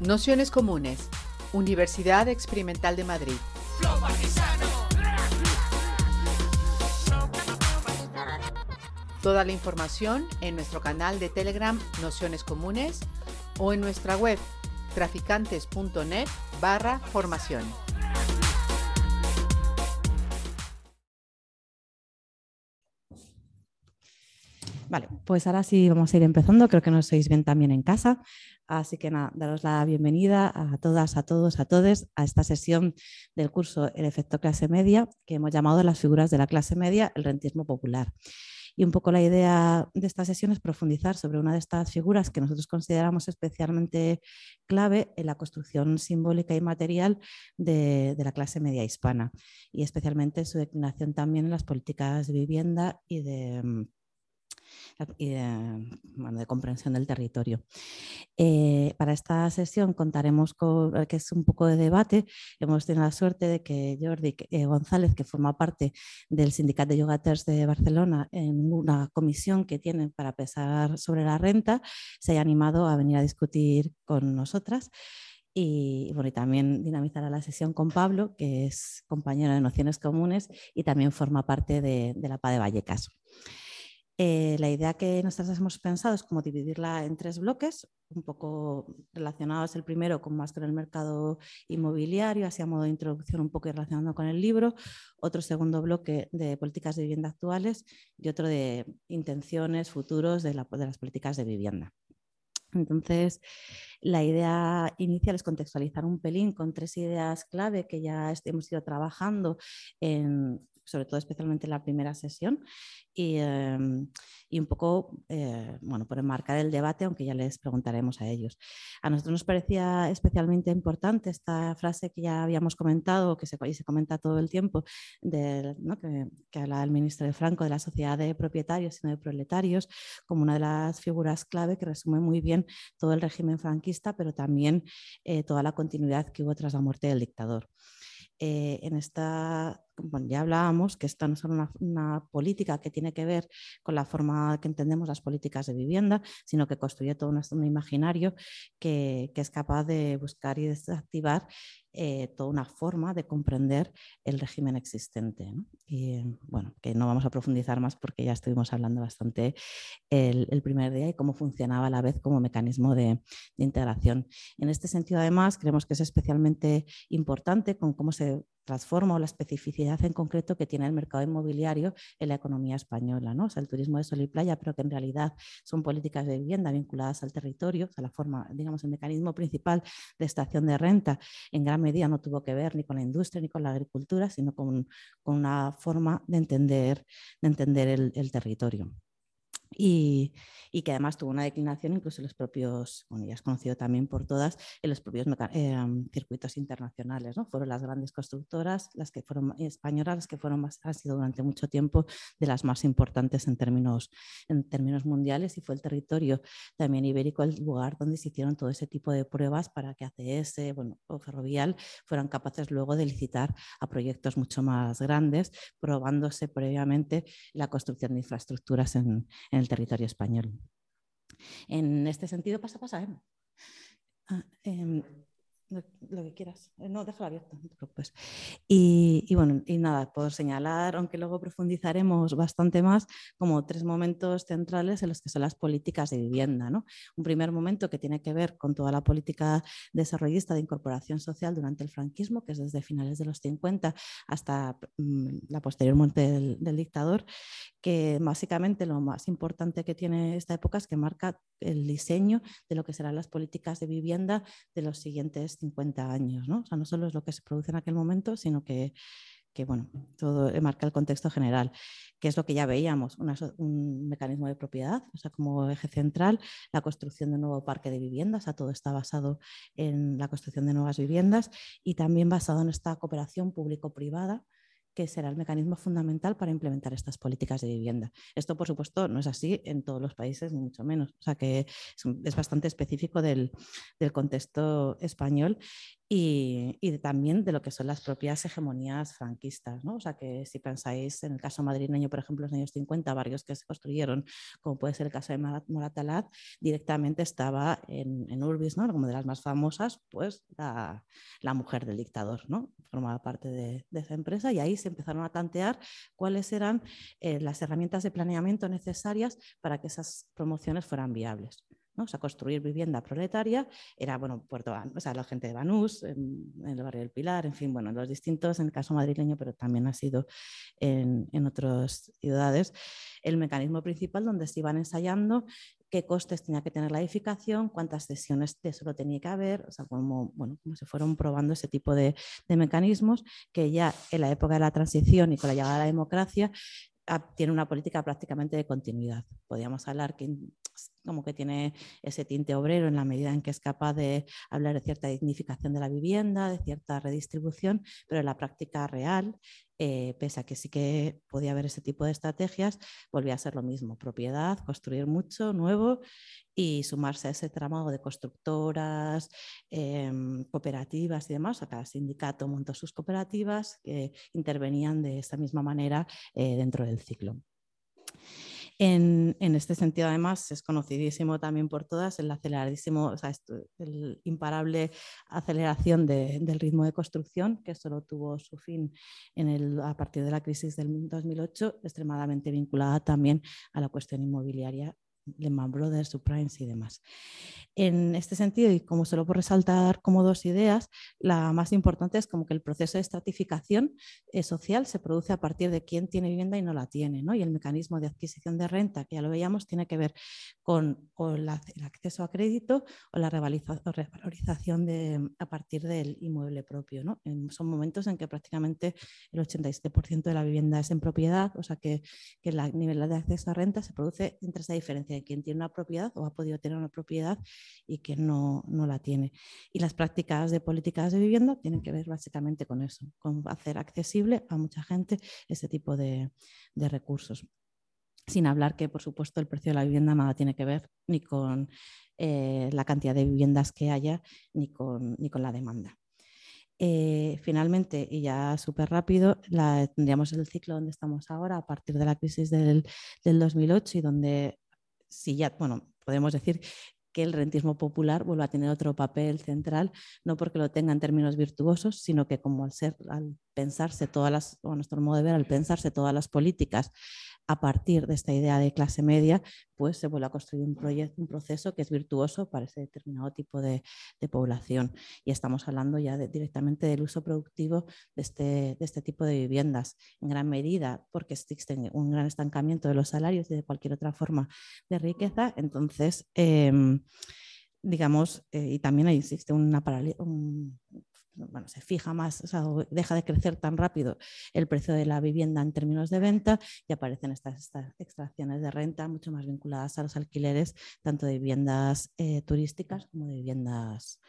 Nociones Comunes, Universidad Experimental de Madrid. Toda la información en nuestro canal de Telegram Nociones Comunes o en nuestra web traficantes.net barra formación. Vale, pues ahora sí vamos a ir empezando. Creo que nos sois bien también en casa. Así que nada, daros la bienvenida a todas, a todos, a todos a esta sesión del curso El efecto clase media, que hemos llamado las figuras de la clase media, el rentismo popular. Y un poco la idea de esta sesión es profundizar sobre una de estas figuras que nosotros consideramos especialmente clave en la construcción simbólica y material de, de la clase media hispana y especialmente su declinación también en las políticas de vivienda y de y de, comprensión del territorio. Eh, para esta sesión contaremos con, eh, que es un poco de debate. Hemos tenido la suerte de que Jordi eh, González, que forma parte del Sindicato de Yogaters de Barcelona, en una comisión que tienen para pesar sobre la renta, se haya animado a venir a discutir con nosotras. Y, bueno, y también dinamizará la sesión con Pablo, que es compañero de Nociones Comunes y también forma parte de, de la PA de Vallecas. Eh, la idea que nosotros hemos pensado es como dividirla en tres bloques, un poco relacionados el primero con más con el mercado inmobiliario, así a modo de introducción un poco relacionado con el libro, otro segundo bloque de políticas de vivienda actuales y otro de intenciones futuros de, de las políticas de vivienda. Entonces, la idea inicial es contextualizar un pelín con tres ideas clave que ya hemos ido trabajando en, sobre todo especialmente en la primera sesión, y, em, y un poco eh, bueno, por enmarcar el debate, aunque ya les preguntaremos a ellos. A nosotros nos parecía especialmente importante esta frase que ya habíamos comentado, que se, se comenta todo el tiempo, de, que, que, habla el ministro de Franco de la sociedad de propietarios y no de proletarios, como una de las figuras clave que resume muy bien todo el régimen franquista, pero también eh, toda la continuidad que hubo tras la muerte del dictador. Eh, en esta, ya hablábamos que esta no es una, una, política que tiene que ver con la forma que entendemos las políticas de vivienda, sino que construye todo un, imaginario que, que, es capaz de buscar y desactivar eh, toda una forma de comprender el régimen existente. Y bueno, que no vamos a profundizar más porque ya estuvimos hablando bastante el, primer día y cómo funcionaba a la vez como mecanismo de integración. En este sentido, además, creemos que es especialmente importante con cómo se transforma o la especificidad en concreto que tiene el mercado inmobiliario en la economía española, ¿no? O el turismo de sol y playa, pero que en realidad son políticas de vivienda vinculadas al territorio, o la forma, digamos, el mecanismo principal de estación de renta en gran medida no tuvo que ver ni con la industria ni con la agricultura, sino con, con una forma de entender, de entender el territorio y, y, que además tuvo una declinación incluso en los propios, bueno, ya es conocido también por todas, en los propios eh, circuitos internacionales. ¿no? Fueron las grandes constructoras, las que fueron españolas, las que fueron más, han sido durante mucho tiempo de las más importantes en términos, en términos mundiales y fue el territorio también ibérico el lugar donde se hicieron todo ese tipo de pruebas para que ACS bueno, o Ferrovial fueran capaces luego de licitar a proyectos mucho más grandes, probándose previamente la construcción de infraestructuras en, en el territorio español. En este sentido, pasa, pasa. ¿eh? Ah, em, lo que quieras. Eh, no, déjalo abierto, no te preocupes. Y, bueno, y nada, por señalar, aunque luego profundizaremos bastante más, como tres momentos centrales en los que son las políticas de vivienda. ¿no? Un primer momento que tiene que ver con toda la política desarrollista de incorporación social durante el franquismo, que es desde finales de los 50 hasta mm, la posterior muerte del dictador, básicamente lo más importante que tiene esta época es que marca el diseño de lo que serán las políticas de vivienda de los siguientes 50 años. ¿no? O sea, no solo es lo que se produce en aquel momento, sino que, bueno, todo marca el contexto general, que es lo que ya veíamos, un mecanismo de propiedad, o sea, como eje central, la construcción de un nuevo parque de viviendas, todo está basado en la construcción de nuevas viviendas y también basado en esta cooperación público-privada que será el mecanismo fundamental para implementar estas políticas de vivienda. Esto, por supuesto, no es así en todos los países, ni mucho menos. O sea que es, bastante específico del, del contexto español y, también de lo que son las propias hegemonías franquistas. ¿no? O sea que si pensáis en el caso madrileño, por ejemplo, en los años 50, barrios que se construyeron, como puede ser el caso de Moratalaz, directamente estaba en, Urbis, ¿no? como de las más famosas, pues la, mujer del dictador, ¿no? formaba parte de, esa empresa y ahí se empezaron a tantear cuáles eran eh, las herramientas de planeamiento necesarias para que esas promociones fueran viables. O sea, construir vivienda proletaria era, bueno, Puerto o sea, la gente de Banús, en, el barrio del Pilar, en fin, bueno, los distintos, en el caso madrileño, pero también ha sido en, en otras ciudades, el mecanismo principal donde se iban ensayando qué costes tenía que tener la edificación, cuántas sesiones de eso lo tenía que haber, o sea, como, bueno, como se fueron probando ese tipo de, de, mecanismos que ya en la época de la transición y con la llegada de la democracia tiene una política prácticamente de continuidad. Podríamos hablar que como que tiene ese tinte obrero en la medida en que es capaz de hablar de cierta dignificación de la vivienda, de cierta redistribución, pero en la práctica real, eh, pese a que sí que podía haber ese tipo de estrategias, volvía a ser lo mismo, propiedad, construir mucho, nuevo y sumarse a ese tramado de constructoras, em, cooperativas y demás. cada sindicato montó sus cooperativas que intervenían de esta misma manera eh, dentro del ciclo. En, este sentido, además, es conocidísimo también por todas el aceleradísimo, o sea, el imparable aceleración del ritmo de construcción, que solo tuvo su fin en el, a partir de la crisis del 2008, extremadamente vinculada también a la cuestión inmobiliaria Lehman Brothers, Subprimes y demás. En este sentido, y como solo por resaltar como dos ideas, la más importante es como que el proceso de estratificación eh, social se produce a partir de quién tiene vivienda y no la tiene, ¿no? y el mecanismo de adquisición de renta, que ya lo veíamos, tiene que ver con el acceso a crédito o la revalorización de, a partir del inmueble propio. ¿no? son momentos en que prácticamente el 87% de la vivienda es en propiedad, o sea que, que el nivel de acceso a renta se produce entre esa diferencia quien tiene una propiedad o ha podido tener una propiedad y que no, no la tiene. Y las prácticas de políticas de vivienda tienen que ver básicamente con eso, con hacer accesible a mucha gente este tipo de, de recursos. Sin hablar que, por supuesto, el precio de la vivienda nada tiene que ver ni con eh, la cantidad de viviendas que haya ni con, ni con la demanda. Eh, finalmente, y ya súper rápido, tendríamos el ciclo donde estamos ahora, a partir de la crisis del, del 2008 y donde si ya, bueno, podemos decir que el rentismo popular vuelva a tener otro papel central, no porque lo tenga en términos virtuosos, sino que como al ser, al pensarse todas las, o nuestro modo de ver, al pensarse todas las políticas a partir de esta idea de clase media, pues se vuelve a construir un, proyecto, un proceso que es virtuoso para ese determinado tipo de, población. Y estamos hablando ya directamente del uso productivo de este, de este tipo de viviendas, en gran medida porque existe un gran estancamiento de los salarios y de cualquier otra forma de riqueza. Entonces, em, digamos, eh, y también existe una un, bueno, se fija más, o deja de crecer tan rápido el precio de la vivienda en términos de venta y aparecen estas, extracciones de renta mucho más vinculadas a los alquileres, tanto de viviendas eh, turísticas como de viviendas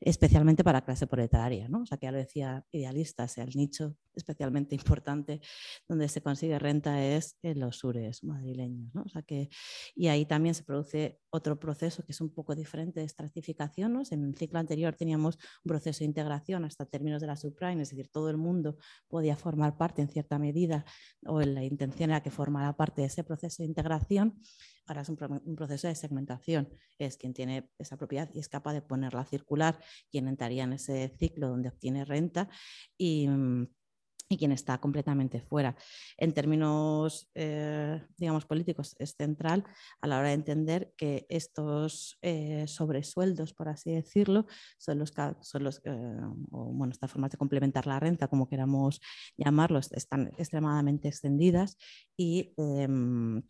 especialmente para clase proletaria. ¿no? O sea, que ya lo decía idealista, sea el nicho especialmente importante donde se consigue renta es en los sures madrileños. ¿no? O sea que, y ahí también se produce otro proceso que es un poco diferente de estratificación. ¿no? En el ciclo anterior teníamos un proceso de integración hasta términos de la subprime, es decir, todo el mundo podía formar parte en cierta medida o la intención era que formara parte de ese proceso de integración. Ahora es un, un, proceso de segmentación. Es quien tiene esa propiedad y es capaz de ponerla a circular, quien entraría en ese ciclo donde obtiene renta y mm, y quien está completamente fuera. En términos, eh, digamos, políticos, es central a la hora de entender que estos eh, sobresueldos, por así decirlo, son los, son los eh, bueno, estas formas de complementar la renta, como queramos llamarlos, están extremadamente extendidas y em,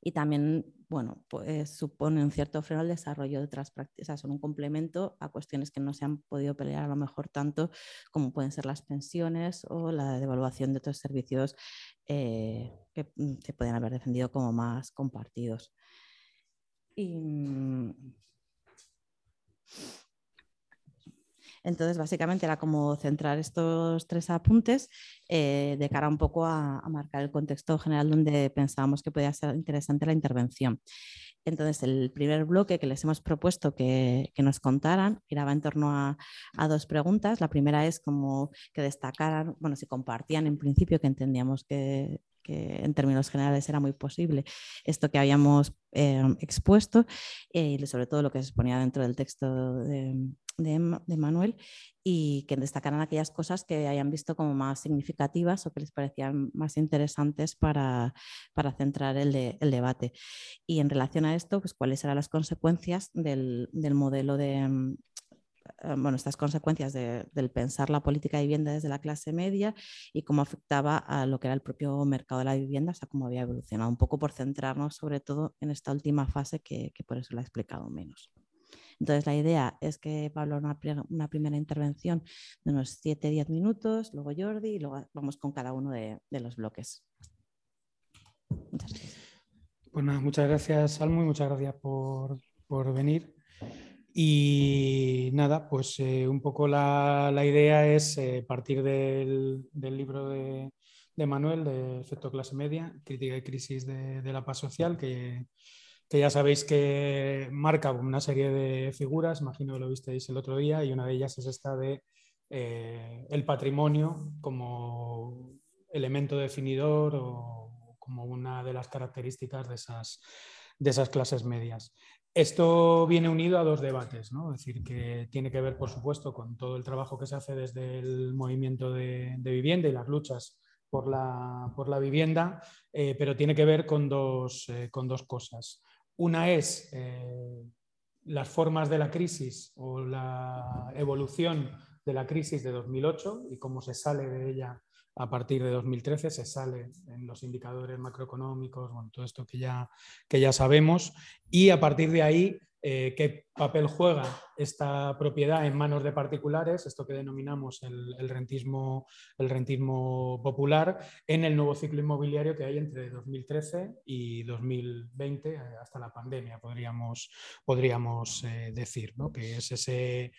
y también bueno, pues, supone un cierto freno al desarrollo de otras prácticas, son un complemento a cuestiones que no se han podido pelear a lo mejor tanto como pueden ser las pensiones o la devaluación de otros servicios eh, que mm, se pueden haber defendido como más compartidos. Y, mm, entonces, básicamente era como centrar estos tres apuntes eh, de cara un poco a, marcar el contexto general donde pensábamos que podía ser interesante la intervención. Entonces, el primer bloque que les hemos propuesto que, nos contaran giraba en torno a, dos preguntas. La primera es como que destacaran, bueno, si compartían en principio que entendíamos que, en términos generales era muy posible esto que habíamos eh, expuesto eh, y sobre todo lo que se exponía dentro del texto de, Manuel y que destacaran aquellas cosas que hayan visto como más significativas o que les parecían más interesantes para, para centrar el, debate. Y en relación a esto, pues cuáles eran las consecuencias del, del modelo de, bueno, estas consecuencias del pensar la política de vivienda desde la clase media y cómo afectaba a lo que era el propio mercado de la vivienda, o sea, cómo había evolucionado, un poco por centrarnos sobre todo en esta última fase que, que por eso la he explicado menos. Entonces, la idea es que Pablo haga una, primera intervención de unos 7-10 minutos, luego Jordi y luego vamos con cada uno de, los bloques. Muchas gracias. Pues muchas gracias, Almo, y muchas gracias por, venir. Y nada, pues eh, un poco la, idea es eh, partir del, libro de, Manuel, de Efecto Clase Media, Crítica y Crisis de, de la Paz Social, que, que ya sabéis que marca una serie de figuras, imagino que lo visteis el otro día, y una de ellas es esta de eh, el patrimonio como elemento definidor o como una de las características de esas, de esas clases medias. Esto viene unido a dos debates, es decir, que tiene que ver, por supuesto, con todo el trabajo que se hace desde el movimiento de, vivienda y las luchas por la, por la vivienda, eh, pero tiene que ver con dos, eh, con dos cosas. Una es eh, las formas de la crisis o la evolución de la crisis de 2008 y cómo se sale de ella a partir de 2013, se sale en los indicadores macroeconómicos, bueno, todo esto que ya, que ya sabemos, y a partir de ahí eh, qué papel juega esta propiedad en manos de particulares, esto que denominamos el, rentismo, el rentismo popular, en el nuevo ciclo inmobiliario que hay entre 2013 y 2020, eh, hasta la pandemia, podríamos, podríamos eh, decir, que es ese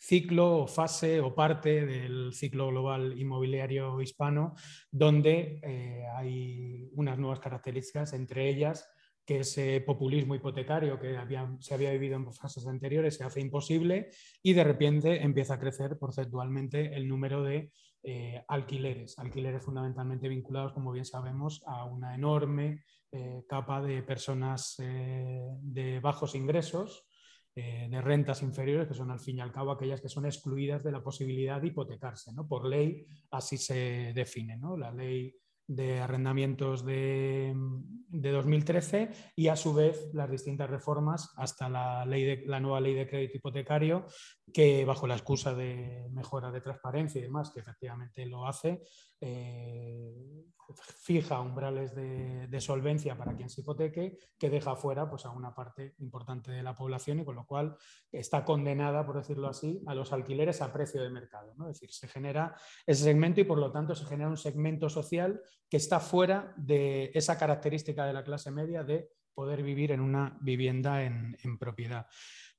ciclo o fase o parte del ciclo global inmobiliario hispano, donde hay unas nuevas características, entre ellas que ese populismo hipotecario que se había vivido en fases anteriores se hace imposible y de repente empieza a crecer porcentualmente el número de eh, alquileres, alquileres fundamentalmente vinculados, como bien sabemos, a una enorme eh, capa de personas eh, de bajos ingresos, de rentas inferiores, que son al fin y al cabo aquellas que son excluidas de la posibilidad de hipotecarse. ¿no? Por ley así se define. ¿no? La ley de arrendamientos de, 2013 y a su vez las distintas reformas hasta la, ley de, la nueva ley de crédito hipotecario que bajo la excusa de mejora de transparencia y demás, que efectivamente lo hace, eh, fija umbrales de, solvencia para quien se hipoteque, que deja fuera pues, a una parte importante de la población y con lo cual está condenada, por decirlo así, a los alquileres a precio de mercado. ¿no? Es decir, se genera ese segmento y por lo tanto se genera un segmento social que está fuera de esa característica de la clase media de poder vivir en una vivienda en, propiedad.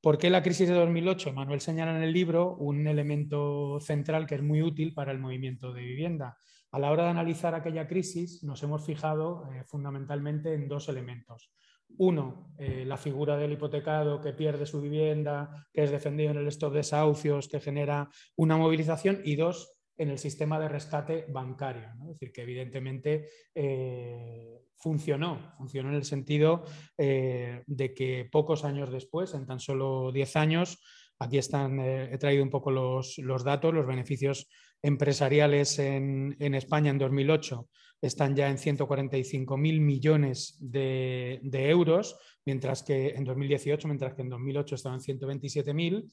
¿Por qué la crisis de 2008? Manuel señala en el libro un elemento central que es muy útil para el movimiento de vivienda a la hora de analizar aquella crisis nos hemos fijado eh, fundamentalmente en dos elementos. Uno, eh, la figura del hipotecado que pierde su vivienda, que es defendido en el de desahucios, que genera una movilización. Y dos, en el sistema de rescate bancario. Es decir, que evidentemente eh, funcionó, funcionó en el sentido de que pocos años después, en tan solo 10 años, aquí están, he traído un poco los, los datos, los beneficios empresariales en, España en 2008 están ya en 145.000 millones de, euros, mientras que en 2018, mientras que en 2008 estaban en 127.000,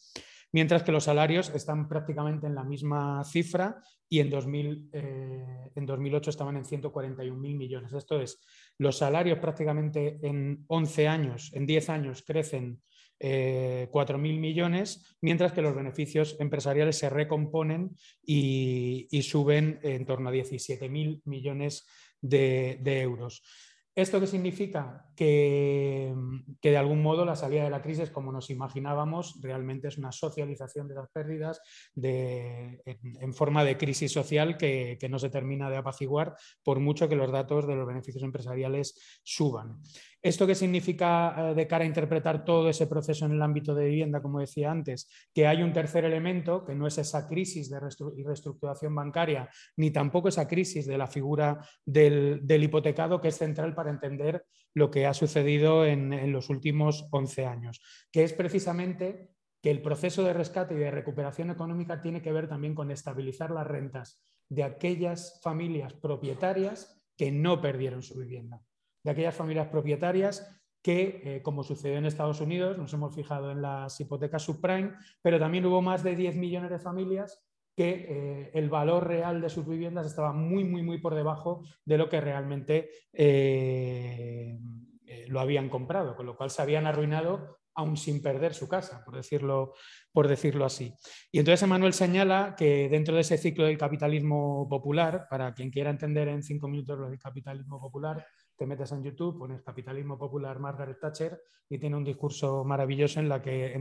mientras que los salarios están prácticamente en la misma cifra y en, 2000, eh, en 2008 estaban en 141.000 millones. Esto es, los salarios prácticamente en 11 años, en 10 años crecen eh, 4.000 millones, mientras que los beneficios empresariales se recomponen y, suben en torno a 17.000 millones de, euros. ¿Esto qué significa? Que, de algún modo la salida de la crisis, como nos imaginábamos, realmente es una socialización de las pérdidas en, forma de crisis social que, que, no se termina de apaciguar por mucho que los datos de los beneficios empresariales suban. ¿Esto qué significa eh, de cara a interpretar todo ese proceso en el ámbito de vivienda, como decía antes? Que hay un tercer elemento, que no es esa crisis de reestructuración bancaria, ni tampoco esa crisis de la figura del, hipotecado, que es central para entender lo que ha sucedido en, en los últimos 11 años, que es precisamente que el proceso de rescate y de recuperación económica tiene que ver también con estabilizar las rentas de aquellas familias propietarias que no perdieron su vivienda de aquellas familias propietarias que, eh, como sucedió en Estados Unidos, nos hemos fijado en las hipotecas subprime, pero también hubo más de 10 millones de familias que eh, el valor real de sus viviendas estaba muy, muy, muy por debajo de lo que realmente eh, lo habían comprado, con lo cual se habían arruinado aún sin perder su casa, por decirlo, por decirlo así. Y entonces Emanuel señala que dentro de ese ciclo del capitalismo popular, para quien quiera entender en cinco minutos lo del capitalismo popular, te metes en YouTube, pones Capitalismo Popular Margaret Thatcher y tiene un discurso maravilloso en,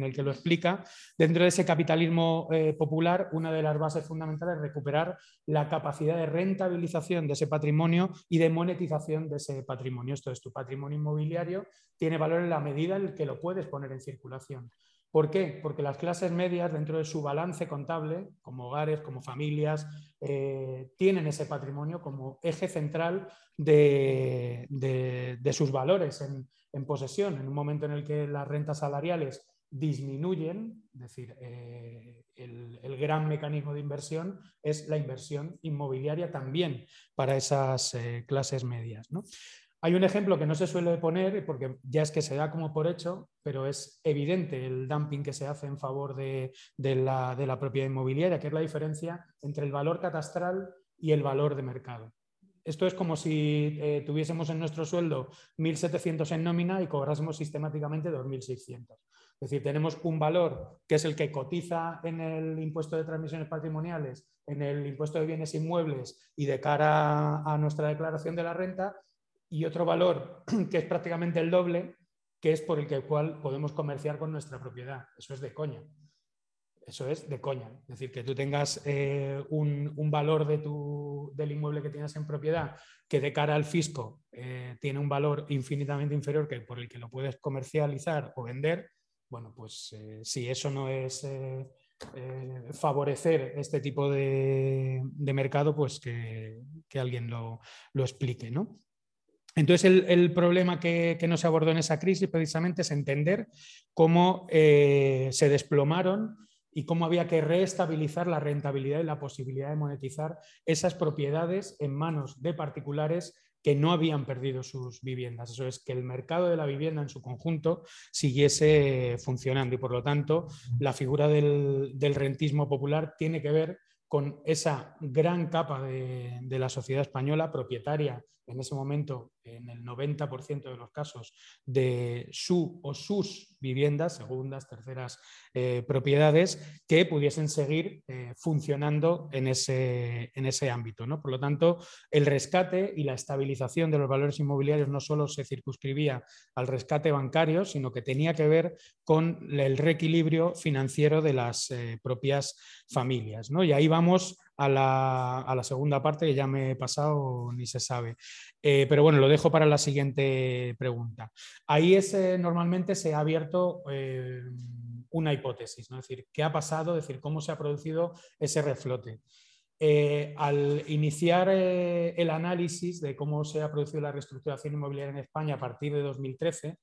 el que lo explica. Dentro de ese capitalismo eh, popular, una de las bases fundamentales es recuperar la capacidad de rentabilización de ese patrimonio y de monetización de ese patrimonio. Esto es, tu patrimonio inmobiliario tiene valor en la medida en que lo puedes poner en circulación. ¿Por qué? Porque las clases medias, dentro de su balance contable, como hogares, como familias, eh, tienen ese patrimonio como eje central de, sus valores en, posesión. En un momento en el que las rentas salariales disminuyen, es decir, eh, el, gran mecanismo de inversión es la inversión inmobiliaria también para esas eh, clases medias. Hay un ejemplo que no se suele poner porque ya es que se da como por hecho, pero es evidente el dumping que se hace en favor de, la, propiedad inmobiliaria, que es la diferencia entre el valor catastral y el valor de mercado. Esto es como si eh, tuviésemos en nuestro sueldo 1.700 en nómina y cobrásemos sistemáticamente 2.600. Es decir, tenemos un valor que es el que cotiza en el impuesto de transmisiones patrimoniales, en el impuesto de bienes inmuebles y de cara a nuestra declaración de la renta, y otro valor que es prácticamente el doble, que es por el que cual podemos comerciar con nuestra propiedad. Eso es de coña. Eso es de coña. Es decir, que tú tengas eh, un, valor de tu, del inmueble que tienes en propiedad que de cara al fisco eh, tiene un valor infinitamente inferior que por el que lo puedes comercializar o vender. Bueno, pues eh, si eso no es favorecer este tipo de, mercado, pues que, alguien lo, lo explique, ¿no? Entonces, el, problema que, no se abordó en esa crisis precisamente es entender cómo eh, se desplomaron y cómo había que reestabilizar la rentabilidad y la posibilidad de monetizar esas propiedades en manos de particulares que no habían perdido sus viviendas. Eso es, que el mercado de la vivienda en su conjunto siguiese funcionando y, por lo tanto, la figura del, rentismo popular tiene que ver con esa gran capa de, de la sociedad española propietaria en ese momento, en el 90% de los casos, de su o sus viviendas, segundas, terceras eh, propiedades, que pudiesen seguir eh, funcionando en ese, en ese ámbito. ¿no? Por lo tanto, el rescate y la estabilización de los valores inmobiliarios no solo se circunscribía al rescate bancario, sino que tenía que ver con el reequilibrio financiero de las eh, propias familias. ¿no? Y ahí vamos a la, segunda parte que ya me he pasado, ni se sabe. Eh, pero bueno, lo dejo para la siguiente pregunta. Ahí es, normalmente se ha abierto eh, una hipótesis, ¿no? es decir, ¿qué ha pasado? Es decir, ¿cómo se ha producido ese reflote? Eh, al iniciar el análisis de cómo se ha producido la reestructuración inmobiliaria en España a partir de 2013,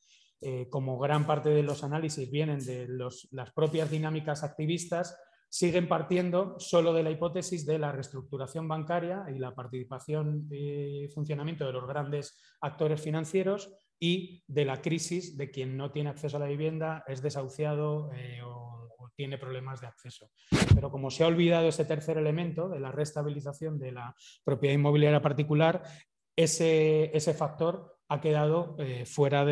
como gran parte de los análisis vienen de las propias dinámicas activistas, siguen partiendo solo de la hipótesis de la reestructuración bancaria y la participación y funcionamiento de los grandes actores financieros y de la crisis de quien no tiene acceso a la vivienda, es desahuciado eh, o, tiene problemas de acceso. Pero como se ha olvidado ese tercer elemento de la restabilización de la propiedad inmobiliaria particular, ese, ese factor ha quedado eh, fuera,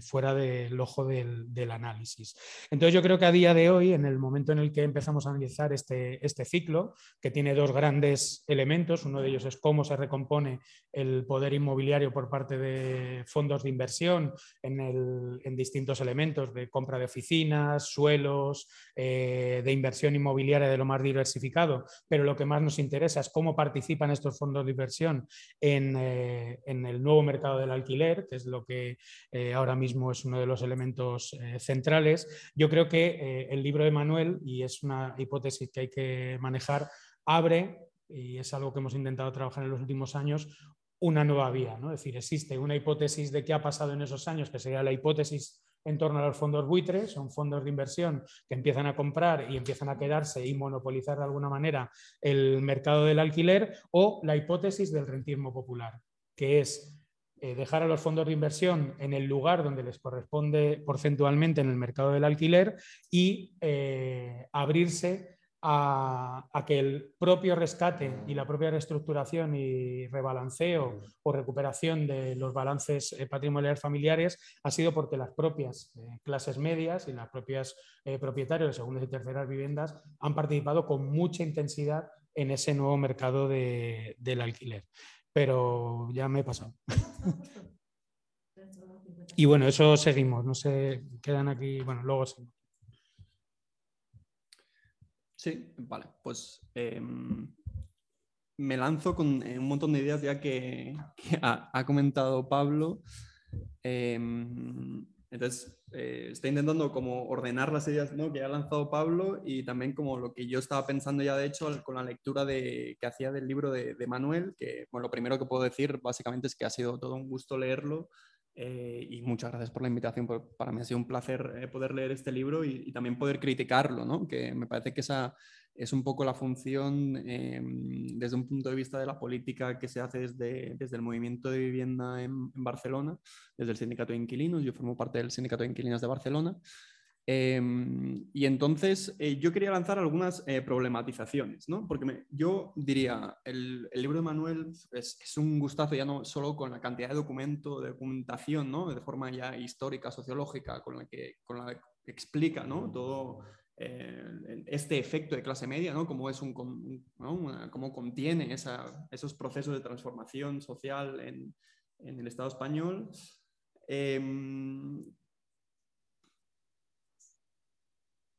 fuera del ojo del, análisis. Entonces yo creo que a día de hoy, en el momento en el que empezamos a analizar este, este ciclo, que tiene dos grandes elementos, uno de ellos es cómo se recompone el poder inmobiliario por parte de fondos de inversión en, distintos elementos de compra de oficinas, suelos, eh, de inversión inmobiliaria de lo más diversificado, pero lo que más nos interesa es cómo participan estos fondos de inversión en, eh, en el nuevo mercado de la alquiler, que es lo que eh, ahora mismo es uno de los elementos eh, centrales, yo creo que el libro de Manuel, y es una hipótesis que hay que manejar, abre, y es algo que hemos intentado trabajar en los últimos años, una nueva vía. ¿no? Es decir, existe una hipótesis de qué ha pasado en esos años, que sería la hipótesis en torno a los fondos buitres, son fondos de inversión que empiezan a comprar y empiezan a quedarse y monopolizar de alguna manera el mercado del alquiler, o la hipótesis del rentismo popular, que es eh, dejar a los fondos de inversión en el lugar donde les corresponde porcentualmente en el mercado del alquiler y eh, abrirse a, que el propio rescate y la propia reestructuración y rebalanceo o recuperación de los balances eh, patrimoniales familiares ha sido porque las propias clases medias y las propias propietarios de segundas y terceras viviendas han participado con mucha intensidad en ese nuevo mercado del alquiler. Pero ya me he pasado. y bueno, eso seguimos, no se quedan aquí, bueno, luego seguimos. Sí, vale, pues em, me lanzo con eh, un montón de ideas ya que, ha, comentado Pablo. Em, entonces, eh, estoy intentando como ordenar las ideas ¿no? que ha lanzado Pablo y también como lo que yo estaba pensando ya de hecho con la lectura de, que hacía del libro de, Manuel, que bueno, lo primero que puedo decir básicamente es que ha sido todo un gusto leerlo eh, y muchas gracias por la invitación. Para mí ha sido un placer eh, poder leer este libro y, también poder criticarlo, ¿no? que me parece que esa es un poco la función em, desde un punto de vista de la política que se hace desde, desde el movimiento de vivienda en, Barcelona, desde el sindicato de inquilinos. Yo formo parte del sindicato de inquilinos de Barcelona Em, y entonces eh, yo quería lanzar algunas eh, problematizaciones, ¿no? porque yo diría, el, el, libro de Manuel es, es, un gustazo ya no solo con la cantidad de documento, de documentación, ¿no? de forma ya histórica, sociológica, con la que, con la que explica ¿no? todo eh, este efecto de clase media, ¿no? cómo, es un, ¿no? contiene esos procesos de transformación social en, el Estado español. Em,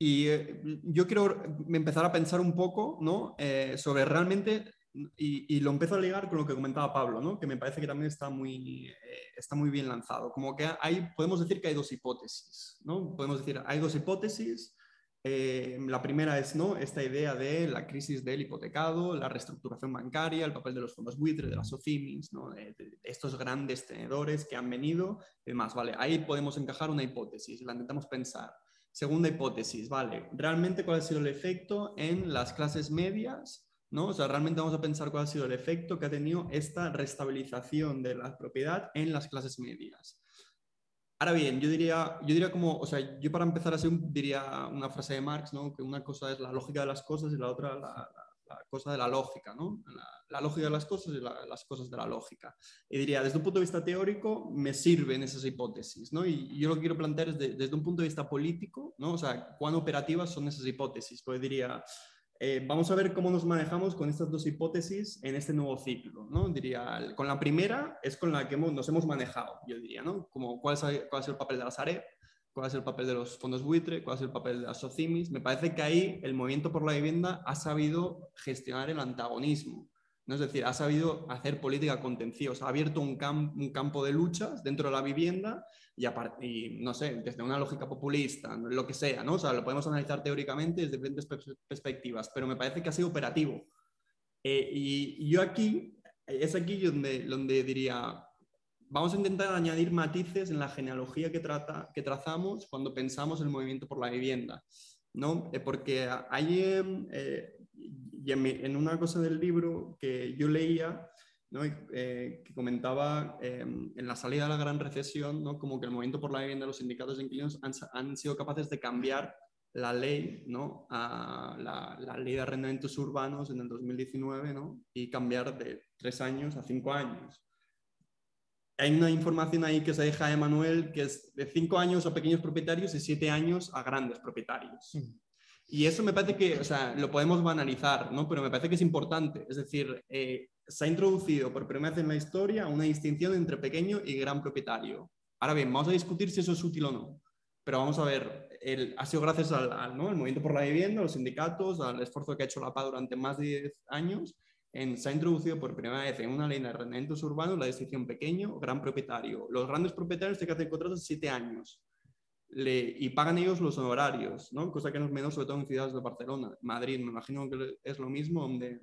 Y eh, yo quiero empezar a pensar un poco ¿no? Eh, sobre realmente, y, lo empiezo a ligar con lo que comentaba Pablo, ¿no? que me parece que también está muy, está muy bien lanzado. Como que hay, podemos decir que hay dos hipótesis. ¿no? Podemos decir, hay dos hipótesis. La primera es ¿no? esta idea de la crisis del hipotecado, la reestructuración bancaria, el papel de los fondos buitre, de las OCIMIS, ¿no? estos grandes tenedores que han venido y demás. ¿vale? Ahí podemos encajar una hipótesis, la intentamos pensar. Segunda hipótesis, ¿vale? ¿Realmente cuál ha sido el efecto en las clases medias? ¿no? O sea, realmente vamos a pensar cuál ha sido el efecto que ha tenido esta restabilización de la propiedad en las clases medias. Ahora bien, yo diría, yo diría como, o sea, yo para empezar así diría una frase de Marx, ¿no? Que una cosa es la lógica de las cosas y la otra la, cosa de la lógica, ¿no? La, lógica de las cosas y las cosas de la lógica. Y diría, desde un punto de vista teórico, me sirven esas hipótesis, ¿no? Y, yo lo que quiero plantear es desde un punto de vista político, ¿no? O sea, cuán operativas son esas hipótesis. Pues diría, eh, vamos a ver cómo nos manejamos con estas dos hipótesis en este nuevo ciclo, ¿no? Diría, con la primera es con la que nos hemos manejado, yo diría, ¿no? Como cuál es, el papel de la Sareb, cuál es el papel de los fondos buitre, cuál es el papel de las SOCIMIS. Me parece que ahí el movimiento por la vivienda ha sabido gestionar el antagonismo. ¿No? Es decir, ha sabido hacer política contenciosa, ha abierto un, un campo de luchas dentro de la vivienda y, y, no sé, desde una lógica populista, lo que sea, ¿no? O sea, lo podemos analizar teóricamente desde diferentes perspectivas, pero me parece que ha sido operativo. Eh, y, yo aquí, es aquí donde, donde diría, vamos a intentar añadir matices en la genealogía que, trata, que trazamos cuando pensamos el movimiento por la vivienda. ¿no? Eh, porque hay, en, una cosa del libro que yo leía, ¿no? Eh, que comentaba en la salida de la gran recesión, ¿no? como que el movimiento por la vivienda, los sindicatos de inquilinos han, han sido capaces de cambiar la ley, ¿no? a la, la, ley de arrendamientos urbanos en el 2019 ¿no? y cambiar de tres años a cinco años hay una información ahí que se deja de Manuel que es de cinco años a pequeños propietarios y siete años a grandes propietarios. Y eso me parece que, o sea, lo podemos banalizar, ¿no? Pero me parece que es importante. Es decir, eh, se ha introducido por primera vez en la historia una distinción entre pequeño y gran propietario. Ahora bien, vamos a discutir si eso es útil o no. Pero vamos a ver, el, ha sido gracias al, ¿no? movimiento por la vivienda, a los sindicatos, al esfuerzo que ha hecho la PA durante más de 10 años, se ha introducido por primera vez en una ley de arrendamientos urbanos la distinción pequeño, gran propietario. Los grandes propietarios tienen que hacer contratos de siete años y pagan ellos los honorarios, ¿no? cosa que no es menos sobre todo en ciudades de Barcelona, Madrid, me imagino que es lo mismo, donde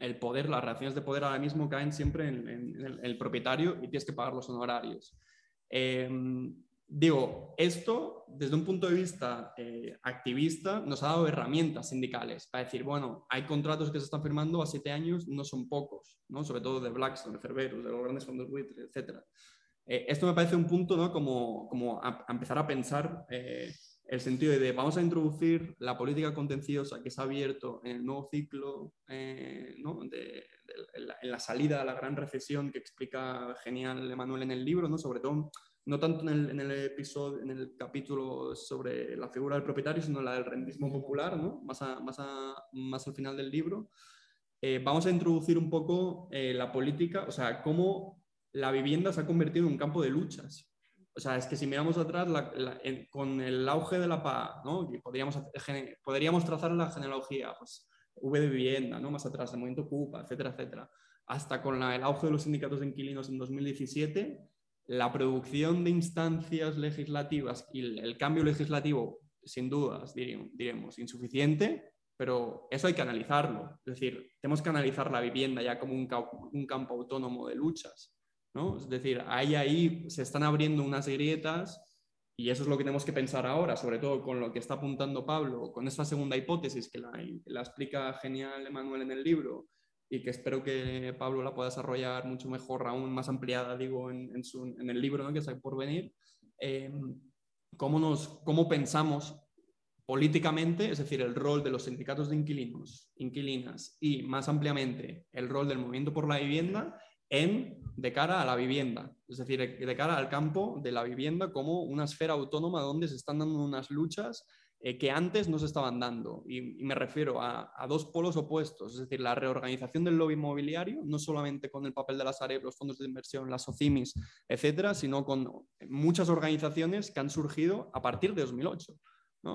el poder, las relaciones de poder ahora mismo caen siempre en, el, propietario y tienes que pagar los honorarios. Em, digo, esto desde un punto de vista eh, activista nos ha dado herramientas sindicales para decir, bueno, hay contratos que se están firmando a siete años, no son pocos, ¿no? sobre todo de Blackstone, de Cerberus, de los grandes fondos buitres, etc. Eh, esto me parece un punto ¿no? como, como a, empezar a pensar eh, el sentido de vamos a introducir la política contenciosa que se ha abierto en el nuevo ciclo, ¿no? de, en, la, salida a la gran recesión que explica genial Emanuel en el libro, ¿no? sobre todo no tanto en el, episodio, en el capítulo sobre la figura del propietario, sino la del rendismo popular, ¿no? más, más, más al final del libro, eh, vamos a introducir un poco eh, la política, o sea, cómo la vivienda se ha convertido en un campo de luchas. O sea, es que si miramos atrás, con el auge de la PA, podríamos, trazar la genealogía, pues, V de vivienda, ¿no? más atrás, el movimiento CUPA, etcétera, etcétera, hasta con el auge de los sindicatos de inquilinos en 2017, la producción de instancias legislativas y el cambio legislativo, sin dudas, diremos, insuficiente, pero eso hay que analizarlo. Es decir, tenemos que analizar la vivienda ya como un, campo autónomo de luchas. Es decir, ahí, ahí se están abriendo unas grietas y eso es lo que tenemos que pensar ahora, sobre todo con lo que está apuntando Pablo, con esta segunda hipótesis que la, explica genial Emanuel en el libro, y que espero que Pablo la pueda desarrollar mucho mejor, aún más ampliada, digo, en, en, el libro ¿no? que está por venir, eh, cómo, nos, cómo pensamos políticamente, es decir, el rol de los sindicatos de inquilinos, inquilinas y más ampliamente el rol del movimiento por la vivienda en, de cara a la vivienda, es decir, de cara al campo de la vivienda como una esfera autónoma donde se están dando unas luchas eh, que antes no se estaban dando. Y, me refiero a, dos polos opuestos, es decir, la reorganización del lobby inmobiliario, no solamente con el papel de las Sareb, los fondos de inversión, las OCIMIS, etcétera, sino con muchas organizaciones que han surgido a partir de 2008.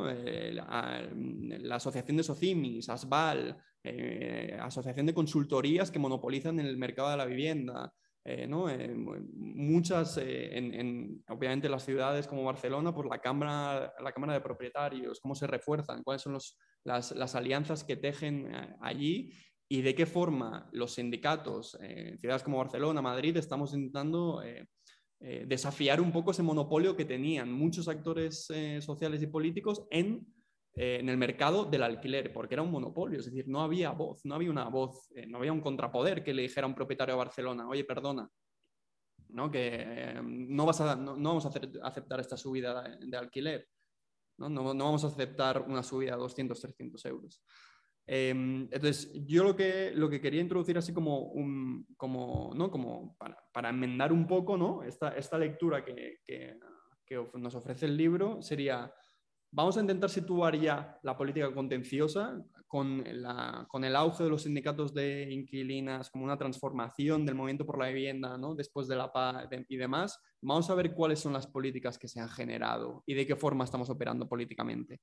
Eh, la, Asociación de Socimis, ASBAL, eh, Asociación de Consultorías que monopolizan el mercado de la vivienda, eh, ¿no? Eh, muchas, eh, en, obviamente las ciudades como Barcelona, pues la cámara, la cámara de propietarios, cómo se refuerzan, cuáles son los, las, las, alianzas que tejen allí y de qué forma los sindicatos en ciudades como Barcelona, Madrid, estamos intentando desafiar un poco ese monopolio que tenían muchos actores sociales y políticos en eh, en el mercado del alquiler, porque era un monopolio, es decir, no había voz, no había una voz, eh, no había un contrapoder que le dijera a un propietario de Barcelona, oye, perdona, ¿no? que eh, no, vas a, no, vamos a aceptar esta subida de, alquiler, ¿no? ¿no? vamos a aceptar una subida de 200, 300 euros. Em, entonces, yo lo que, lo que quería introducir así como, un, como, ¿no? como para, para enmendar un poco ¿no? esta, esta lectura que, que, que nos ofrece el libro sería Vamos a intentar situar ya la política contenciosa con, con, el auge de los sindicatos de inquilinas como una transformación del movimiento por la vivienda ¿no? después de la paz y demás. Vamos a ver cuáles son las políticas que se han generado y de qué forma estamos operando políticamente.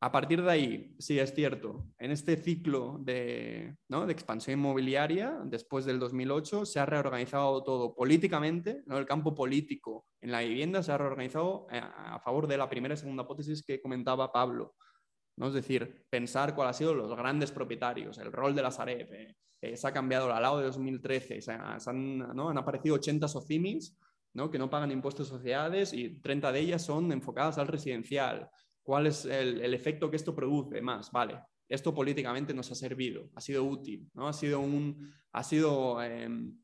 A partir de ahí, sí es cierto, en este ciclo de, de expansión inmobiliaria, después del 2008, se ha reorganizado todo políticamente, ¿no? el campo político en la vivienda se ha reorganizado eh, a, favor de la primera y segunda hipótesis que comentaba Pablo. ¿No? Es decir, pensar cuáles han sido los grandes propietarios, el rol de la Sareb. Eh, eh, se ha cambiado al lado de 2013, se han, ¿no? han aparecido 80 socimis ¿no? que no pagan impuestos de sociedades y 30 de ellas son enfocadas al residencial cuál es el, efecto que esto produce más, vale, esto políticamente nos ha servido, ha sido útil, ¿no? ha sido un, ha sido, em,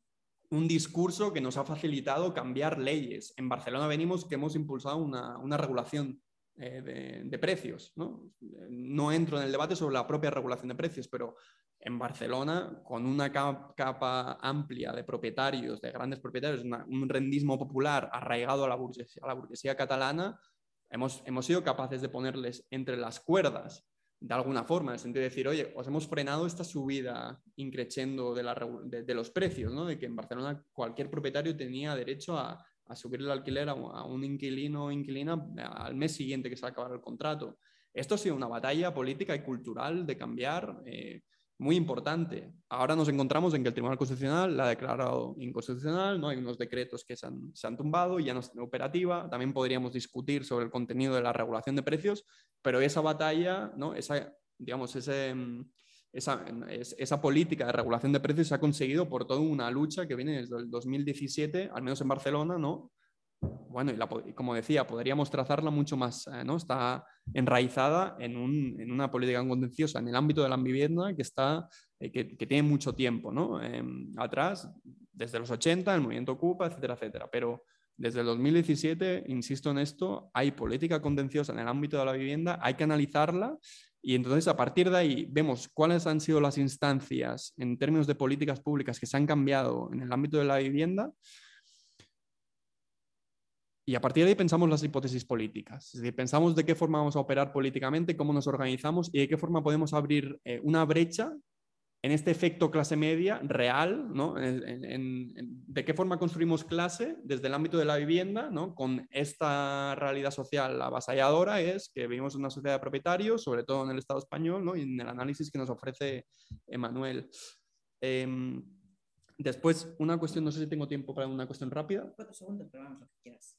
un discurso que nos ha facilitado cambiar leyes. En Barcelona venimos que hemos impulsado una, una regulación eh, de, precios. ¿no? ¿no? entro en el debate sobre la propia regulación de precios, pero en Barcelona, con una capa, amplia de propietarios, de grandes propietarios, un rendismo popular arraigado a la burguesía, catalana, hemos, sido capaces de ponerles entre las cuerdas de alguna forma, en el sentido de decir, oye, os hemos frenado esta subida increciendo de, de, los precios, ¿no? de que en Barcelona cualquier propietario tenía derecho a, subir el alquiler a, un inquilino o inquilina al mes siguiente que se acabara el contrato. Esto ha sido una batalla política y cultural de cambiar, eh, muy importante. Ahora nos encontramos en que el Tribunal Constitucional la ha declarado inconstitucional, ¿no? hay unos decretos que se han, se han tumbado, ya no está operativa. También podríamos discutir sobre el contenido de la regulación de precios, pero esa batalla, ¿no? esa, digamos, ese, esa, esa, política de regulación de precios se ha conseguido por toda una lucha que viene desde el 2017, al menos en Barcelona, ¿no? Bueno, y, como decía, podríamos trazarla mucho más, eh, ¿no? Está enraizada en, un, en, una política contenciosa en el ámbito de la vivienda que, está, eh, que, que, tiene mucho tiempo, ¿no? Em, atrás, desde los 80, el movimiento Ocupa, etcétera, etcétera. Pero desde el 2017, insisto en esto, hay política contenciosa en el ámbito de la vivienda, hay que analizarla y entonces a partir de ahí vemos cuáles han sido las instancias en términos de políticas públicas que se han cambiado en el ámbito de la vivienda. Y a partir de ahí pensamos las hipótesis políticas. Es decir, pensamos de qué forma vamos a operar políticamente, cómo nos organizamos y de qué forma podemos abrir eh, una brecha en este efecto clase media real, ¿no? de qué forma construimos clase desde el ámbito de la vivienda, ¿no? con esta realidad social avasalladora, es que vivimos en una sociedad de propietarios, sobre todo en el Estado español, ¿no? y en el análisis que nos ofrece Emanuel. Em, después, una cuestión, no sé si tengo tiempo para una cuestión rápida. Cuatro segundos, pero vamos, lo que quieras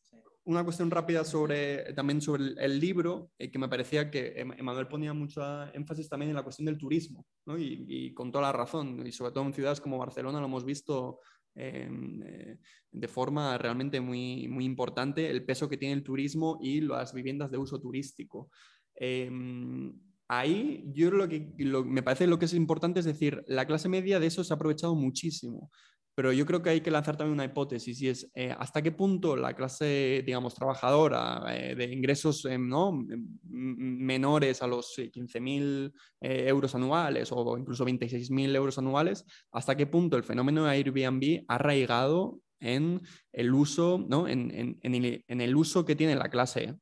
una cuestión rápida sobre, también sobre el, libro, eh, que me parecía que Emanuel ponía mucho énfasis también en la cuestión del turismo, y, con toda la razón, y sobre todo en ciudades como Barcelona lo hemos visto em, eh, de forma realmente muy, muy importante, el peso que tiene el turismo y las viviendas de uso turístico. Em, ahí yo lo que me parece lo que es importante es decir, la clase media de eso se ha aprovechado muchísimo pero yo creo que hay que lanzar también una hipótesis y es eh, hasta qué punto la clase, digamos, trabajadora eh, de ingresos eh, ¿no? menores a los 15.000 euros anuales o incluso 26.000 euros anuales, hasta qué punto el fenómeno de Airbnb ha arraigado en el uso, ¿no? en, en, el uso que tiene la clase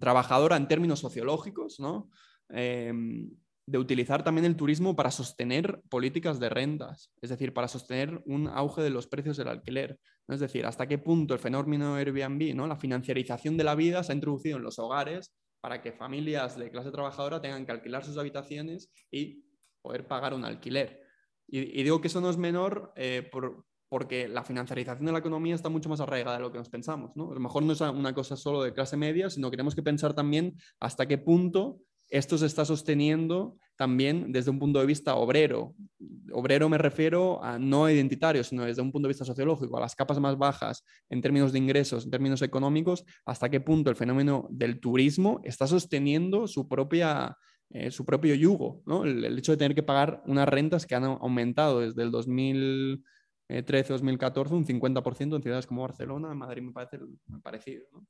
trabajadora en términos sociológicos, ¿no? Em, de utilizar también el turismo para sostener políticas de rentas, es decir, para sostener un auge de los precios del alquiler. Es decir, hasta qué punto el fenómeno Airbnb, ¿no? la financiarización de la vida se ha introducido en los hogares para que familias de clase trabajadora tengan que alquilar sus habitaciones y poder pagar un alquiler. Y, digo que eso no es menor eh, porque la financiarización de la economía está mucho más arraigada de lo que nos pensamos. ¿no? A lo mejor no es una cosa solo de clase media, sino que tenemos que pensar también hasta qué punto esto se está sosteniendo también desde un punto de vista obrero. Obrero me refiero a no identitario, sino desde un punto de vista sociológico, a las capas más bajas en términos de ingresos, en términos económicos, hasta qué punto el fenómeno del turismo está sosteniendo su, propia, eh, su propio yugo. El, hecho de tener que pagar unas rentas que han aumentado desde el 2013-2014 un 50% en ciudades como Barcelona, Madrid me parece parecido. ¿no?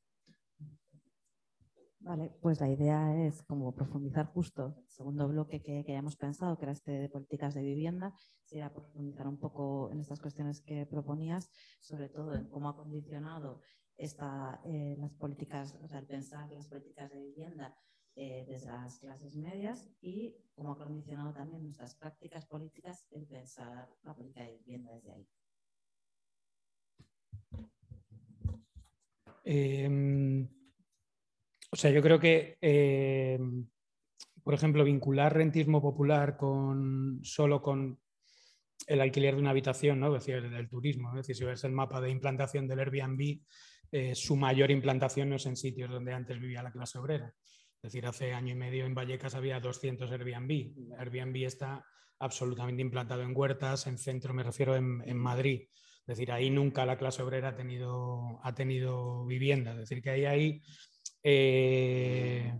Vale, pues la idea es como profundizar justo el segundo bloque que, hayamos pensado, que era este de políticas de vivienda, sería profundizar un poco en estas cuestiones que proponías, sobre todo en cómo ha condicionado esta, eh, las políticas, o sea, el pensar las políticas de vivienda eh, desde las clases medias y cómo ha condicionado también nuestras prácticas políticas el pensar la política de vivienda desde ahí. Eh, o sea, yo creo que, eh, por ejemplo, vincular rentismo popular con solo con el alquiler de una habitación, ¿no? Es decir, del turismo. Es decir, si ves el mapa de implantación del Airbnb, eh, su mayor implantación no es en sitios donde antes vivía la clase obrera. Es decir, hace año y medio en Vallecas había 200 Airbnb. Airbnb está absolutamente implantado en huertas, en centro, me refiero en, Madrid. Es decir, ahí nunca la clase obrera ha tenido, ha tenido vivienda. Es decir, que ahí hay eh,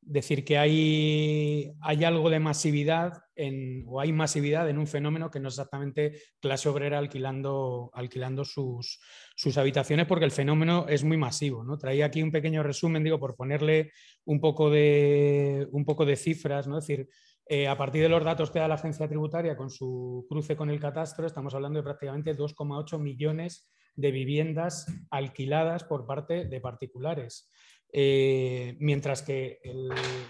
decir que hay, hay, algo de masividad en, o hay masividad en un fenómeno que no es exactamente clase obrera alquilando, alquilando sus, sus, habitaciones porque el fenómeno es muy masivo. ¿no? Traía aquí un pequeño resumen, digo, por ponerle un poco de, un poco de cifras, ¿no? decir, eh, a partir de los datos que da la agencia tributaria con su cruce con el catastro, estamos hablando de prácticamente 2,8 millones de viviendas alquiladas por parte de particulares. Eh, mientras que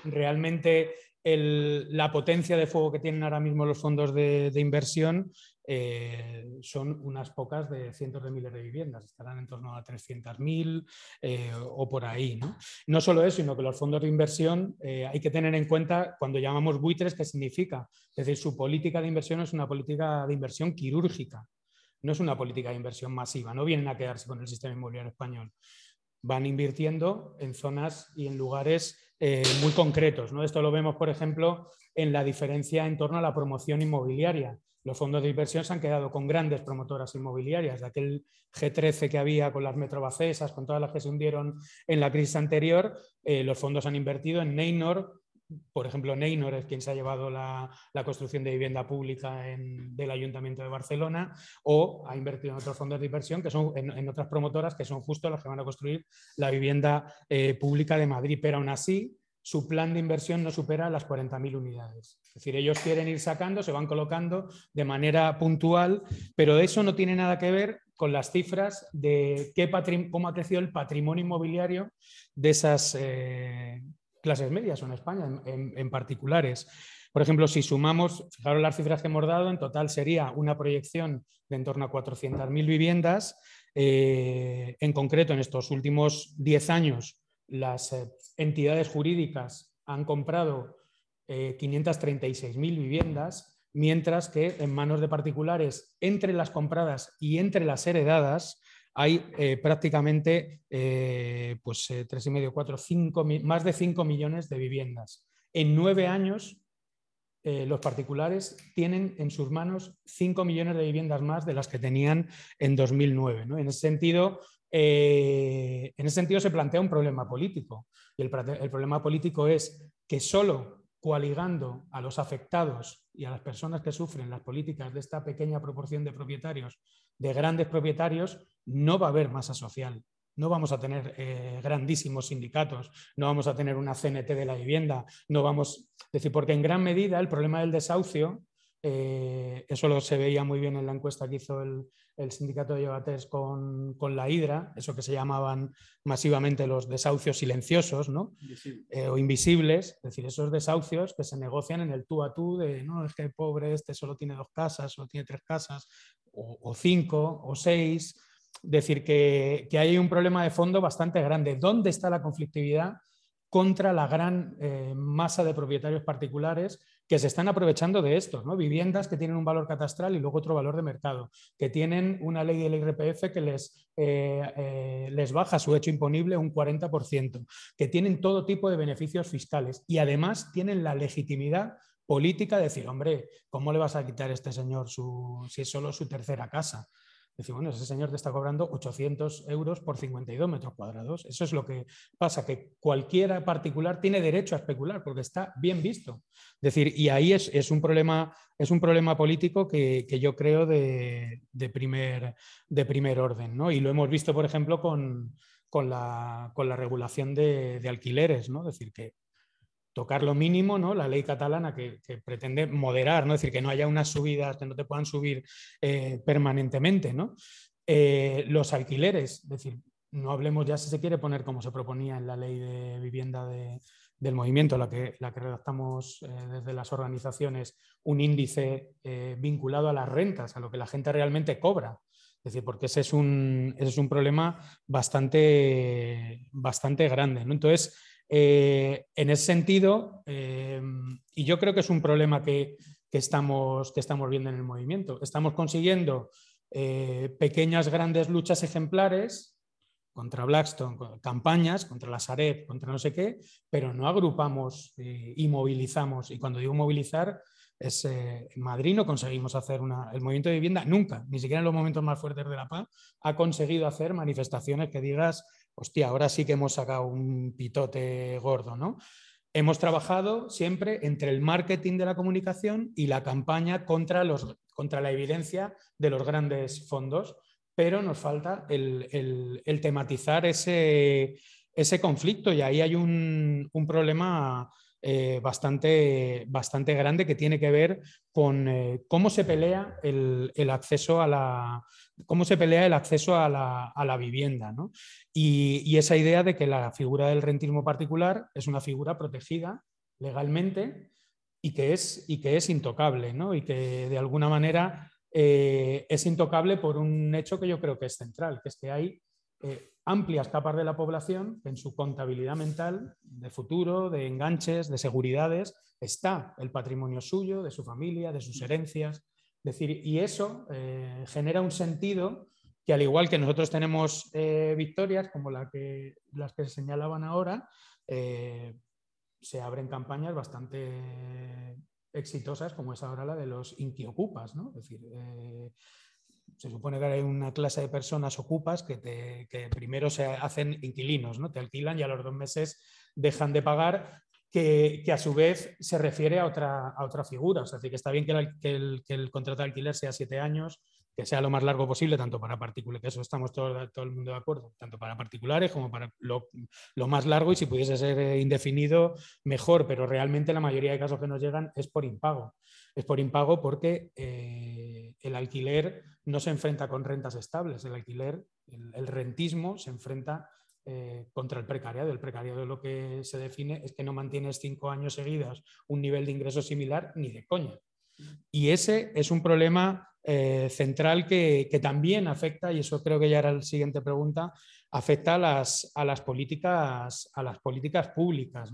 realmente la potencia de fuego que tienen ahora mismo los fondos de, inversión eh, son unas pocas de cientos de miles de viviendas, estarán en torno a 300.000 eh, o por ahí. ¿no? no solo eso, sino que los fondos de inversión eh, hay que tener en cuenta cuando llamamos buitres qué significa. Es decir, su política de inversión es una política de inversión quirúrgica, no es una política de inversión masiva, no vienen a quedarse con el sistema inmobiliario español van invirtiendo en zonas y en lugares eh, muy concretos. ¿no? Esto lo vemos, por ejemplo, en la diferencia en torno a la promoción inmobiliaria. Los fondos de inversión se han quedado con grandes promotoras inmobiliarias, de aquel G13 que había con las metrobacesas, con todas las que se hundieron en la crisis anterior, eh, los fondos han invertido en Neynor, por ejemplo, Neynor es quien se ha llevado la, construcción de vivienda pública del Ayuntamiento de Barcelona o ha invertido en otros fondos de inversión, que son en, otras promotoras que son justo las que van a construir la vivienda eh, pública de Madrid. Pero aún así, su plan de inversión no supera las 40.000 unidades. Es decir, ellos quieren ir sacando, se van colocando de manera puntual, pero eso no tiene nada que ver con las cifras de qué cómo ha crecido el patrimonio inmobiliario de esas eh, clases medias o en España en, particulares. Por ejemplo, si sumamos, fijaros las cifras que hemos dado, en total sería una proyección de en torno a 400.000 viviendas. Eh, en concreto, en estos últimos 10 años, las eh, entidades jurídicas han comprado 536.000 eh, viviendas, mientras que en manos de particulares, entre las compradas y entre las heredadas, hay eh, prácticamente eh, pues, eh, y medio, cuatro, cinco, más de 5 millones de viviendas. En nueve años, los particulares tienen en sus manos 5 millones de viviendas más de las que tenían en 2009. En, ese sentido, en ese sentido, se plantea un problema político. Y el, el problema político es que solo coaligando a los afectados y a las personas que sufren las políticas de esta pequeña proporción de propietarios, de grandes propietarios, no va a haber masa social. No vamos a tener eh, grandísimos sindicatos, no vamos a tener una CNT de la vivienda, no vamos, decir, porque en gran medida el problema del desahucio, eh, eso lo se veía muy bien en la encuesta que hizo el, sindicato de llevates con, la Hidra, eso que se llamaban masivamente los desahucios silenciosos ¿no? Eh, o invisibles, es decir, esos desahucios que se negocian en el tú a tú de, no, es que pobre este solo tiene dos casas, solo tiene tres casas, o cinco, o seis, decir que, hay un problema de fondo bastante grande. ¿Dónde está la conflictividad contra la gran eh, masa de propietarios particulares que se están aprovechando de esto? ¿no? Viviendas que tienen un valor catastral y luego otro valor de mercado, que tienen una ley del IRPF que les, eh, eh, les baja su hecho imponible un 40%, que tienen todo tipo de beneficios fiscales y además tienen la legitimidad política de decir, hombre, ¿cómo le vas a quitar a este señor su, si es solo su tercera casa? Decir, bueno, ese señor te está cobrando 800 euros por 52 metros cuadrados. Eso es lo que pasa, que cualquiera particular tiene derecho a especular porque está bien visto. decir, y ahí es, un, problema, es un problema político que, yo creo de, primer, de primer orden. ¿no? Y lo hemos visto, por ejemplo, con, la, regulación de, de alquileres. ¿no? Es decir, que tocar lo mínimo, ¿no? La ley catalana que, pretende moderar, ¿no? Es decir, que no haya unas subidas, que no te puedan subir eh, permanentemente, ¿no? Eh, los alquileres, es decir, no hablemos ya si se quiere poner como se proponía en la ley de vivienda del movimiento, la que, la que redactamos eh, desde las organizaciones, un índice vinculado a las rentas, a lo que la gente realmente cobra. Es decir, porque ese es un, es un problema bastante, bastante grande. ¿no? Entonces, eh, en ese sentido, eh, y yo creo que es un problema que, estamos, que estamos viendo en el movimiento, estamos consiguiendo eh, pequeñas, grandes luchas ejemplares contra Blackstone, campañas contra la Sareb, contra no sé qué, pero no agrupamos y movilizamos. Y cuando digo movilizar, es, en Madrid no conseguimos hacer una, el movimiento de vivienda, nunca, ni siquiera en los momentos más fuertes de la paz, ha conseguido hacer manifestaciones que digas hostia, ahora sí que hemos sacado un pitote gordo, ¿no? Hemos trabajado siempre entre el marketing de la comunicación y la campaña contra, los, contra la evidencia de los grandes fondos, pero nos falta el, tematizar ese, ese, conflicto y ahí hay un, problema eh, bastante, bastante grande que tiene que ver con eh, cómo se pelea el, acceso a la, cómo se pelea el acceso a la, vivienda. Y, esa idea de que la figura del rentismo particular es una figura protegida, legalmente y que es, y que es intocable, ¿no? y que de alguna manera eh, es intocable por un hecho que yo creo que es central, que es que hay amplias capas de la población en su contabilidad mental de futuro, de enganches, de seguridades, está el patrimonio suyo, de su familia, de sus herencias. decir, y eso eh, genera un sentido que al igual que nosotros tenemos eh, victorias como la que, las que se señalaban ahora, eh, se abren campañas bastante exitosas como es ahora la de los inquiocupas. ¿no? Es decir, se supone que hay una clase de personas ocupas que, que, primero se hacen inquilinos, ¿no? te alquilan y a los dos meses dejan de pagar que, que, a su vez se refiere a otra, a otra figura. O sea, que está bien que, el, que el, contrato de alquiler sea siete años, que sea lo más largo posible, tanto para particulares, que eso estamos todo, el mundo de acuerdo, tanto para particulares como para lo, más largo y si pudiese ser eh, indefinido, mejor, pero realmente la mayoría de casos que nos llegan es por impago. Es por impago porque eh, el alquiler no se enfrenta con rentas estables, el alquiler, el, el rentismo se enfrenta eh, contra el precariado. El precariado lo que se define es que no mantienes cinco años seguidos un nivel de ingreso similar ni de coña. Y ese es un problema eh, central que, también afecta, y eso creo que ya era la siguiente pregunta, afecta a las, a las, políticas, a las políticas públicas,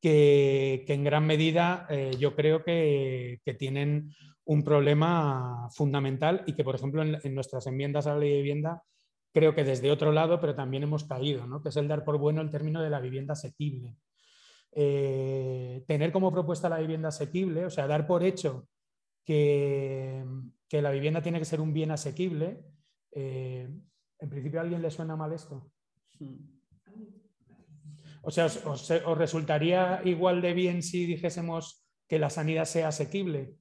que, en gran medida eh, yo creo que, tienen un problema fundamental y que, por ejemplo, en, nuestras enmiendas a la ley de vivienda, creo que desde otro lado, pero también hemos caído, que es el dar por bueno el término de la vivienda asequible. Eh, tener como propuesta la vivienda asequible, o sea, dar por hecho que, que la vivienda tiene que ser un bien asequible. Eh, ¿En principio a alguien le suena mal esto? O sea, ¿os, resultaría igual de bien si dijésemos que la sanidad sea asequible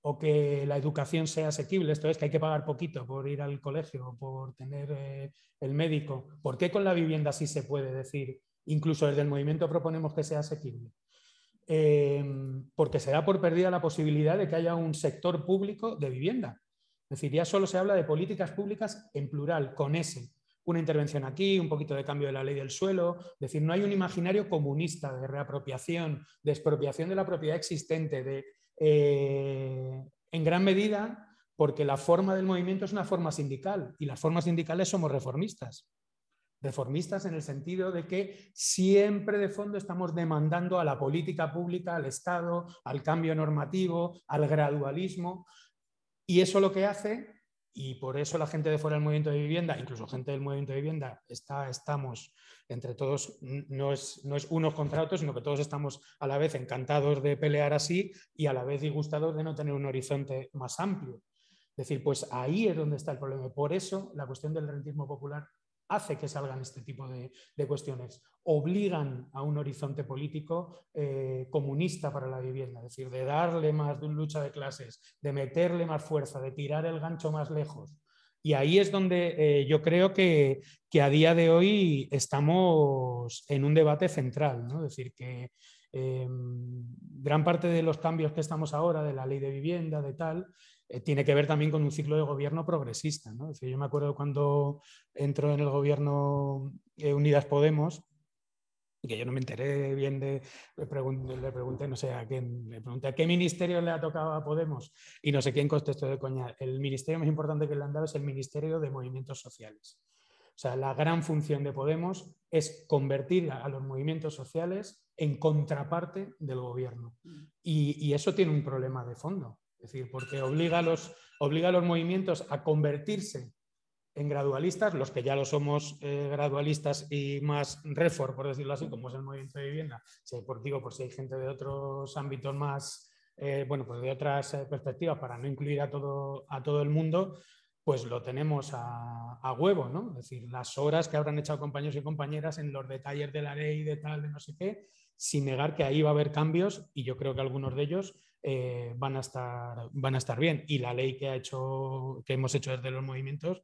o que la educación sea asequible? Esto es que hay que pagar poquito por ir al colegio, por tener eh, el médico. ¿Por qué con la vivienda sí se puede decir incluso desde el movimiento proponemos que sea asequible. Eh, porque se da por perdida la posibilidad de que haya un sector público de vivienda. Es decir, ya solo se habla de políticas públicas en plural, con ese. Una intervención aquí, un poquito de cambio de la ley del suelo. Es decir, no hay un imaginario comunista de reapropiación, de expropiación de la propiedad existente, de, eh, en gran medida porque la forma del movimiento es una forma sindical y las formas sindicales somos reformistas reformistas en el sentido de que siempre de fondo estamos demandando a la política pública, al Estado, al cambio normativo, al gradualismo. Y eso lo que hace, y por eso la gente de fuera del movimiento de vivienda, incluso gente del movimiento de vivienda, está, estamos entre todos, no es, no es unos contra otros, sino que todos estamos a la vez encantados de pelear así y a la vez disgustados de no tener un horizonte más amplio. Es decir, pues ahí es donde está el problema. Por eso la cuestión del rentismo popular hace que salgan este tipo de, cuestiones. Obligan a un horizonte político eh, comunista para la vivienda, es decir, de darle más de lucha de clases, de meterle más fuerza, de tirar el gancho más lejos. Y ahí es donde eh, yo creo que, que, a día de hoy estamos en un debate central, ¿no? es decir, que eh, gran parte de los cambios que estamos ahora, de la ley de vivienda, de tal, eh, tiene que ver también con un ciclo de gobierno progresista. ¿no? Es decir, yo me acuerdo cuando entró en el gobierno eh, Unidas Podemos, que yo no me enteré bien de, le pregunté, le pregunté, no sé a quién, le pregunté a qué ministerio le ha tocado a Podemos y no sé quién contestó de coña. El ministerio más importante que le han dado es el Ministerio de Movimientos Sociales. O sea, la gran función de Podemos es convertir a los movimientos sociales en contraparte del gobierno. Y, y eso tiene un problema de fondo. Es decir, porque obliga a los, obliga los movimientos a convertirse en gradualistas, los que ya lo somos eh, gradualistas y más refor, por decirlo así, como es el movimiento de vivienda, si por, digo, por si hay gente de otros ámbitos más, eh, bueno, pues de otras eh, perspectivas, para no incluir a todo, a todo el mundo, pues lo tenemos a, a, huevo, ¿no? Es decir, las horas que habrán echado compañeros y compañeras en los detalles de la ley, de tal, de no sé qué, sin negar que ahí va a haber cambios y yo creo que algunos de ellos eh, van, a estar, van a estar bien. Y la ley que, ha hecho, que hemos hecho desde los movimientos,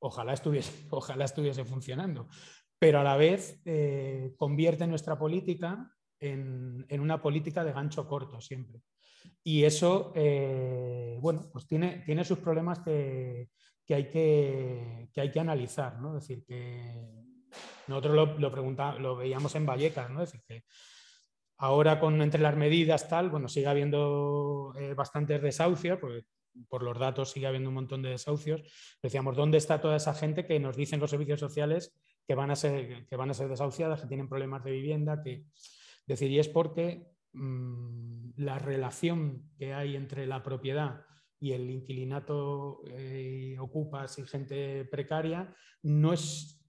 ojalá estuviese, ojalá estuviese funcionando. Pero a la vez eh, convierte nuestra política en, en, una política de gancho corto siempre. Y eso, eh, bueno, pues tiene, tiene sus problemas que, que, hay, que, que hay que analizar, ¿no? Decir, que nosotros lo, lo, lo veíamos en Vallecas, ¿no? Decir, que ahora con entre las medidas tal, bueno, sigue habiendo eh, bastantes desahucios, pues por los datos sigue habiendo un montón de desahucios. Decíamos, ¿dónde está toda esa gente que nos dicen los servicios sociales que van a ser, que van a ser desahuciadas, que tienen problemas de vivienda? Que... Decir, y es porque mm, la relación que hay entre la propiedad y el inquilinato eh, ocupas y gente precaria no, es,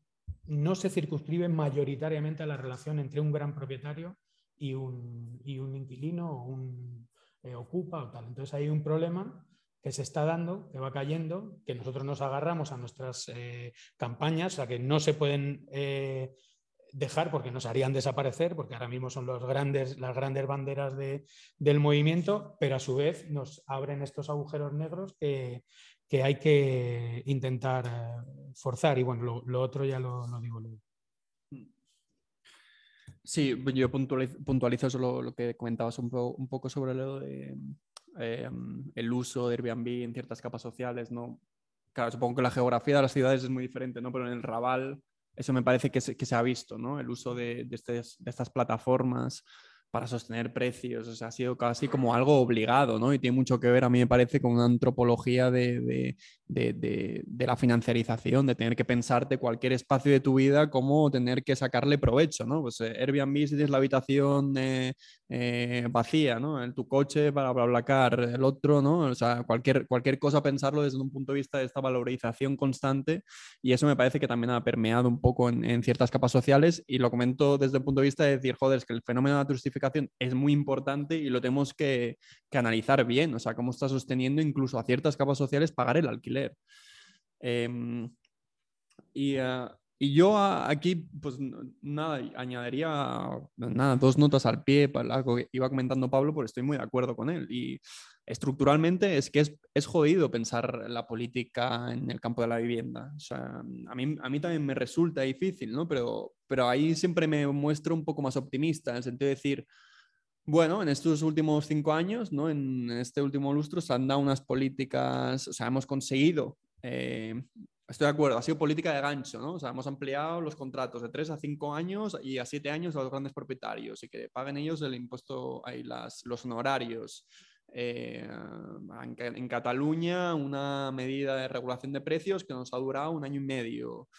no se circunscribe mayoritariamente a la relación entre un gran propietario y un, y un inquilino o un eh, ocupa o tal. Entonces hay un problema que se está dando, que va cayendo, que nosotros nos agarramos a nuestras eh, campañas, o sea, que no se pueden eh, dejar porque nos harían desaparecer, porque ahora mismo son los grandes, las grandes banderas del movimiento, pero a su vez nos abren estos agujeros negros que, hay que intentar forzar. Y bueno, lo, otro ya lo, digo luego. Sí, yo puntualizo, solo lo que comentabas un, poco sobre lo de Em, el uso de Airbnb en ciertas capas sociales, ¿no? Claro, supongo que la geografía de las ciudades es muy diferente, ¿no? Pero en el Raval eso me parece que se, ha visto, ¿no? El uso de estas plataformas para sostener precios, o sea, ha sido casi como algo obligado, ¿no? Y tiene mucho que ver, a mí me parece, con una antropología de, la financiarización, de tener que pensarte cualquier espacio de tu vida como tener que sacarle provecho, ¿no? Pues eh, Airbnb si tienes la habitación eh, eh, vacía, ¿no? En tu coche para BlaBlaCar, el otro, ¿no? O sea, cualquier, cualquier cosa pensarlo desde un punto de vista de esta valorización constante y eso me parece que también ha permeado un poco en, en ciertas capas sociales y lo comento desde el punto de vista de decir, joder, es que el fenómeno de la es muy importante y lo tenemos que, analizar bien, o sea, cómo está sosteniendo incluso a ciertas capas sociales pagar el alquiler. Em, ah, y, yo aquí, pues nada, añadiría nada, dos notas al pie para algo que iba comentando Pablo, porque estoy muy de acuerdo con él. Y estructuralmente es que es, es jodido pensar la política en el campo de la vivienda. A mí, a mí también me resulta difícil, ¿no? Pero, pero ahí siempre me muestro un poco más optimista, en el sentido de decir, bueno, en estos últimos cinco años, ¿no? en este último lustro, se han dado unas políticas, o sea, hemos conseguido, eh, estoy de acuerdo, ha sido política de gancho, ¿no? O sea, hemos ampliado los contratos de tres a cinco años y a siete años a los grandes propietarios y que paguen ellos el impuesto, ahí las, los honorarios. Eh, en, Cataluña, una medida de regulación de precios que nos ha durado un año y medio.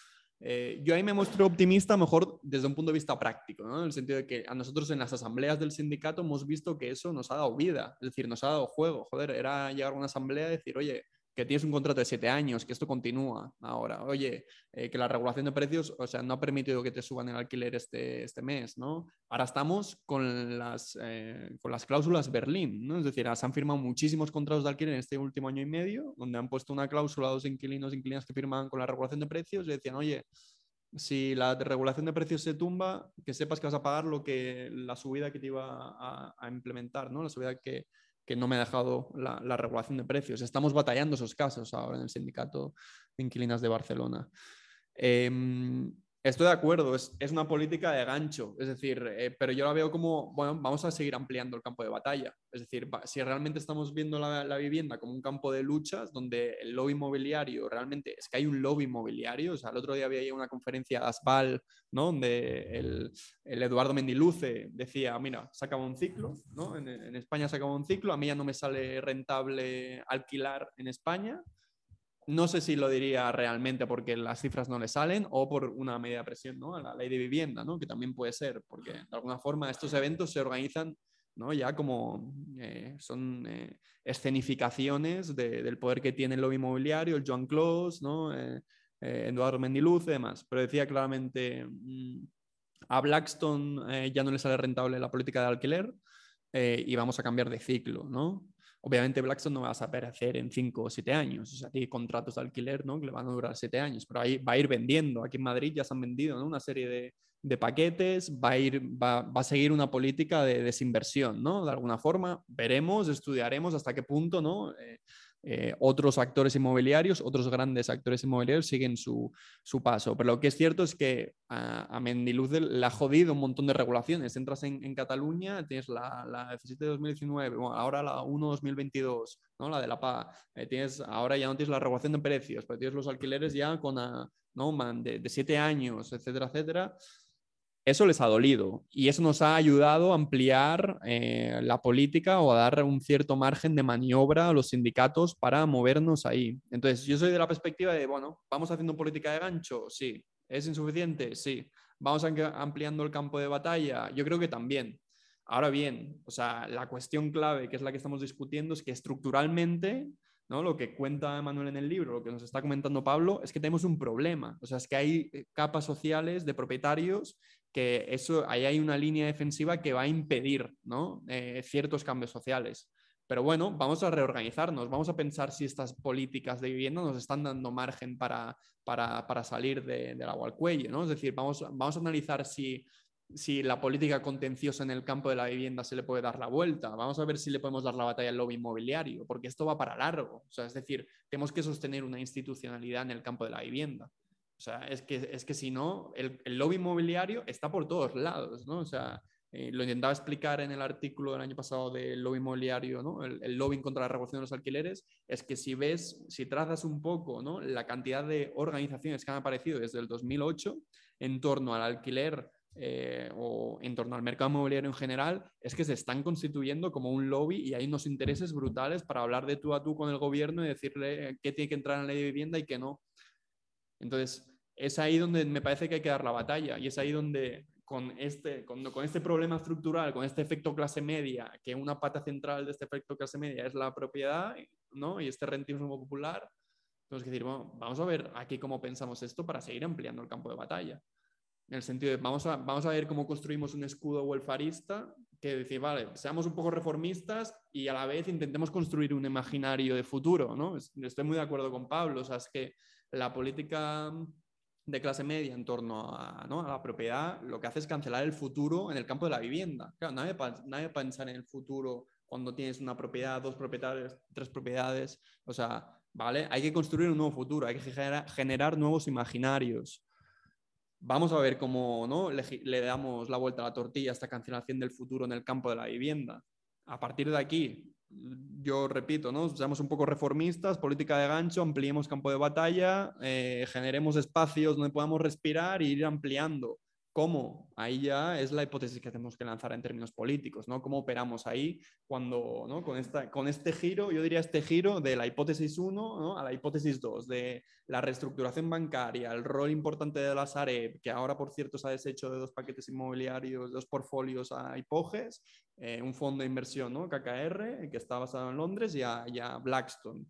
Eh, yo ahí me muestro optimista mejor desde un punto de vista práctico, ¿no? en el sentido de que a nosotros en las asambleas del sindicato hemos visto que eso nos ha dado vida, es decir, nos ha dado juego. Joder, era llegar a una asamblea y decir, oye, que tienes un contrato de siete años, que esto continúa ahora. Oye, eh, que la regulación de precios, o sea, no ha permitido que te suban el alquiler este, este mes, ¿no? Ahora estamos con las, eh, con las cláusulas Berlín, ¿no? Es decir, se han firmado muchísimos contratos de alquiler en este último año y medio, donde han puesto una cláusula a los inquilinos e inquilinas que firman con la regulación de precios y decían, oye, si la regulación de precios se tumba, que sepas que vas a pagar lo que la subida que te iba a, a implementar, ¿no? La subida que, que no me ha dejado la, regulación de precios. Estamos batallando esos casos ahora en el sindicato de inquilinas de Barcelona. Em, Estoy de acuerdo, es, una política de gancho, es decir, eh, pero yo la veo como, bueno, vamos a seguir ampliando el campo de batalla. Es decir, si realmente estamos viendo la, vivienda como un campo de luchas donde el lobby inmobiliario realmente es que hay un lobby inmobiliario, o sea, el otro día había una conferencia de Asbal, ¿no? Donde el, Eduardo Mendiluce decía, mira, se un ciclo, ¿no? En, España se un ciclo, a mí ya no me sale rentable alquilar en España no sé si lo diría realmente porque las cifras no le salen o por una media presión ¿no? a la ley de vivienda, ¿no? que también puede ser, porque de alguna forma estos eventos se organizan ¿no? ya como eh, son eh, escenificaciones del poder que tiene el lobby inmobiliario, el Joan Clos, ¿no? Eh, Eduardo Mendiluz y demás. Pero decía claramente, mm, a Blackstone ya no le sale rentable la política de alquiler y vamos a cambiar de ciclo. ¿no? Obviamente Blackstone no va a hacer en 5 o 7 años, o sea, tiene contratos de alquiler ¿no? que le van a durar 7 años, pero ahí va a ir vendiendo. Aquí en Madrid ya se han vendido ¿no? una serie de, de paquetes, va a, ir, va, va, a seguir una política de desinversión, ¿no? De alguna forma, veremos, estudiaremos hasta qué punto, ¿no? Eh, eh, otros actores inmobiliarios, otros grandes actores inmobiliarios siguen su, paso. Pero lo que es cierto es que a, a Mendiluz le ha jodido un montón de regulaciones. Entras en, Cataluña, tienes la, la 17 de 2019, ahora la 1 2022, ¿no? la de la PA. Eh, tienes, ahora ya no tienes la regulación de precios, pero tienes los alquileres ya con a, ¿no? Man, de, de siete años, etcétera, etcétera eso les ha dolido y eso nos ha ayudado a ampliar eh, la política o a dar un cierto margen de maniobra a los sindicatos para movernos ahí. Entonces, yo soy de la perspectiva de, bueno, ¿vamos haciendo política de gancho? Sí. ¿Es insuficiente? Sí. ¿Vamos ampliando el campo de batalla? Yo creo que también. Ahora bien, o sea, la cuestión clave, que es la que estamos discutiendo, es que estructuralmente ¿no? Lo que cuenta Manuel en el libro, lo que nos está comentando Pablo, es que tenemos un problema. O sea, es que hay eh, capas sociales de propietarios que eso, ahí hay una línea defensiva que va a impedir ¿no? Eh, ciertos cambios sociales. Pero bueno, vamos a reorganizarnos, vamos a pensar si estas políticas de vivienda nos están dando margen para, para, salir de, del agua al cuello, ¿no? Es decir, vamos, vamos a analizar si si la política contenciosa en el campo de la vivienda se le puede dar la vuelta. Vamos a ver si le podemos dar la batalla al lobby inmobiliario, porque esto va para largo. O sea, es decir, tenemos que sostener una institucionalidad en el campo de la vivienda. O sea, es que, es que si no, el, lobby inmobiliario está por todos lados, ¿no? O sea, eh, lo intentaba explicar en el artículo del año pasado del lobby inmobiliario, ¿no? El, el, lobby contra la revolución de los alquileres, es que si ves, si trazas un poco, ¿no? La cantidad de organizaciones que han aparecido desde el 2008 en torno al alquiler eh, o en torno al mercado inmobiliario en general, es que se están constituyendo como un lobby y hay unos intereses brutales para hablar de tú a tú con el gobierno y decirle qué tiene que entrar en la ley de vivienda y qué no. Entonces, es ahí donde me parece que hay que dar la batalla y es ahí donde con este, con, con este problema estructural, con este efecto clase media, que una pata central de este efecto clase media es la propiedad ¿no? y este rentismo popular, tenemos decir, bueno, vamos a ver aquí cómo pensamos esto para seguir ampliando el campo de batalla. En el sentido de, vamos a, vamos a ver cómo construimos un escudo welfarista que decir, vale, seamos un poco reformistas y a la vez intentemos construir un imaginario de futuro, ¿no? Estoy muy de acuerdo con Pablo, o sea, es que la política de clase media en torno a, ¿no? a la propiedad lo que hace es cancelar el futuro en el campo de la vivienda. Claro, nadie, nadie pensar en el futuro cuando tienes una propiedad, dos propiedades, tres propiedades, o sea, ¿vale? Hay que construir un nuevo futuro, hay que generar nuevos imaginarios vamos a ver cómo ¿no? le, damos la vuelta a la tortilla a esta cancelación del futuro en el campo de la vivienda. A partir de aquí, yo repito, ¿no? seamos un poco reformistas, política de gancho, ampliemos campo de batalla, eh, generemos espacios donde podamos respirar e ir ampliando. ¿Cómo? Ahí ya es la hipótesis que tenemos que lanzar en términos políticos, ¿no? ¿Cómo operamos ahí cuando, ¿no? Con, esta, con este giro, yo diría este giro de la hipótesis 1 ¿no? a la hipótesis 2, de la reestructuración bancaria, el rol importante de la Sareb, que ahora, por cierto, se ha deshecho de dos paquetes inmobiliarios, dos portfolios a Hipoges, eh, un fondo de inversión, ¿no? KKR, que está basado en Londres, y a, y a Blackstone.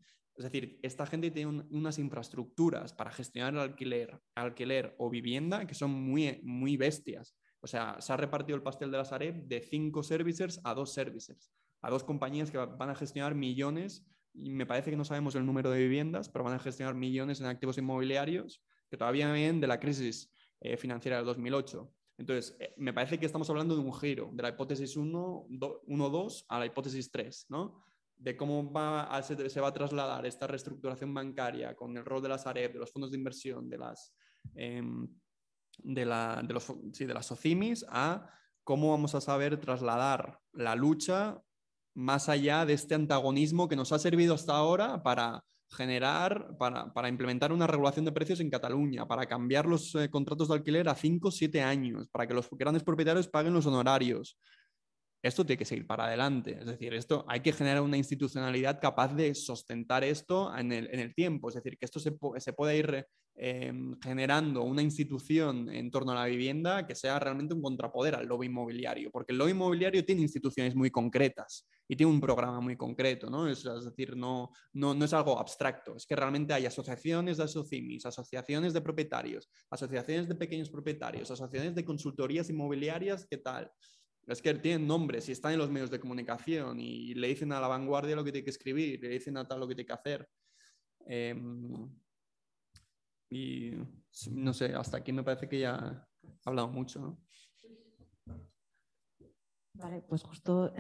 Es decir, esta gente tiene unas infraestructuras para gestionar el alquiler, alquiler o vivienda que son muy, muy bestias. O sea, se ha repartido el pastel de la Sareb de cinco servicers a dos servicers, a dos compañías que van a gestionar millones, y me parece que no sabemos el número de viviendas, pero van a gestionar millones en activos inmobiliarios que todavía vienen de la crisis eh, financiera del 2008. Entonces, eh, me parece que estamos hablando de un giro, de la hipótesis 1-2 a la hipótesis 3, ¿no? De cómo va se, va a trasladar esta reestructuración bancaria con el rol de las AREP, de los fondos de inversión, de las, em, de, la, de, los, sí, las a cómo vamos a saber trasladar la lucha más allá de este antagonismo que nos ha servido hasta ahora para generar, para, para implementar una regulación de precios en Cataluña, para cambiar los eh, contratos de alquiler a 5 o 7 años, para que los grandes propietarios paguen los honorarios, esto tiene que seguir para adelante. Es decir, esto hay que generar una institucionalidad capaz de sustentar esto en el, tiempo. Es decir, que esto se, se pueda ir em, generando una institución en torno a la vivienda que sea realmente un contrapoder al lobby inmobiliario, porque el lobby inmobiliario tiene instituciones muy concretas y tiene un programa muy concreto, ¿no? Es, decir, no, no, no, es algo abstracto, es que realmente hay asociaciones de asocimis, asociaciones de propietarios, asociaciones de pequeños propietarios, asociaciones de consultorías inmobiliarias, ¿qué tal? Es que tienen nombres y están en los medios de comunicación y le dicen a la vanguardia lo que tiene que escribir, le dicen a tal lo que tiene que hacer. Em, y no sé, hasta aquí me parece que ya he hablado mucho. Vale, pues justo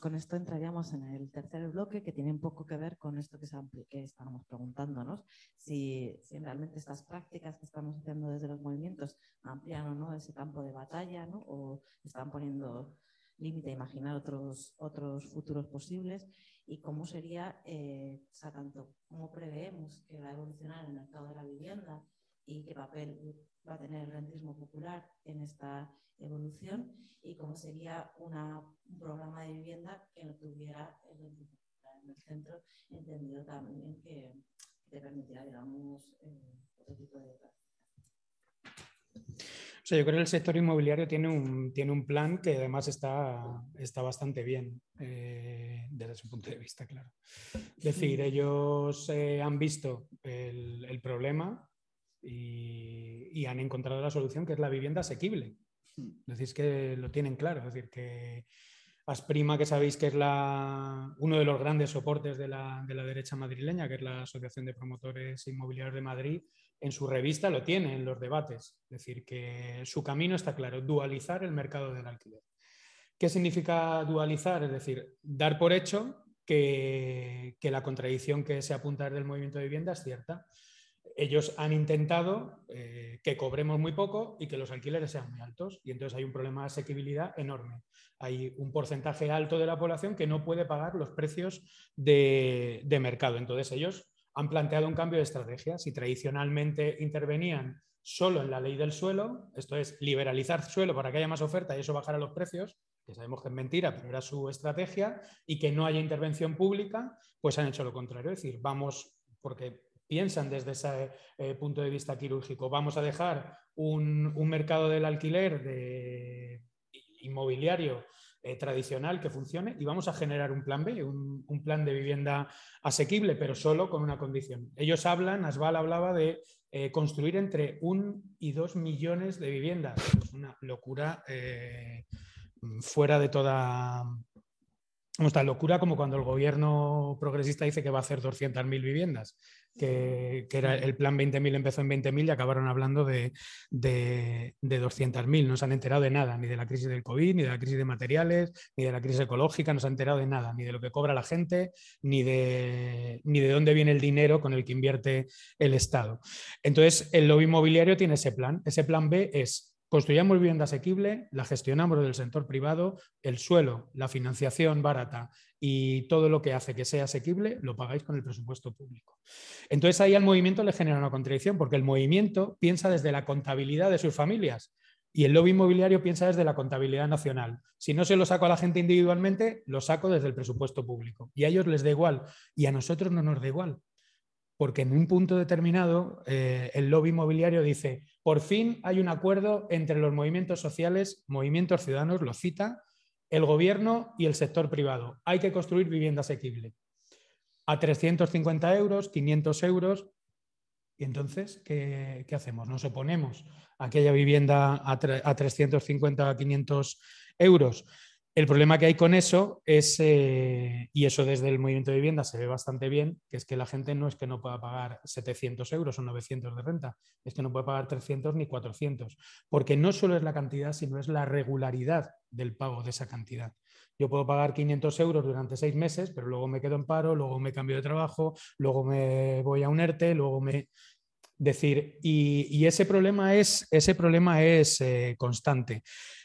con esto entraríamos en el tercer bloque que tiene un poco que ver con esto que, que estábamos preguntándonos, si, si, realmente estas prácticas que estamos haciendo desde los movimientos amplían o no ese campo de batalla ¿no? o están poniendo límite a imaginar otros, otros futuros posibles y cómo sería, eh, o sea, tanto cómo preveemos que va a evolucionar el mercado de la vivienda y qué papel va a tener el rentismo popular en esta evolución y cómo sería un programa de vivienda que no tuviera el rentismo popular en el centro, entendido también que, te permitiera, digamos, eh, otro tipo de o sea, yo creo que el sector inmobiliario tiene un, tiene un plan que además está, está bastante bien eh, desde su punto de vista, claro. Es decir, ellos eh, han visto el, el problema y, y, han encontrado la solución, que es la vivienda asequible. Es decir, que lo tienen claro. Es decir, que Asprima, que sabéis que es la, uno de los grandes soportes de la, de la derecha madrileña, que es la Asociación de Promotores Inmobiliarios de Madrid, en su revista lo tiene en los debates. Es decir, que su camino está claro, dualizar el mercado del alquiler. ¿Qué significa dualizar? Es decir, dar por hecho que, que la contradicción que se apunta desde el movimiento de vivienda es cierta ellos han intentado eh, que cobremos muy poco y que los alquileres sean muy altos. Y entonces hay un problema de asequibilidad enorme. Hay un porcentaje alto de la población que no puede pagar los precios de, mercado. Entonces ellos han planteado un cambio de estrategia. Si tradicionalmente intervenían solo en la ley del suelo, esto es liberalizar suelo para que haya más oferta y eso bajara los precios, que sabemos que es mentira, pero era su estrategia, y que no haya intervención pública, pues han hecho lo contrario. Es decir, vamos, porque piensan desde ese eh, punto de vista quirúrgico. Vamos a dejar un, mercado del alquiler de inmobiliario eh, tradicional que funcione y vamos a generar un plan B, un, plan de vivienda asequible, pero solo con una condición. Ellos hablan, Asval hablaba de eh, construir entre un y dos millones de viviendas. Es una locura fuera de toda locura como cuando el gobierno progresista dice que va a hacer 200.000 viviendas, que, era el plan 20.000 empezó en 20.000 y acabaron hablando de, de, de 200.000. No se han enterado de nada, ni de la crisis del COVID, ni de la crisis de materiales, ni de la crisis ecológica, no se han enterado de nada, ni de lo que cobra la gente, ni de, ni de dónde viene el dinero con el que invierte el Estado. Entonces, el lobby inmobiliario tiene ese plan. Ese plan B es Construyamos vivienda asequible, la gestionamos del sector privado, el suelo, la financiación barata y todo lo que hace que sea asequible lo pagáis con el presupuesto público. Entonces ahí al movimiento le genera una contradicción porque el movimiento piensa desde la contabilidad de sus familias y el lobby inmobiliario piensa desde la contabilidad nacional. Si no se lo saco a la gente individualmente, lo saco desde el presupuesto público. Y a ellos les da igual y a nosotros no nos da igual porque en un punto determinado eh, el lobby inmobiliario dice, por fin hay un acuerdo entre los movimientos sociales, movimientos ciudadanos, lo cita, el gobierno y el sector privado. Hay que construir vivienda asequible. A 350 euros, 500 euros. Y entonces, ¿qué, hacemos? ¿Nos oponemos a aquella vivienda a, a 350, 500 euros? El problema que hay con eso es, eh, y eso desde el movimiento de vivienda se ve bastante bien, que es que la gente no es que no pueda pagar 700 euros o 900 de renta, es que no puede pagar 300 ni 400, porque no solo es la cantidad, sino es la regularidad del pago de esa cantidad. Yo puedo pagar 500 euros durante seis meses, pero luego me quedo en paro, luego me cambio de trabajo, luego me voy a un ERTE, luego me decir, y, ese problema es, ese problema es eh, constante.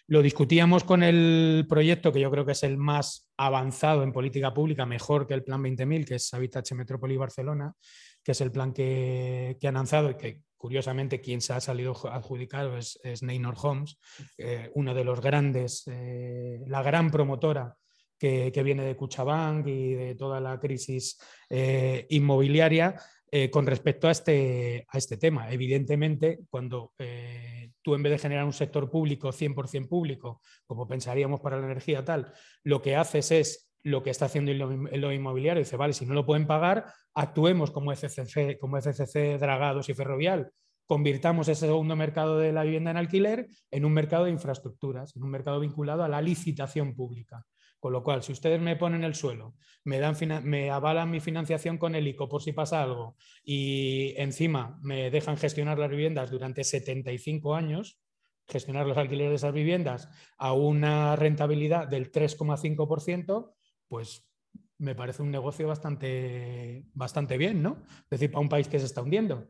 Lo discutíamos con el proyecto que yo creo que es el más avanzado en política pública, mejor que el Plan 20.000, que es Habitat Metrópoli Barcelona, que es el plan que, han lanzado y que curiosamente quien se ha salido adjudicado es, es Neynor Homes, eh, uno de los grandes, eh, la gran promotora que, viene de Cuchabank y de toda la crisis eh, inmobiliaria eh, con respecto a este, a este tema. Evidentemente, cuando eh, tú en vez de generar un sector público 100% público, como pensaríamos para la energía tal, lo que haces es lo que está haciendo en lo inmobiliario. Dice, vale, si no lo pueden pagar, actuemos como FCC, como FCC Dragados y Ferrovial. Convirtamos ese segundo mercado de la vivienda en alquiler en un mercado de infraestructuras, en un mercado vinculado a la licitación pública. Con lo cual, si ustedes me ponen el suelo, me, dan, me avalan mi financiación con el ICO por si pasa algo y encima me dejan gestionar las viviendas durante 75 años, gestionar los alquileres de esas viviendas a una rentabilidad del 3,5%, pues me parece un negocio bastante, bastante bien, ¿no? Es decir, para un país que se está hundiendo.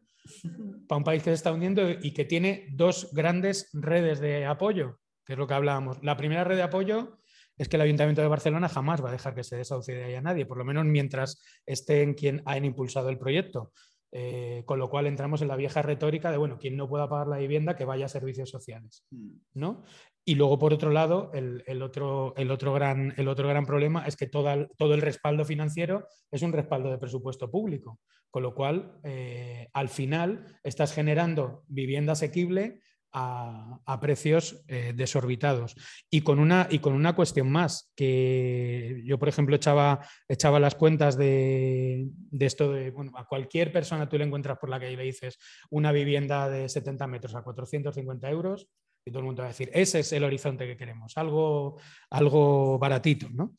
Para un país que se está hundiendo y que tiene dos grandes redes de apoyo, que es lo que hablábamos. La primera red de apoyo es que el Ayuntamiento de Barcelona jamás va a dejar que se desahucie de ahí a nadie, por lo menos mientras estén quien han impulsado el proyecto. Eh, con lo cual entramos en la vieja retórica de, bueno, quien no pueda pagar la vivienda, que vaya a servicios sociales. Mm. ¿no? Y luego, por otro lado, el, otro, el, otro, gran, el otro gran problema es que todo el respaldo financiero es un respaldo de presupuesto público, con lo cual, eh, al final, estás generando vivienda asequible a, precios eh, desorbitados. Y con, una, y con una cuestión más, que yo, por ejemplo, echaba, echaba las cuentas de, esto de, bueno, a cualquier persona tú le encuentras por la calle y le dices una vivienda de 70 metros a 450 euros, y todo el mundo va a decir, ese es el horizonte que queremos, algo, algo baratito, ¿no?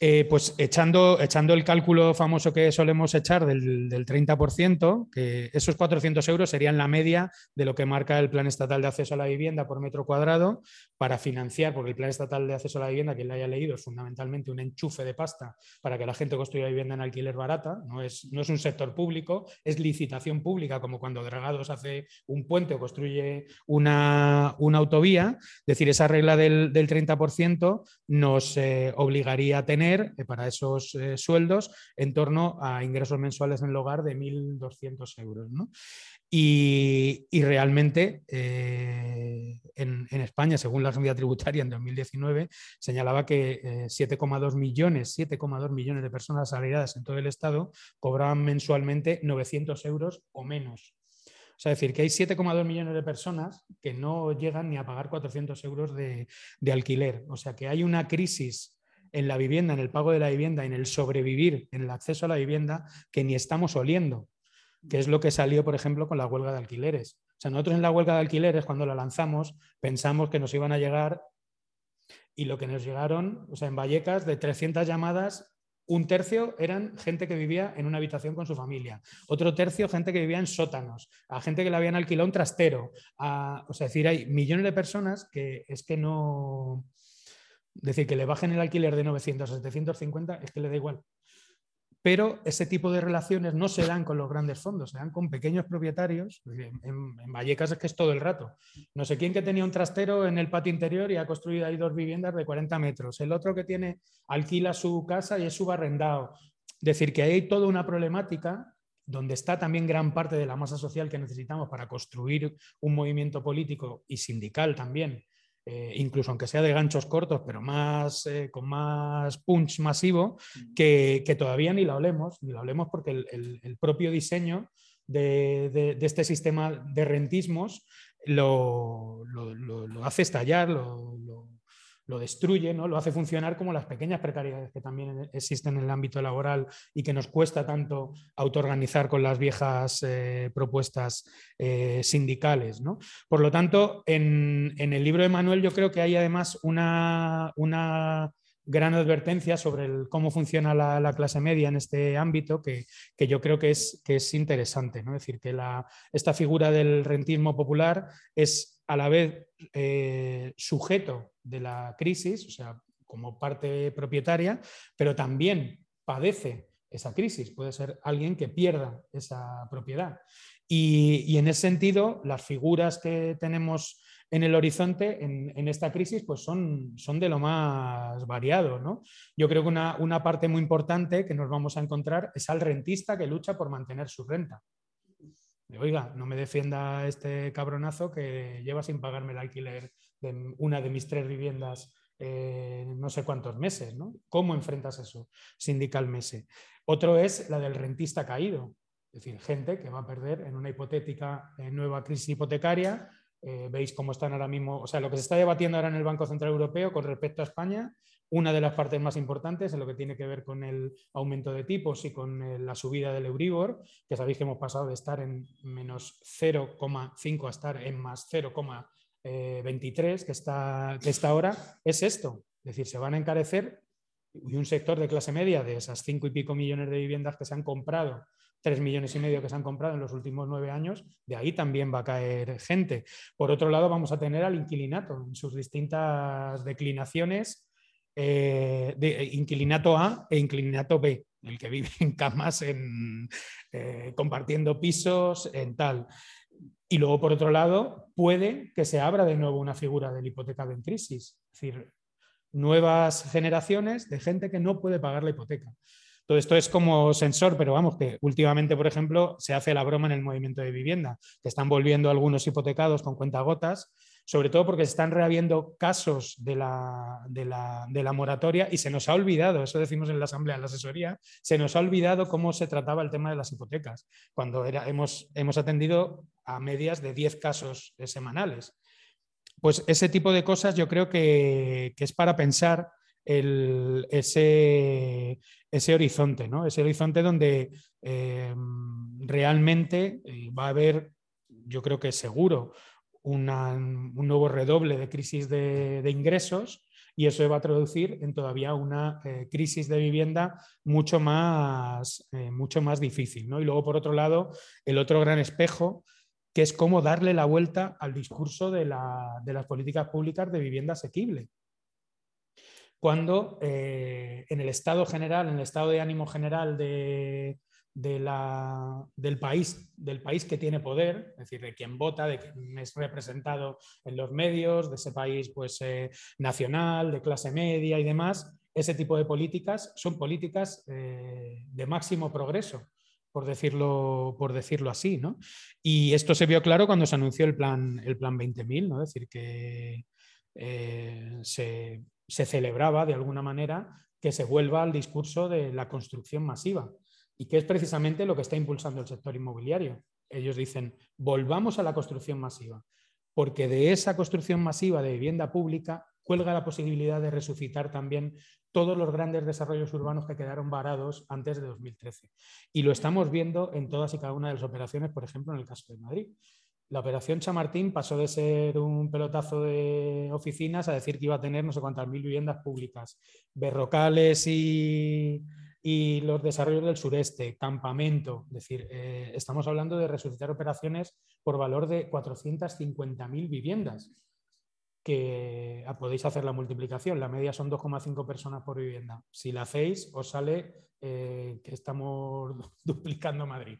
Eh, pues echando, echando el cálculo famoso que solemos echar del, 30%, que esos 400 euros serían la media de lo que marca el Plan Estatal de Acceso a la Vivienda por metro cuadrado para financiar, porque el Plan Estatal de Acceso a la Vivienda, quien lo haya leído, es fundamentalmente un enchufe de pasta para que la gente construya vivienda en alquiler barata, no es, no es un sector público, es licitación pública, como cuando Dragados hace un puente o construye una, autovía, es decir, esa regla del, 30% nos eh, obligaría a tener eh, para esos eh, sueldos en torno a ingresos mensuales en el hogar de 1.200 euros. Y, realmente eh, en, España, según la Asamblea Tributaria en 2019, señalaba que 7,2 millones, 7,2 millones de personas asalariadas en todo el Estado cobraban mensualmente 900 euros o menos. O sea, decir que hay 7,2 millones de personas que no llegan ni a pagar 400 euros de, de, alquiler. O sea, que hay una crisis en la vivienda, en el pago de la vivienda, en el sobrevivir, en el acceso a la vivienda, que ni estamos oliendo, que es lo que salió, por ejemplo, con la huelga de alquileres. O sea, nosotros en la huelga de alquileres, cuando la lanzamos, pensamos que nos iban a llegar y lo que nos llegaron, o sea, en Vallecas, de 300 llamadas, un tercio eran gente que vivía en una habitación con su familia, otro tercio gente que vivía en sótanos, a gente que le habían alquilado un trastero, o sea, es decir, hay millones de personas que es que no, decir, que le bajen el alquiler de 900 a 750 es que le da igual. Pero ese tipo de relaciones no se dan con los grandes fondos, se dan con pequeños propietarios. En, Vallecas es que es todo el rato. No sé quién que tenía un trastero en el patio interior y ha construido ahí dos viviendas de 40 metros. El otro que tiene alquila su casa y es subarrendado. Decir que hay toda una problemática donde está también gran parte de la masa social que necesitamos para construir un movimiento político y sindical también eh, incluso aunque sea de ganchos cortos, pero más, eh, con más punch masivo, que, todavía ni la olemos, ni la olemos porque el, propio diseño de, este sistema de rentismos lo, lo hace estallar, lo, lo destruye, ¿no? lo hace funcionar como las pequeñas precariedades que también existen en el ámbito laboral y que nos cuesta tanto autoorganizar con las viejas eh, propuestas eh, sindicales. ¿no? Por lo tanto, en, el libro de Manuel yo creo que hay además una, una gran advertencia sobre cómo funciona la, clase media en este ámbito que, yo creo que es, que es interesante. ¿no? Es decir, que la, esta figura del rentismo popular es a la vez eh, sujeto de la crisis, o sea, como parte propietaria, pero también padece esa crisis. Puede ser alguien que pierda esa propiedad. Y, en ese sentido, las figuras que tenemos en el horizonte en, esta crisis pues son, son, de lo más variado. ¿no? Yo creo que una, una parte muy importante que nos vamos a encontrar es al rentista que lucha por mantener su renta oiga, no me defienda este cabronazo que lleva sin pagarme el alquiler de una de mis tres viviendas no sé cuántos meses, ¿no? ¿Cómo enfrentas eso sindicalmente? Otro es la del rentista caído, es decir, gente que va a perder en una hipotética eh, nueva crisis hipotecaria. Eh, veis cómo están ahora mismo, o sea, lo que se está debatiendo ahora en el Banco Central Europeo con respecto a España una de las partes más importantes en lo que tiene que ver con el aumento de tipos y con eh, la subida del Euribor, que sabéis que hemos pasado de estar en menos 0,5 a estar en más 0,23, eh, que está, que está ahora, es esto. Es decir, se van a encarecer y un sector de clase media de esas 5 y pico millones de viviendas que se han comprado, 3 millones y medio que se han comprado en los últimos nueve años, de ahí también va a caer gente. Por otro lado, vamos a tener al inquilinato en sus distintas declinaciones eh, de eh, inquilinato A e inquilinato B, el que vive en camas, eh, compartiendo pisos, en tal. Y luego, por otro lado, puede que se abra de nuevo una figura del hipotecado en crisis, es decir, nuevas generaciones de gente que no puede pagar la hipoteca. Todo esto es como sensor, pero vamos, que últimamente, por ejemplo, se hace la broma en el movimiento de vivienda, que están volviendo algunos hipotecados con cuentagotas, sobre todo porque se están rehabiendo casos de la, de, la, moratoria y se nos ha olvidado, eso decimos en la asamblea, en la asesoría, se nos ha olvidado cómo se trataba el tema de las hipotecas, cuando era, hemos, hemos atendido a medias de 10 casos semanales. Pues ese tipo de cosas yo creo que es para pensar ese, ese, horizonte, ¿no? ese horizonte donde eh, realmente eh, va a haber, yo creo que seguro, un nuevo redoble de crisis de, ingresos y eso va a traducir en todavía una eh, crisis de vivienda mucho más, mucho más difícil. ¿no? Y luego, por otro lado, el otro gran espejo que es cómo darle la vuelta al discurso de, de las políticas públicas de vivienda asequible cuando eh, en el estado general, en el estado de ánimo general de, del, país, del país que tiene poder, es decir, de quien vota, de quien es representado en los medios, de ese país pues, eh, nacional, de clase media y demás, ese tipo de políticas son políticas eh, de máximo progreso. Por decirlo, por decirlo así, ¿no? Y esto se vio claro cuando se anunció el plan, el plan 20.000, ¿no? Es decir, que se, se celebraba de alguna manera que se vuelva al discurso de la construcción masiva y que es precisamente lo que está impulsando el sector inmobiliario. Ellos dicen, volvamos a la construcción masiva, porque de esa construcción masiva de vivienda pública cuelga la posibilidad de resucitar también todos los grandes desarrollos urbanos que quedaron varados antes de 2013. Y lo estamos viendo en todas y cada una de las operaciones, por ejemplo, en el caso de Madrid. La operación Chamartín pasó de ser un pelotazo de oficinas a decir que iba a tener no sé cuántas mil viviendas públicas, berrocales y, los desarrollos del sureste, campamento. Es decir, eh, estamos hablando de resucitar operaciones por valor de 450.000 viviendas, que ah, podéis hacer la multiplicación. La media son 2,5 personas por vivienda. Si la hacéis, os sale eh, que estamos duplicando Madrid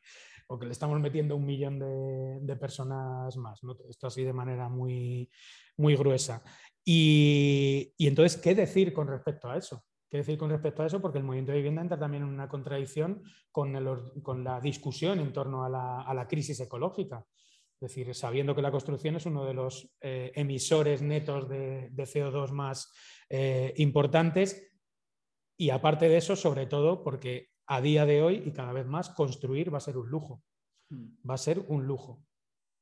o que le estamos metiendo un millón de, personas más. Esto así de manera muy, muy gruesa. Y, entonces, ¿qué decir con respecto a eso? ¿Qué decir con respecto a eso? Porque el movimiento de vivienda entra también en una contradicción con, con la discusión en torno a la, crisis ecológica. Es decir, sabiendo que la construcción es uno de los eh, emisores netos de, CO2 más eh, importantes y aparte de eso, sobre todo porque a día de hoy y cada vez más construir va a ser un lujo. Mm. Va a ser un lujo.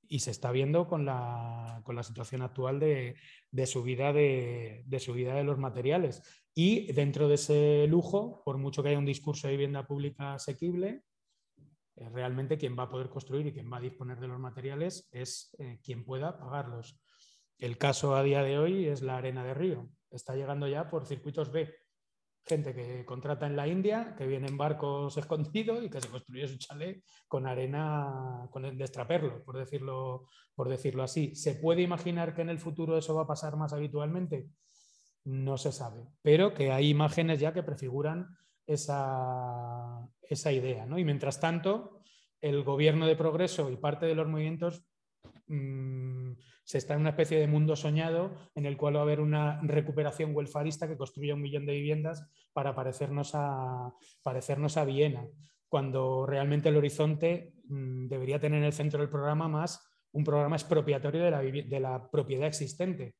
Y se está viendo con la, situación actual de, subida de, subida de los materiales. Y dentro de ese lujo, por mucho que haya un discurso de vivienda pública asequible, eh, realmente quien va a poder construir y quien va a disponer de los materiales es eh, quien pueda pagarlos. El caso a día de hoy es la arena de río. Está llegando ya por circuitos B gente que contrata en la India, que viene en barcos escondidos y que se construye su chalet con arena, con el destraperlo, por decirlo, por decirlo así. ¿Se puede imaginar que en el futuro eso va a pasar más habitualmente? No se sabe, pero que hay imágenes ya que prefiguran esa, esa idea. ¿no? Y mientras tanto, el gobierno de progreso y parte de los movimientos mm, se está en una especie de mundo soñado en el cual va a haber una recuperación welfarista que construya un millón de viviendas para parecernos a, parecernos a Viena, cuando realmente el horizonte mm, debería tener en el centro del programa más un programa expropiatorio de la, de la propiedad existente.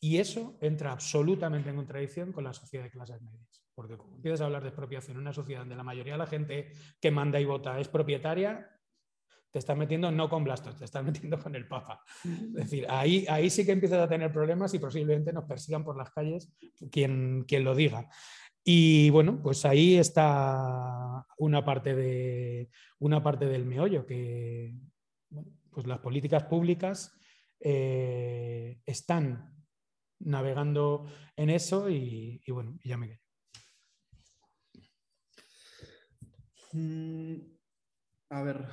Y eso entra absolutamente en contradicción con la sociedad de clases medias. Porque como empiezas a hablar de expropiación en una sociedad donde la mayoría de la gente que manda y vota es propietaria, te estás metiendo no con Blastos, te estás metiendo con el Papa. Es decir, ahí, ahí sí que empiezas a tener problemas y posiblemente nos persigan por las calles quien, quien lo diga. Y bueno, pues ahí está una parte, de, una parte del meollo, que pues las políticas públicas eh, están navegando en eso y, bueno, ya me quedo. A ver,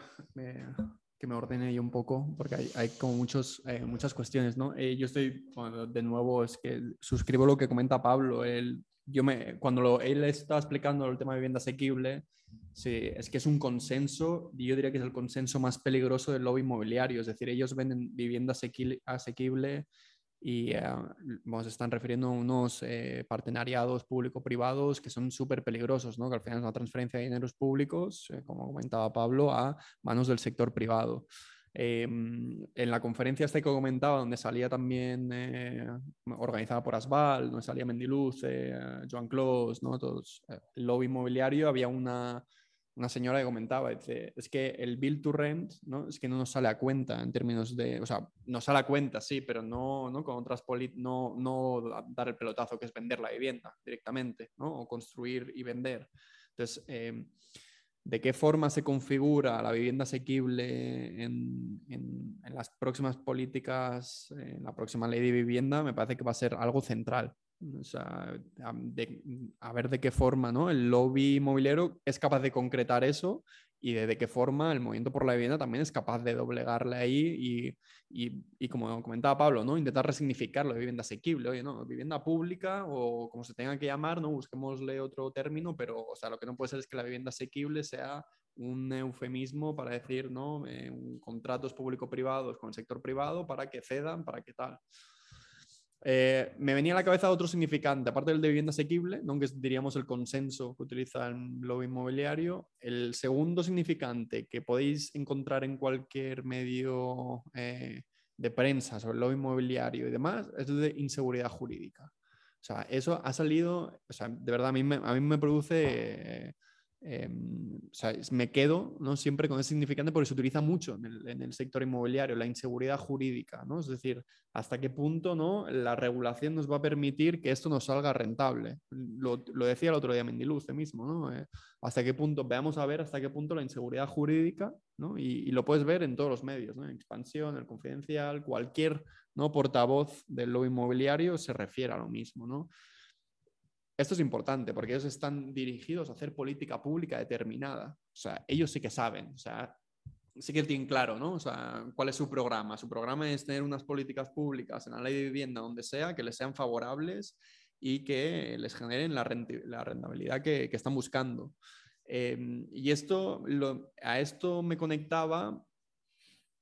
que me ordene yo un poco, porque hay, como muchos, eh, muchas cuestiones, ¿no? Eh, yo estoy, de nuevo, es que suscribo lo que comenta Pablo. Él, yo me, cuando lo, él estaba explicando el tema de vivienda asequible, sí, es que es un consenso, y yo diría que es el consenso más peligroso del lobby inmobiliario. Es decir, ellos venden vivienda asequible, y eh, se están refiriendo a unos eh, partenariados público-privados que son súper peligrosos, ¿no? que al final es una transferencia de dineros públicos, eh, como comentaba Pablo, a manos del sector privado. Em, en la conferencia esta que comentaba, donde salía también organizada por Asval, donde salía Mendiluz, Joan Clos, ¿no? Todos, el lobby inmobiliario, había una, una señora que comentaba, dice, es que el bill to rent, ¿no? Es que no nos sale a cuenta en términos de, o sea, nos sale a cuenta, sí, pero no, no con otras no, no dar el pelotazo que es vender la vivienda directamente, ¿no? O construir y vender. Entonces, em, ¿de qué forma se configura la vivienda asequible en, en, en las próximas políticas, en la próxima ley de vivienda? Me parece que va a ser algo central. O sea, a, ver de qué forma ¿no? el lobby inmobiliario es capaz de concretar eso y de, qué forma el movimiento por la vivienda también es capaz de doblegarle ahí y, y, como comentaba Pablo, ¿no? intentar resignificarlo de vivienda asequible, oye, ¿no? vivienda pública o como se tenga que llamar, ¿no? busquémosle otro término, pero o sea, lo que no puede ser es que la vivienda asequible sea un eufemismo para decir ¿no? Eh, contratos público-privados con el sector privado para que cedan, para que tal. Eh, me venía a la cabeza otro significante, aparte del de vivienda asequible, ¿no? que diríamos el consenso que utiliza el lobby inmobiliario. El segundo significante que podéis encontrar en cualquier medio eh, de prensa sobre el lobby inmobiliario y demás es de inseguridad jurídica. O sea, eso ha salido, o sea, de verdad a mí me, a mí me produce Em, o sea, me quedo ¿no? siempre con ese significante porque se utiliza mucho en el, sector inmobiliario, la inseguridad jurídica, ¿no? es decir, hasta qué punto ¿no? la regulación nos va a permitir que esto nos salga rentable. Lo, decía el otro día Mendiluce mismo, ¿no? Eh, hasta qué punto, veamos a ver hasta qué punto la inseguridad jurídica, ¿no? y, lo puedes ver en todos los medios, ¿no? expansión, el confidencial, cualquier ¿no? portavoz del lobby inmobiliario se refiere a lo mismo. ¿no? Esto es importante porque ellos están dirigidos a hacer política pública determinada. O sea, ellos sí que saben, o sea, sí que tienen claro, ¿no? O sea, cuál es su programa. Su programa es tener unas políticas públicas en la ley de vivienda, donde sea, que les sean favorables y que les generen la, rentabilidad que, están buscando. Em, y esto, a esto me conectaba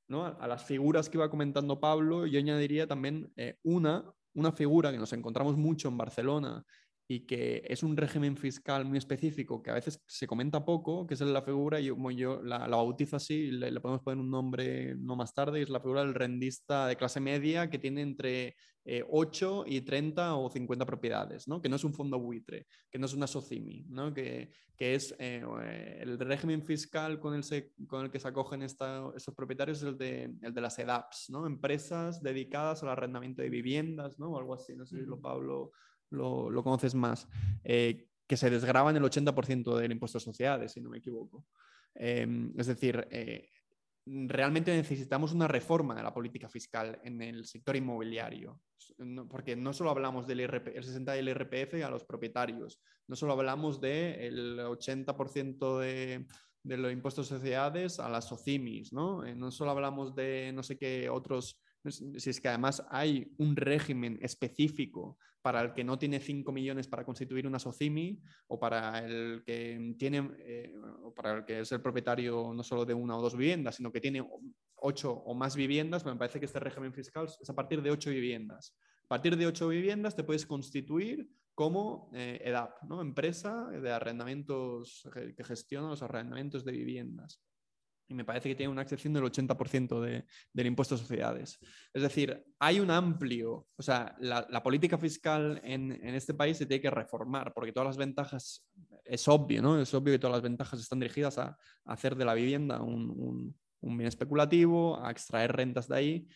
¿no? a, las figuras que iba comentando Pablo, yo añadiría también eh, una, una figura que nos encontramos mucho en Barcelona y que es un régimen fiscal muy específico que a veces se comenta poco, que es la figura, yo, yo la, la bautizo así, le, le, podemos poner un nombre no más tarde, es la figura del rendista de clase media que tiene entre 8 eh, y 30 o 50 propiedades, ¿no? que no es un fondo buitre, que no es una SOCIMI, ¿no? que, que es eh, el régimen fiscal con el, con el que se acogen esta, estos propietarios, es el de, el de las EDAPs, ¿no? empresas dedicadas al arrendamiento de viviendas, ¿no? o algo así, no sé si lo Pablo lo, conoces más, eh, que se desgraban el 80% del impuesto de sociedades, si no me equivoco. Em, es decir, eh, realmente necesitamos una reforma de la política fiscal en el sector inmobiliario, porque no solo hablamos del el 60 del IRPF a los propietarios, no solo hablamos del 80% de, de los impuestos de sociedades a las SOCIMIS, ¿no? Eh, no solo hablamos de no sé qué otros si es que además hay un régimen específico para el que no tiene 5 millones para constituir una SOCIMI o para el que tiene eh, para el que es el propietario no solo de una o dos viviendas, sino que tiene 8 o más viviendas, me parece que este régimen fiscal es a partir de 8 viviendas. A partir de 8 viviendas te puedes constituir como eh, EDAP, ¿no? empresa de arrendamientos que gestiona los arrendamientos de viviendas y me parece que tiene una excepción del 80% de, del impuesto a sociedades. Es decir, hay un amplio, o sea, la, política fiscal en, en, este país se tiene que reformar, porque todas las ventajas, es obvio, ¿no? Es obvio que todas las ventajas están dirigidas a, hacer de la vivienda un, un, un, bien especulativo, a extraer rentas de ahí,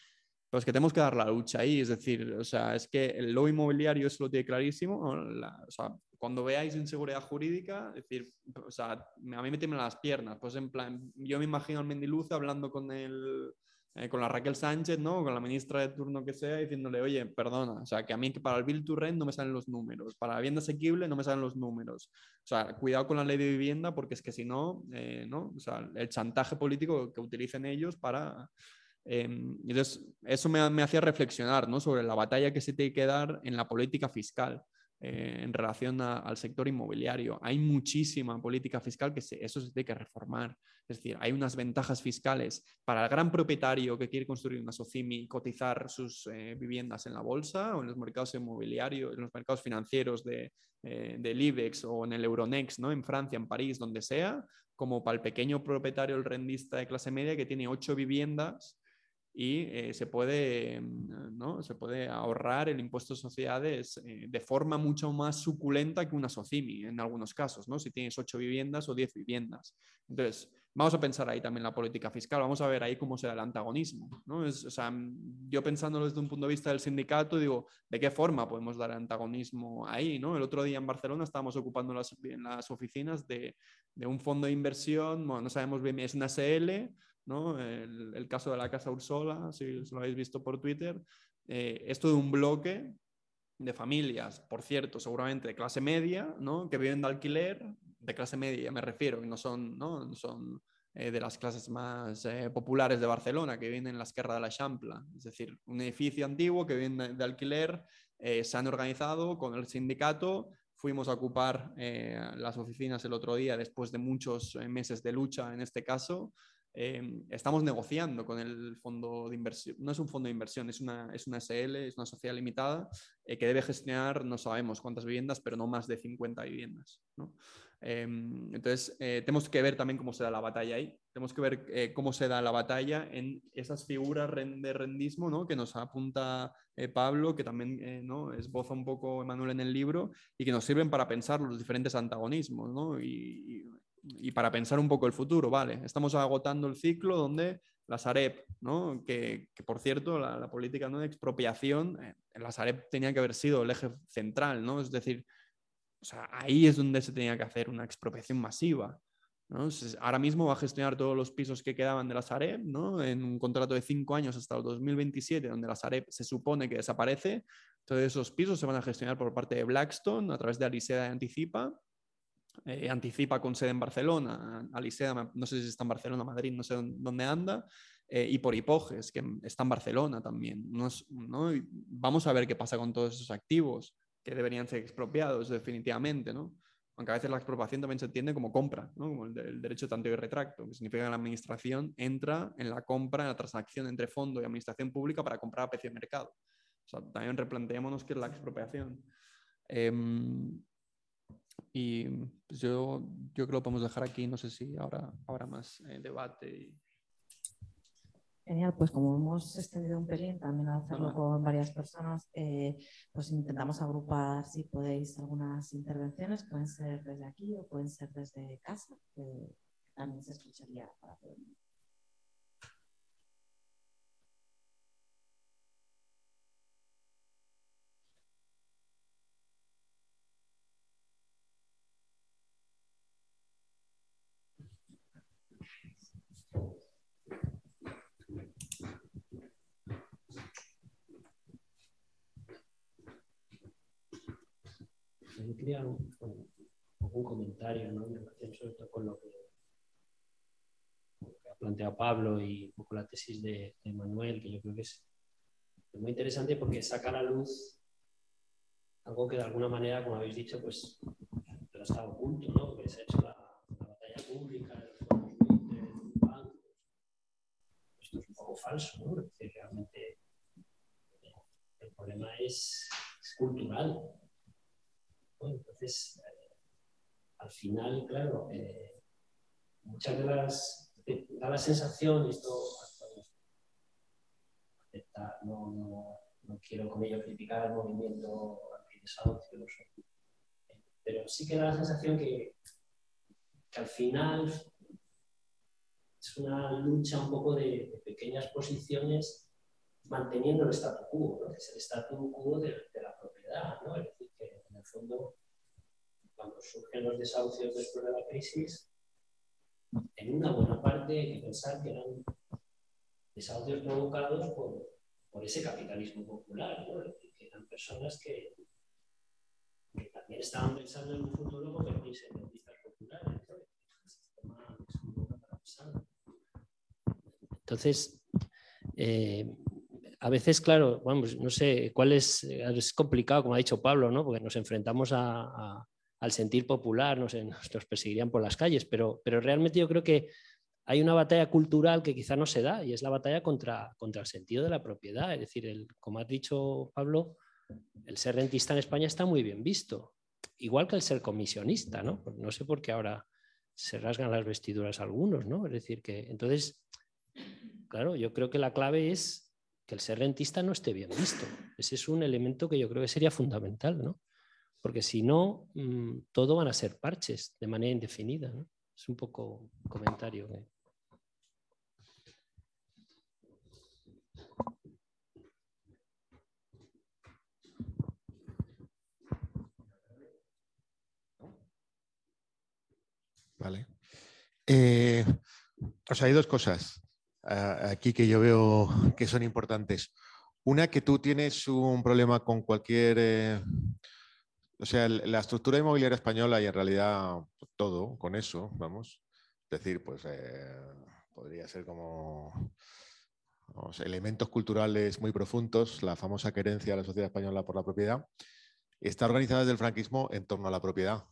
pero es que tenemos que dar la lucha ahí, es decir, o sea, es que el lo inmobiliario eso lo tiene clarísimo, o sea, cuando veáis inseguridad jurídica, es decir, o sea, a mí me tiemblan las piernas. Pues en plan, yo me imagino al Mendiluce hablando con el, eh, con la Raquel Sánchez, ¿no? Con la ministra de turno que sea, diciéndole, oye, perdona, o sea, que a mí que para el Bill to Rent no me salen los números, para la vivienda asequible no me salen los números. O sea, cuidado con la ley de vivienda porque es que si no, eh, ¿no? O sea, el chantaje político que utilicen ellos para... Em, entonces, eso me, me hacía reflexionar, ¿no? Sobre la batalla que se tiene que dar en la política fiscal eh, en relación al sector inmobiliario. Hay muchísima política fiscal que eso se tiene que reformar. Es decir, hay unas ventajas fiscales para el gran propietario que quiere construir una SOCIMI cotizar sus eh, viviendas en la bolsa o en los mercados inmobiliarios, en los mercados financieros de, eh, del IBEX o en el Euronext, ¿no? en Francia, en París, donde sea, como para el pequeño propietario, el rendista de clase media que tiene ocho viviendas y eh, se, puede, mm, ¿no? se puede ahorrar el impuesto de sociedades eh, de forma mucho más suculenta que una SOCIMI en algunos casos, ¿no? si tienes ocho viviendas o diez viviendas. Entonces, vamos a pensar ahí también la política fiscal, vamos a ver ahí cómo será el antagonismo. ¿no? Es, o sea, mm, yo pensándolo desde un punto de vista del sindicato, digo, ¿de qué forma podemos dar antagonismo ahí? ¿no? El otro día en Barcelona estábamos ocupando las, las oficinas de, de un fondo de inversión, bueno, no sabemos bien, es una SL, el, caso de la Casa Ursola, si lo habéis visto por Twitter, eh, esto de un bloque de familias, por cierto, seguramente de clase media, ¿no? que viven de alquiler, de clase media me refiero, que no son, ¿no? son eh, de las clases más eh, populares de Barcelona, que viven en la Esquerra de la Champla, es decir, un edificio antiguo que viven de, alquiler, se han organizado con el sindicato, fuimos a ocupar las oficinas el otro día después de muchos meses de lucha en este caso, Em, estamos negociando con el fondo de inversión. No es un fondo de inversión, es una, es una SL, es una sociedad limitada eh, que debe gestionar, no sabemos cuántas viviendas, pero no más de 50 viviendas. Em, entonces, eh, tenemos que ver también cómo se da la batalla ahí. Tenemos que ver eh, cómo se da la batalla en esas figuras de rendismo ¿no? que nos apunta Pablo, que también ¿no? esboza un poco Emanuel en el libro, y que nos sirven para pensar los diferentes antagonismos. ¿no? y y para pensar un poco el futuro, vale, estamos agotando el ciclo donde la Sareb, ¿no? que, por cierto, la, política ¿no? de expropiación, eh, la Sareb tenía que haber sido el eje central, ¿no? es decir, o sea, ahí es donde se tenía que hacer una expropiación masiva. ¿no? Ahora mismo va a gestionar todos los pisos que quedaban de la Sareb ¿no? en un contrato de cinco años hasta el 2027, donde la Sareb se supone que desaparece. Todos esos pisos se van a gestionar por parte de Blackstone a través de Aliseda y Anticipa eh, anticipa con sede en Barcelona, Alisea, no sé si está en Barcelona, Madrid, no sé dónde anda, eh, y por Hipoges, que está en Barcelona también. Vamos a ver qué pasa con todos esos activos que deberían ser expropiados definitivamente, ¿no? Aunque a veces la expropiación también se entiende como compra, como el, derecho tanto y retracto, que significa que la administración entra en la compra, en la transacción entre fondo y administración pública para comprar a precio de mercado. O sea, también replanteémonos qué es la expropiación. Em, y pues yo, yo creo que lo podemos dejar aquí, no sé si ahora habrá más eh, debate. Genial, pues como hemos extendido un pelín también a hacerlo con varias personas, eh, pues intentamos agrupar si podéis algunas intervenciones, pueden ser desde aquí o pueden ser desde casa, que también se escucharía para todo el mundo. Quería un, un, comentario ¿no? en relación sobre todo con lo que, ha planteado Pablo y un poco la tesis de, Manuel, que yo creo que es muy interesante porque saca a la luz algo que de alguna manera, como habéis dicho, pues pero estaba oculto, ¿no? Porque se ha hecho la, batalla pública de los. Esto es un poco falso, ¿no? Porque realmente el problema es cultural. Entonces, eh, al final, claro, eh, muchas de las. da la sensación, esto. No, no, no, quiero con ello criticar el movimiento antidesahucio, pero sí que da la sensación que, que al final es una lucha un poco de, pequeñas posiciones manteniendo el statu quo, que es el statu quo de, la propiedad. ¿no? Cuando surgen los desahucios después de la crisis, en una buena parte hay que pensar que eran desahucios provocados por, por ese capitalismo popular, que eran personas que, también estaban pensando en un futuro convertirse en artistas populares. Entonces, eh, a veces, claro, vamos, no sé cuál es, es complicado, como ha dicho Pablo, ¿no? porque nos enfrentamos al sentir popular, nos, nos perseguirían por las calles, pero, pero realmente yo creo que hay una batalla cultural que quizá no se da y es la batalla contra, contra el sentido de la propiedad. Es decir, el, como ha dicho Pablo, el ser rentista en España está muy bien visto, igual que el ser comisionista, ¿no? No sé por qué ahora se rasgan las vestiduras algunos, ¿no? Es decir, que entonces, claro, yo creo que la clave es que el ser rentista no esté bien visto. Ese es un elemento que yo creo que sería fundamental, ¿no? Porque si no, mm, todo van a ser parches de manera indefinida, ¿no? Es un poco comentario. Vale. Eh, o sea, hay dos cosas aquí que yo veo que son importantes. Una, que tú tienes un problema con cualquier... Eh, o sea, la estructura inmobiliaria española y en realidad todo con eso, vamos. Es decir, pues eh, podría ser como elementos culturales muy profundos, la famosa querencia de la sociedad española por la propiedad, está organizada desde el franquismo en torno a la propiedad.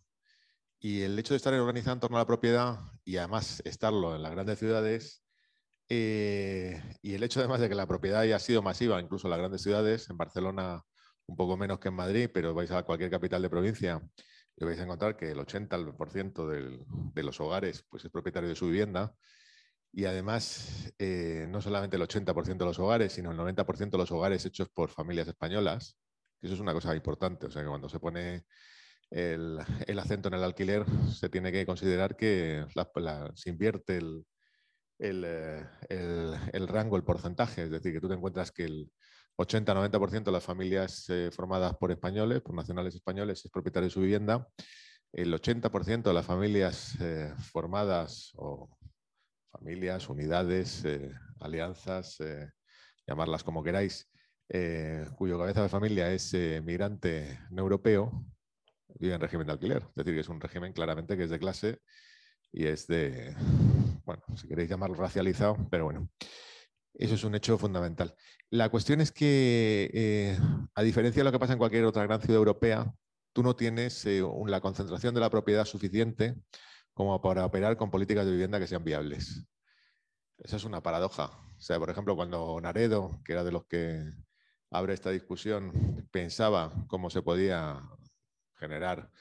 Y el hecho de estar organizado en torno a la propiedad y además estarlo en las grandes ciudades, eh, y el hecho además de que la propiedad haya sido masiva, incluso en las grandes ciudades, en Barcelona un poco menos que en Madrid, pero vais a cualquier capital de provincia y vais a encontrar que el 80% de los hogares pues, es propietario de su vivienda. Y además, eh, no solamente el 80% de los hogares, sino el 90% de los hogares hechos por familias españolas, eso es una cosa importante. O sea, que cuando se pone el, acento en el alquiler, se tiene que considerar que se invierte el, eh, el, rango, el porcentaje. Es decir, que tú te encuentras que el 80-90% de las familias eh, formadas por españoles, por nacionales españoles, es propietario de su vivienda. El 80% de las familias eh, formadas o familias, unidades, alianzas, llamarlas como queráis, cuyo cabeza de familia es migrante no europeo, vive en régimen de alquiler. Es decir, que es un régimen claramente que es de clase y es de, bueno, si queréis llamarlo racializado, pero bueno, eso es un hecho fundamental. La cuestión es que, eh, a diferencia de lo que pasa en cualquier otra gran ciudad europea, tú no tienes eh, la concentración de la propiedad suficiente como para operar con políticas de vivienda que sean viables. Esa es una paradoja. O sea, por ejemplo, cuando Naredo, que era de los que abre esta discusión, pensaba cómo se podía generar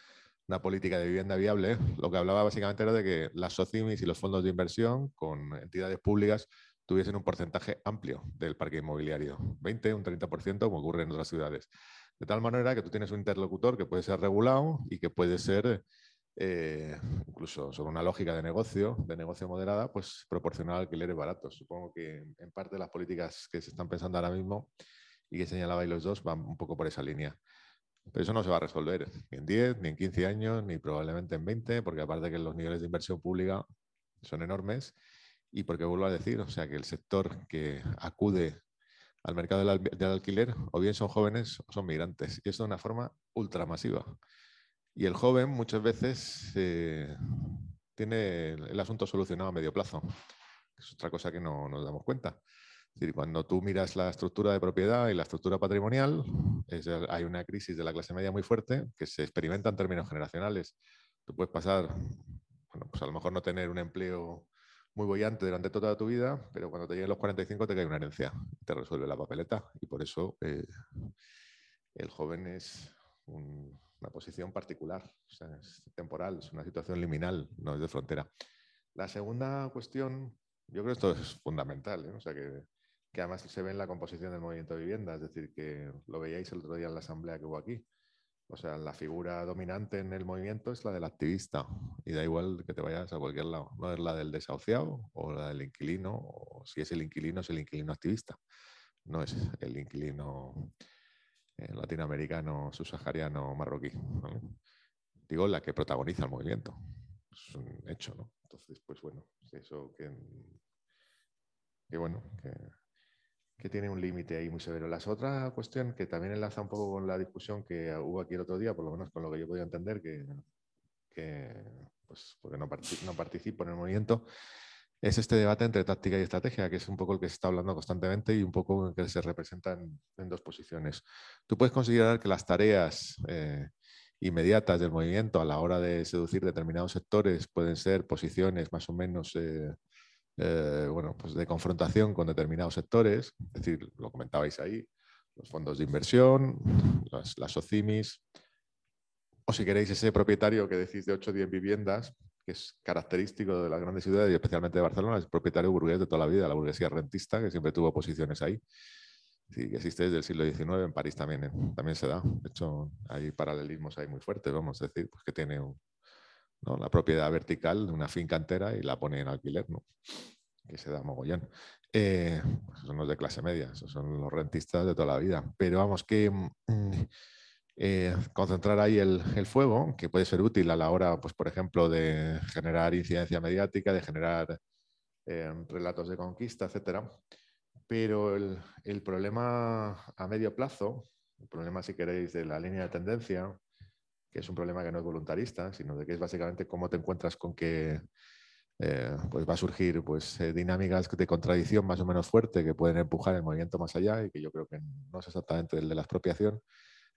una política de vivienda viable, lo que hablaba básicamente era de que las SOCIMIS y los fondos de inversión con entidades públicas tuviesen un porcentaje amplio del parque inmobiliario, 20, un 30%, como ocurre en otras ciudades. De tal manera que tú tienes un interlocutor que puede ser regulado y que puede ser, eh, incluso sobre una lógica de negocio, de negocio moderada, pues proporcionar alquileres baratos. Supongo que en parte las políticas que se están pensando ahora mismo y que señalabais los dos van un poco por esa línea. Pero eso no se va a resolver ni en 10, ni en 15 años, ni probablemente en 20, porque aparte que los niveles de inversión pública son enormes y porque vuelvo a decir, o sea, que el sector que acude al mercado del, alquiler o bien son jóvenes o son migrantes. Y eso de una forma ultramasiva. Y el joven muchas veces eh, tiene el asunto solucionado a medio plazo. Es otra cosa que no nos damos cuenta decir, cuando tú miras la estructura de propiedad y la estructura patrimonial, hay una crisis de la clase media muy fuerte que se experimenta en términos generacionales. Tú puedes pasar, bueno, pues a lo mejor no tener un empleo muy bollante durante toda tu vida, pero cuando te lleguen los 45 te cae una herencia, te resuelve la papeleta y por eso eh, el joven es una posición particular, es temporal, es una situación liminal, no es de frontera. La segunda cuestión, yo creo que esto es fundamental, ¿eh? o sea que que además se ve en la composición del movimiento de vivienda, es decir, que lo veíais el otro día en la asamblea que hubo aquí. O sea, la figura dominante en el movimiento es la del activista y da igual que te vayas a cualquier lado. No es la del desahuciado o la del inquilino, o si es el inquilino, es el inquilino activista. No es el inquilino eh, latinoamericano, subsahariano, marroquí. Digo, la que protagoniza el movimiento. Es un hecho, ¿no? Entonces, pues bueno, eso que, que bueno, que que tiene un límite ahí muy severo. La otra cuestión que también enlaza un poco con la discusión que hubo aquí el otro día, por lo menos con lo que yo podía entender, que, pues, porque no, participo en el movimiento, es este debate entre táctica y estrategia, que es un poco el que se está hablando constantemente y un poco el que se representa en, dos posiciones. Tú puedes considerar que las tareas eh, inmediatas del movimiento a la hora de seducir determinados sectores pueden ser posiciones más o menos eh, eh, bueno, pues de confrontación con determinados sectores, es decir, lo comentabais ahí, los fondos de inversión, las, las OCIMIS, o si queréis ese propietario que decís de 8 o 10 viviendas, que es característico de las grandes ciudades y especialmente de Barcelona, es propietario burgués de toda la vida, la burguesía rentista, que siempre tuvo posiciones ahí. Sí, que existe desde el siglo XIX, en París también, eh, también se da. De hecho, hay paralelismos ahí muy fuertes, vamos a decir, pues que tiene la propiedad vertical de una finca entera y la pone en alquiler, que se da mogollón. Eh, pues son los de clase media, esos son los rentistas de toda la vida. Pero vamos, que mm, eh, concentrar ahí el, fuego, que puede ser útil a la hora, pues, por ejemplo, de generar incidencia mediática, de generar eh, relatos de conquista, etcétera. Pero el, problema a medio plazo, el problema, si queréis, de la línea de tendencia, es un problema que no es voluntarista, sino de que es básicamente cómo te encuentras con que eh, pues va a surgir pues, dinámicas de contradicción más o menos fuerte que pueden empujar el movimiento más allá y que yo creo que no es exactamente el de la expropiación,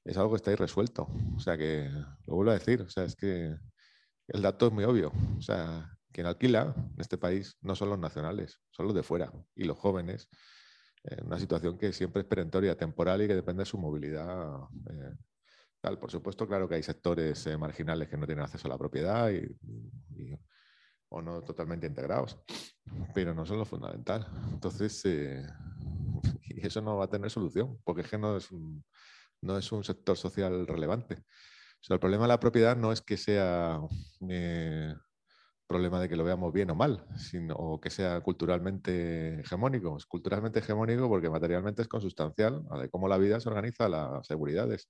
es algo que está irresuelto. O sea que, lo vuelvo a decir, o sea, es que el dato es muy obvio. O sea, quien alquila en este país no son los nacionales, son los de fuera y los jóvenes, en una situación que siempre es perentoria, temporal y que depende de su movilidad. Eh, tal. Por supuesto, claro que hay sectores eh, marginales que no tienen acceso a la propiedad y, o no totalmente integrados, pero no son lo fundamental. Entonces, eh, y eso no va a tener solución, porque es que no es un, no es un sector social relevante. O sea, el problema de la propiedad no es que sea eh, problema de que lo veamos bien o mal, sino o que sea culturalmente hegemónico. Es culturalmente hegemónico porque materialmente es consustancial a de cómo la vida se organiza las seguridades.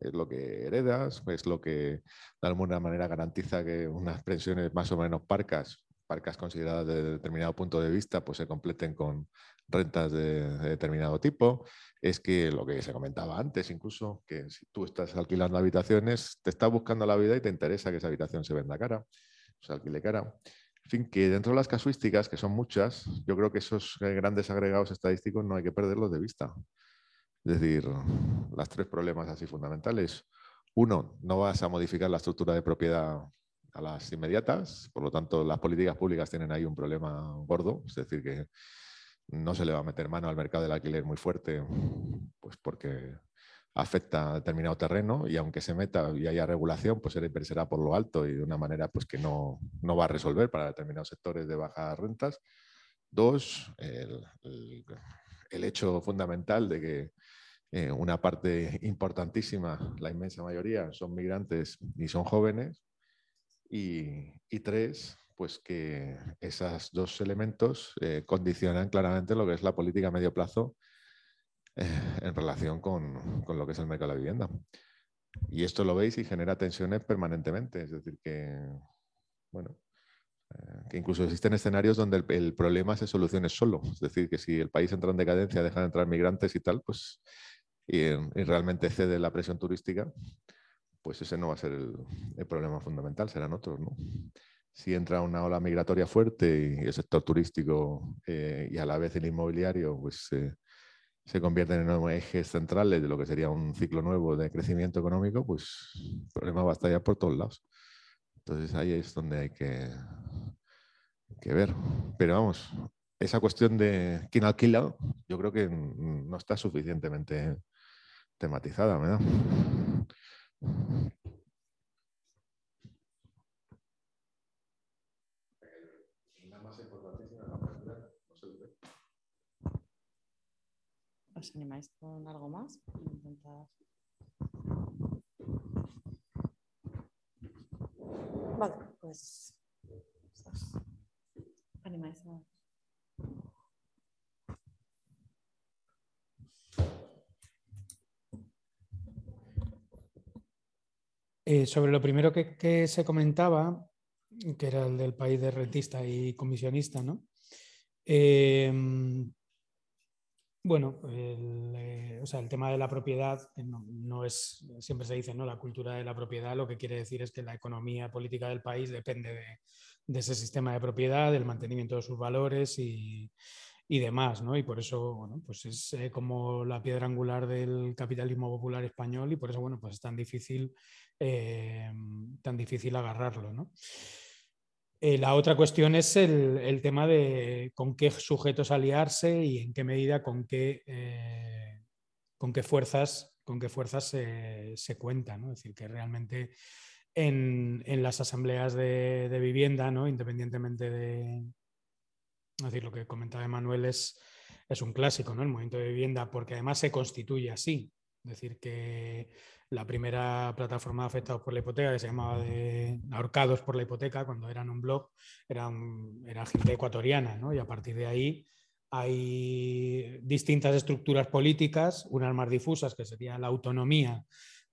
Es lo que heredas, es lo que de alguna manera garantiza que unas pensiones más o menos parcas, parcas consideradas de determinado punto de vista, pues se completen con rentas de, determinado tipo, es que lo que se comentaba antes, incluso, que si tú estás alquilando habitaciones, te estás buscando la vida y te interesa que esa habitación se venda cara, se alquile cara. En fin, que dentro de las casuísticas, que son muchas, yo creo que esos grandes agregados estadísticos no hay que perderlos de vista. Es decir, las tres problemas así fundamentales. Uno, no vas a modificar la estructura de propiedad a las inmediatas, por lo tanto las políticas públicas tienen ahí un problema gordo, es decir, que no se le va a meter mano al mercado del alquiler muy fuerte, pues porque afecta a determinado terreno y aunque se meta y haya regulación, pues será por lo alto y de una manera pues, que no, va a resolver para determinados sectores de bajas rentas. Dos, el, hecho fundamental de que eh, una parte importantísima, la inmensa mayoría, son migrantes y son jóvenes. Y, y tres, pues que esos dos elementos eh, condicionan claramente lo que es la política a medio plazo eh, en relación con, lo que es el mercado de la vivienda. Y esto lo veis y genera tensiones permanentemente. Es decir, que, bueno, eh, que incluso existen escenarios donde el, problema se solucione solo. Es decir, que si el país entra en decadencia, dejan de entrar migrantes y tal, pues y, realmente cede la presión turística, pues ese no va a ser el, el problema fundamental, serán otros, ¿no? si entra una ola migratoria fuerte y el sector turístico eh, y a la vez el inmobiliario pues, eh, se convierten en ejes centrales de lo que sería un ciclo nuevo de crecimiento económico, pues el problema va a estallar por todos lados. Entonces ahí es donde hay que, que ver. Pero vamos, esa cuestión de quién alquila, yo creo que no está suficientemente tematizada, ¿verdad? ¿Os animáis con algo más? Vale, pues animáis a... Eh, sobre lo primero que, se comentaba, que era el del país de rentista y comisionista, ¿no? Eh, bueno, el, eh, o sea, el tema de la propiedad no, es, siempre se dice, ¿no? La cultura de la propiedad lo que quiere decir es que la economía política del país depende de ese sistema de propiedad, del mantenimiento de sus valores y, y demás, ¿no? Y por eso, bueno, pues es eh, como la piedra angular del capitalismo popular español y por eso, bueno, pues es tan difícil, eh, tan difícil agarrarlo, ¿no? Eh, la otra cuestión es el, tema de con qué sujetos aliarse y en qué medida con qué, con qué fuerzas, con qué fuerzas se, se cuenta, ¿no? Es decir, que realmente en, en las asambleas de, de vivienda, ¿no? independientemente de, decir, lo que comentaba Emanuel es, es un clásico, ¿no? El movimiento de vivienda, porque además se constituye así. Es decir, que la primera plataforma de afectados por la hipoteca, que se llamaba de Ahorcados por la hipoteca, cuando eran un blog, era, era gente ecuatoriana, ¿no? Y a partir de ahí hay distintas estructuras políticas, unas más difusas, que sería la autonomía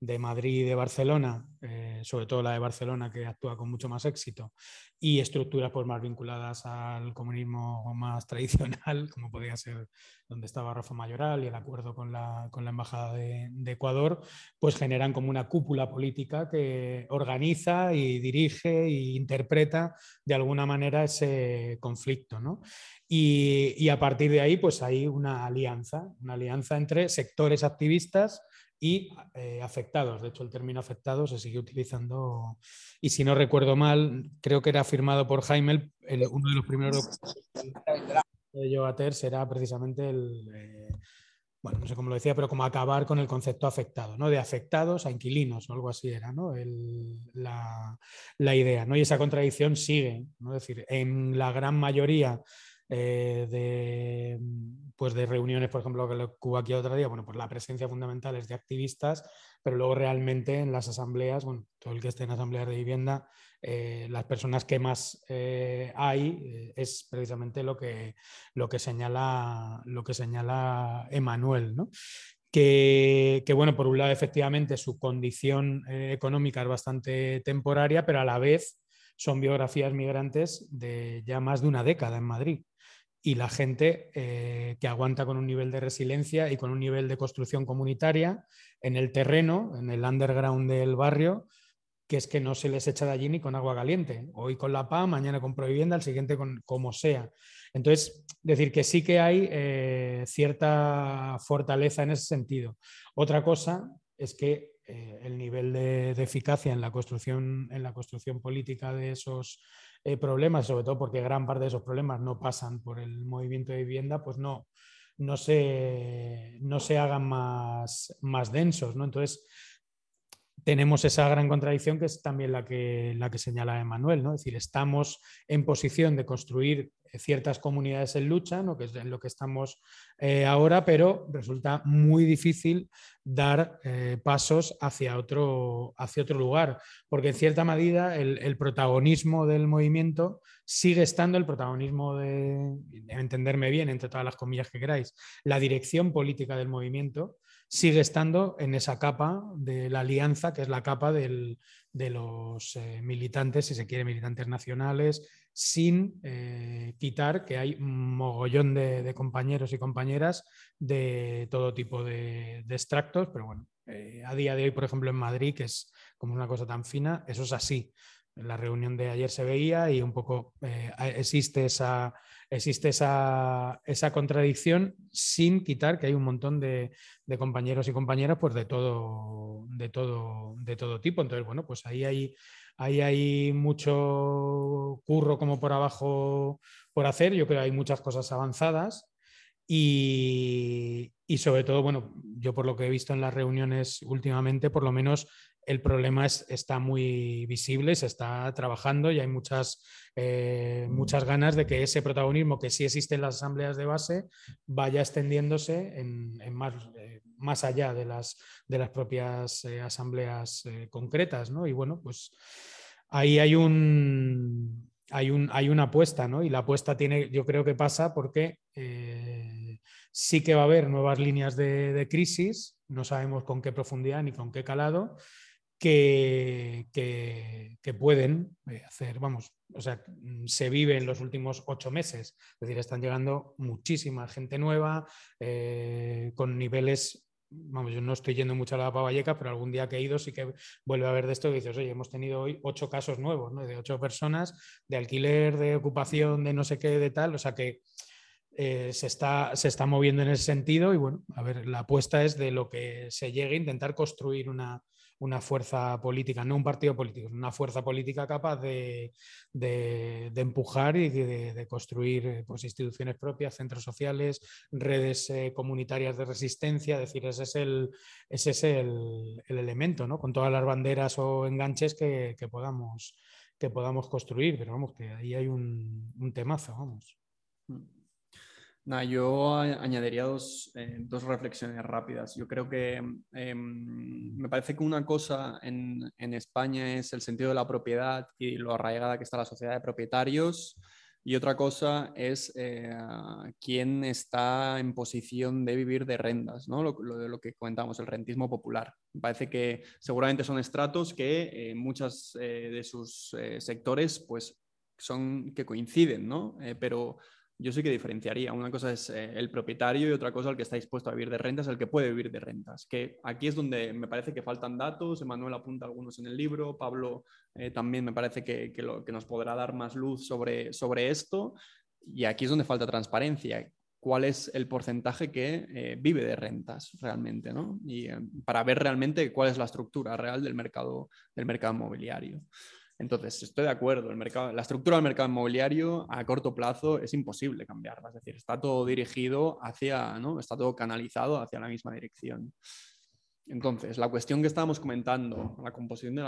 de Madrid y de Barcelona, eh, sobre todo la de Barcelona que actúa con mucho más éxito, y estructuras pues, más vinculadas al comunismo más tradicional, como podría ser donde estaba Rafa Mayoral y el acuerdo con la, con la Embajada de, Ecuador, pues generan como una cúpula política que organiza y dirige e interpreta de alguna manera ese conflicto. ¿no? Y, y a partir de ahí pues hay una alianza, una alianza entre sectores activistas, y eh, afectados. De hecho, el término afectados se sigue utilizando y si no recuerdo mal, creo que era firmado por Jaime, uno de los primeros de Joater será precisamente el, eh, bueno, no sé cómo lo decía, pero como acabar con el concepto afectado, ¿no? De afectados a inquilinos o algo así era, ¿no? la, la, idea, ¿no? Y esa contradicción sigue, ¿no? Es decir, en la gran mayoría eh, de, pues de reuniones, por ejemplo, que hubo aquí otro día, bueno, pues la presencia fundamental es de activistas, pero luego realmente en las asambleas, bueno, todo el que esté en asambleas de vivienda, eh, las personas que más eh, hay es precisamente lo que, lo que señala lo que señala Emanuel, ¿no? Que, que, bueno, por un lado, efectivamente, su condición económica es bastante temporaria, pero a la vez son biografías migrantes de ya más de una década en Madrid y la gente eh, que aguanta con un nivel de resiliencia y con un nivel de construcción comunitaria en el terreno, en el underground del barrio, que es que no se les echa de allí ni con agua caliente. Hoy con la PA, mañana con Provivienda, el siguiente con como sea. Entonces, decir que sí que hay eh, cierta fortaleza en ese sentido. Otra cosa es que eh, el nivel de, de, eficacia en la, construcción, en la construcción política de esos eh, problemas, sobre todo porque gran parte de esos problemas no pasan por el movimiento de vivienda, pues no, no, se, no se hagan más, más densos. ¿no? Entonces, tenemos esa gran contradicción que es también la que, la que señala Emanuel, ¿no? Es decir, estamos en posición de construir ciertas comunidades en lucha, que es en lo que estamos eh, ahora, pero resulta muy difícil dar eh, pasos hacia otro, hacia otro lugar, porque en cierta medida el, protagonismo del movimiento sigue estando el protagonismo de, de, entenderme bien, entre todas las comillas que queráis, la dirección política del movimiento sigue estando en esa capa de la alianza, que es la capa del, de los eh, militantes, si se quiere, militantes nacionales, sin eh, quitar que hay un mogollón de, compañeros y compañeras de todo tipo de, extractos, pero bueno, eh, a día de hoy, por ejemplo, en Madrid, que es como una cosa tan fina, eso es así. En la reunión de ayer se veía y un poco existe esa existe esa, contradicción sin quitar que hay un montón de, compañeros y compañeras pues de todo, de, todo, de todo tipo. Entonces, bueno, pues ahí hay, ahí hay mucho curro como por abajo por hacer. Yo creo que hay muchas cosas avanzadas. Y, y, sobre todo, bueno, yo por lo que he visto en las reuniones últimamente, por lo menos el problema es, está muy visible, se está trabajando y hay muchas, eh, muchas ganas de que ese protagonismo que sí existe en las asambleas de base vaya extendiéndose en, más, eh, más, allá de las, de las propias eh, asambleas concretas. ¿no? Y bueno, pues ahí hay un... Hay, un, hay una apuesta, ¿no? Y la apuesta tiene, yo creo que pasa porque sí que va a haber nuevas líneas de, de crisis, no sabemos con qué profundidad ni con qué calado, que, que, pueden eh, hacer, vamos, o sea, mm, se vive en los últimos ocho meses, es decir, están llegando muchísima gente nueva, eh, con niveles vamos, yo no estoy yendo mucho a la Pavalleca, pero algún día que he ido sí que vuelve a ver de esto y dices, oye, hemos tenido hoy ocho casos nuevos, ¿no? De ocho personas, de alquiler, de ocupación, de no sé qué, de tal, o sea que eh, se, está, se está moviendo en ese sentido y bueno, a ver, la apuesta es de lo que se llegue intentar construir una, una fuerza política, no un partido político, una fuerza política capaz de, empujar y de, construir eh, pues, instituciones propias, centros sociales, redes eh, comunitarias de resistencia, es decir, ese es el, ese es el, elemento, ¿no? con todas las banderas o enganches que, podamos, que podamos construir, pero vamos, que ahí hay un, un temazo, vamos. Mm yo añadiría dos, eh, dos, reflexiones rápidas. Yo creo que em, me parece que una cosa en, en, España es el sentido de la propiedad y lo arraigada que está la sociedad de propietarios. Y otra cosa es eh, quién está en posición de vivir de rentas, ¿no? lo, lo, lo que comentamos, el rentismo popular. Me parece que seguramente son estratos que en muchos eh, de sus sectores pues, son que coinciden, ¿no? pero yo sí que diferenciaría. Una cosa es eh, el propietario y otra cosa el que está dispuesto a vivir de rentas, el que puede vivir de rentas. Que aquí es donde me parece que faltan datos. Emanuel apunta algunos en el libro. Pablo eh, también me parece que, lo, que, nos podrá dar más luz sobre, sobre esto. Y aquí es donde falta transparencia. ¿Cuál es el porcentaje que eh, vive de rentas realmente? ¿no? Y para ver realmente cuál es la estructura real del mercado, del mercado inmobiliario. Entonces, estoy de acuerdo, el mercado, la estructura del mercado inmobiliario a corto plazo es imposible cambiarla, es decir, está todo dirigido hacia, ¿no? está todo canalizado hacia la misma dirección. Entonces, la cuestión que estábamos comentando, la composición, de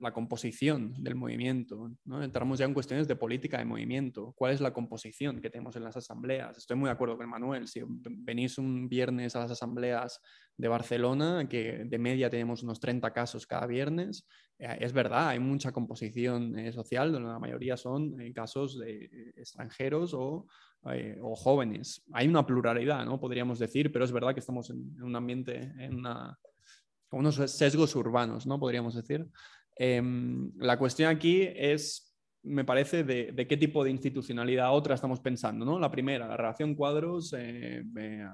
la, composición del movimiento, entramos ya en cuestiones de política de movimiento. ¿Cuál es la composición que tenemos en las asambleas? Estoy muy de acuerdo con Manuel. Si venís un viernes a las asambleas de Barcelona, que de media tenemos unos 30 casos cada viernes, eh, es verdad, hay mucha composición eh, social, donde la mayoría son eh, casos de extranjeros o, jóvenes. Hay una pluralidad, ¿no? podríamos decir, pero es verdad que estamos en, un ambiente, en una, unos sesgos urbanos, ¿no? podríamos decir. Em, la cuestión aquí es me parece, de, qué tipo de institucionalidad otra estamos pensando. ¿no? La primera, la relación cuadros, eh, eh,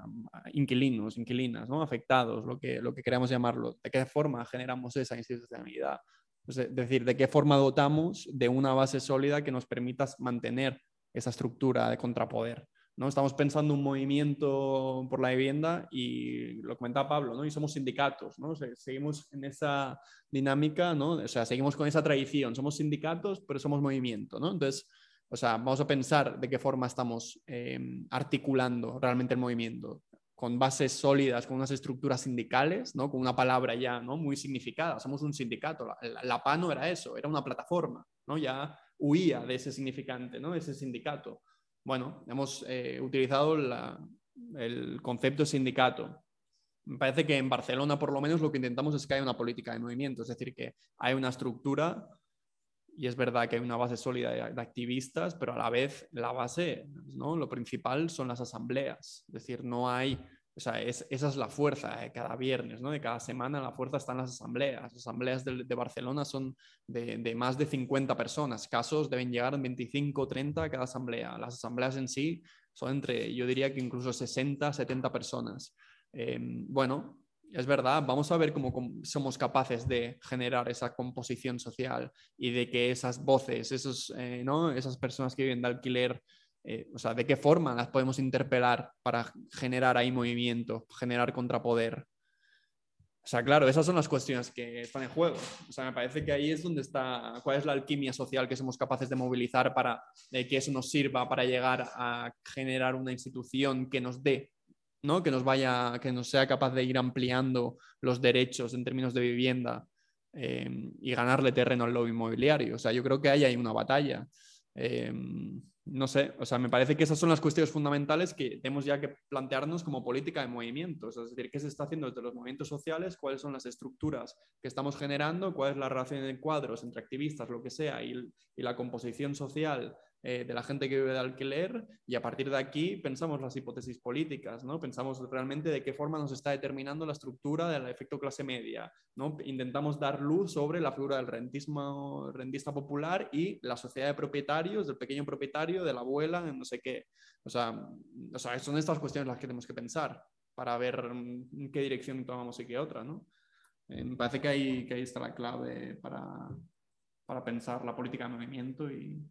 inquilinos, inquilinas, ¿no? afectados, lo que, lo que queramos llamarlo. ¿De qué forma generamos esa institucionalidad? Es decir, ¿de qué forma dotamos de una base sólida que nos permita mantener esa estructura de contrapoder? ¿No? Estamos pensando un movimiento por la vivienda y lo comentaba Pablo, ¿no? Y somos sindicatos, ¿no? seguimos en esa dinámica, ¿no? O sea, seguimos con esa tradición, somos sindicatos, pero somos movimiento, ¿no? Entonces, o sea, vamos a pensar de qué forma estamos em, articulando realmente el movimiento, con bases sólidas, con unas estructuras sindicales, ¿no? con una palabra ya ¿no? muy significada. Somos un sindicato. La, la, PA no era eso, era una plataforma. ¿no? Ya huía de ese significante, ¿no? ese sindicato bueno, hemos eh, utilizado el concepto de sindicato. Me parece que en Barcelona, por lo menos, lo que intentamos es que haya una política de movimiento, es decir, que hay una estructura y es verdad que hay una base sólida de, activistas, pero a la vez la base, ¿no? lo principal son las asambleas, es decir, no hay o sea, esa es la fuerza de cada viernes, ¿no? De cada semana la fuerza está en las asambleas. Las asambleas de, Barcelona son de, más de 50 personas. Casos deben llegar a 25 o 30 cada asamblea. Las asambleas en sí son entre, yo diría que incluso 60, 70 personas. Em, bueno, es verdad, vamos a ver cómo somos capaces de generar esa composición social y de que esas voces, esos, eh, ¿no? esas personas que viven de alquiler eh, o sea, de qué forma las podemos interpelar para generar ahí movimiento, generar contrapoder. O sea, claro, esas son las cuestiones que están en juego. O sea, me parece que ahí es donde está, cuál es la alquimia social que somos capaces de movilizar para que eso nos sirva para llegar a generar una institución que nos dé, ¿no? Que nos vaya, que nos sea capaz de ir ampliando los derechos en términos de vivienda eh, y ganarle terreno al lobby inmobiliario. O sea, yo creo que ahí hay una batalla. Eh, no sé, o sea, me parece que esas son las cuestiones fundamentales que tenemos ya que plantearnos como política de movimientos, es decir, qué se está haciendo desde los movimientos sociales, cuáles son las estructuras que estamos generando, cuál es la relación de cuadros entre activistas, lo que sea, y la composición social eh, de la gente que vive de alquiler y a partir de aquí pensamos las hipótesis políticas, ¿no? Pensamos realmente de qué forma nos está determinando la estructura del efecto clase media, ¿no? Intentamos dar luz sobre la figura del rentismo, rentista popular y la sociedad de propietarios, del pequeño propietario, de la abuela, no sé qué. O sea, o sea, son estas cuestiones las que tenemos que pensar. para ver en qué dirección tomamos y qué otra, ¿no? Eh, me parece que ahí, que ahí está la clave para, para pensar la política de movimiento y,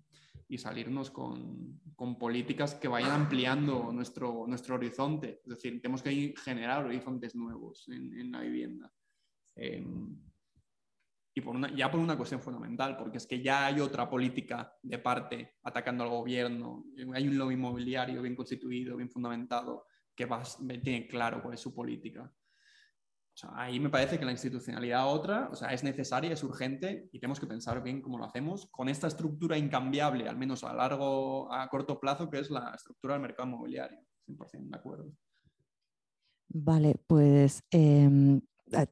y salirnos con, con, políticas que vayan ampliando nuestro, nuestro horizonte. Es decir, tenemos que generar horizontes nuevos en, en la vivienda. Eh, y por una, ya por una cuestión fundamental, porque es que ya hay otra política de parte atacando al gobierno, hay un lobby inmobiliario bien constituido, bien fundamentado, que va, tiene claro cuál es su política. Ahí me parece que la institucionalidad otra, o sea, es necesaria, es urgente y tenemos que pensar bien cómo lo hacemos con esta estructura incambiable, al menos a largo, a corto plazo, que es la estructura del mercado inmobiliario. 100% de acuerdo. Vale, pues eh,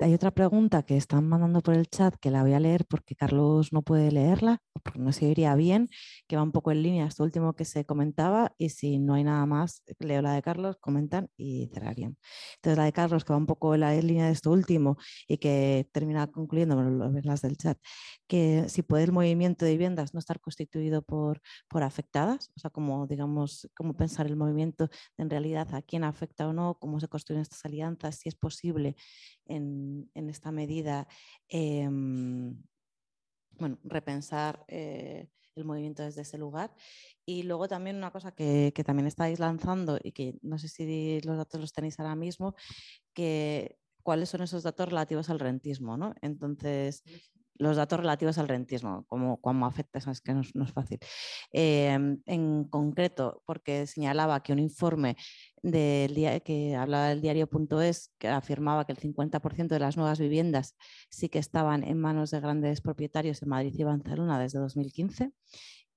hay otra pregunta que están mandando por el chat que la voy a leer porque Carlos no puede leerla, porque no se iría bien, que va un poco en línea esto último que se comentaba y si no hay nada más, leo la de Carlos, comentan y cerrarían. Entonces la de Carlos que va un poco en la línea de esto último y que termina concluyendo, las del chat, que si puede el movimiento de viviendas no estar constituido por, por afectadas, o sea, como digamos, cómo pensar el movimiento en realidad a quién afecta o no, cómo se construyen estas alianzas, si es posible en, esta medida em, bueno, repensar eh, el movimiento desde ese lugar. Y luego también una cosa que, que, también estáis lanzando y que no sé si los datos los tenéis ahora mismo, que cuáles son esos datos relativos al rentismo. ¿no? Entonces, los datos relativos al rentismo, como cómo afecta, eso es que no, es fácil. Em, en concreto, porque señalaba que un informe del que hablaba del diario.es que afirmaba que el 50% de las nuevas viviendas sí que estaban en manos de grandes propietarios en Madrid y Barcelona desde 2015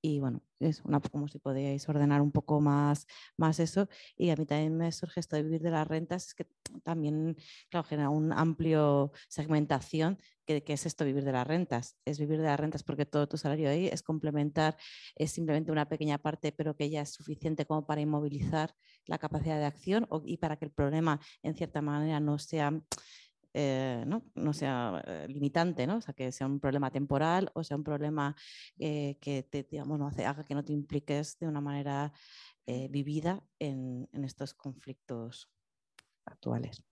y bueno, es una, como si podíais ordenar un poco más, más eso. Y a mí también me surge esto de vivir de las rentas, es que también, claro, genera un amplio segmentación que, es esto, vivir de las rentas. Es vivir de las rentas porque todo tu salario ahí es complementar, es simplemente una pequeña parte, pero que ya es suficiente como para inmovilizar la capacidad de acción y para que el problema, en cierta manera, no sea eh, ¿no? no sea eh, limitante, ¿no? o sea, que sea un problema temporal o sea un problema eh, que te, digamos, no hace, haga que no te impliques de una manera vivida en, en estos conflictos actuales.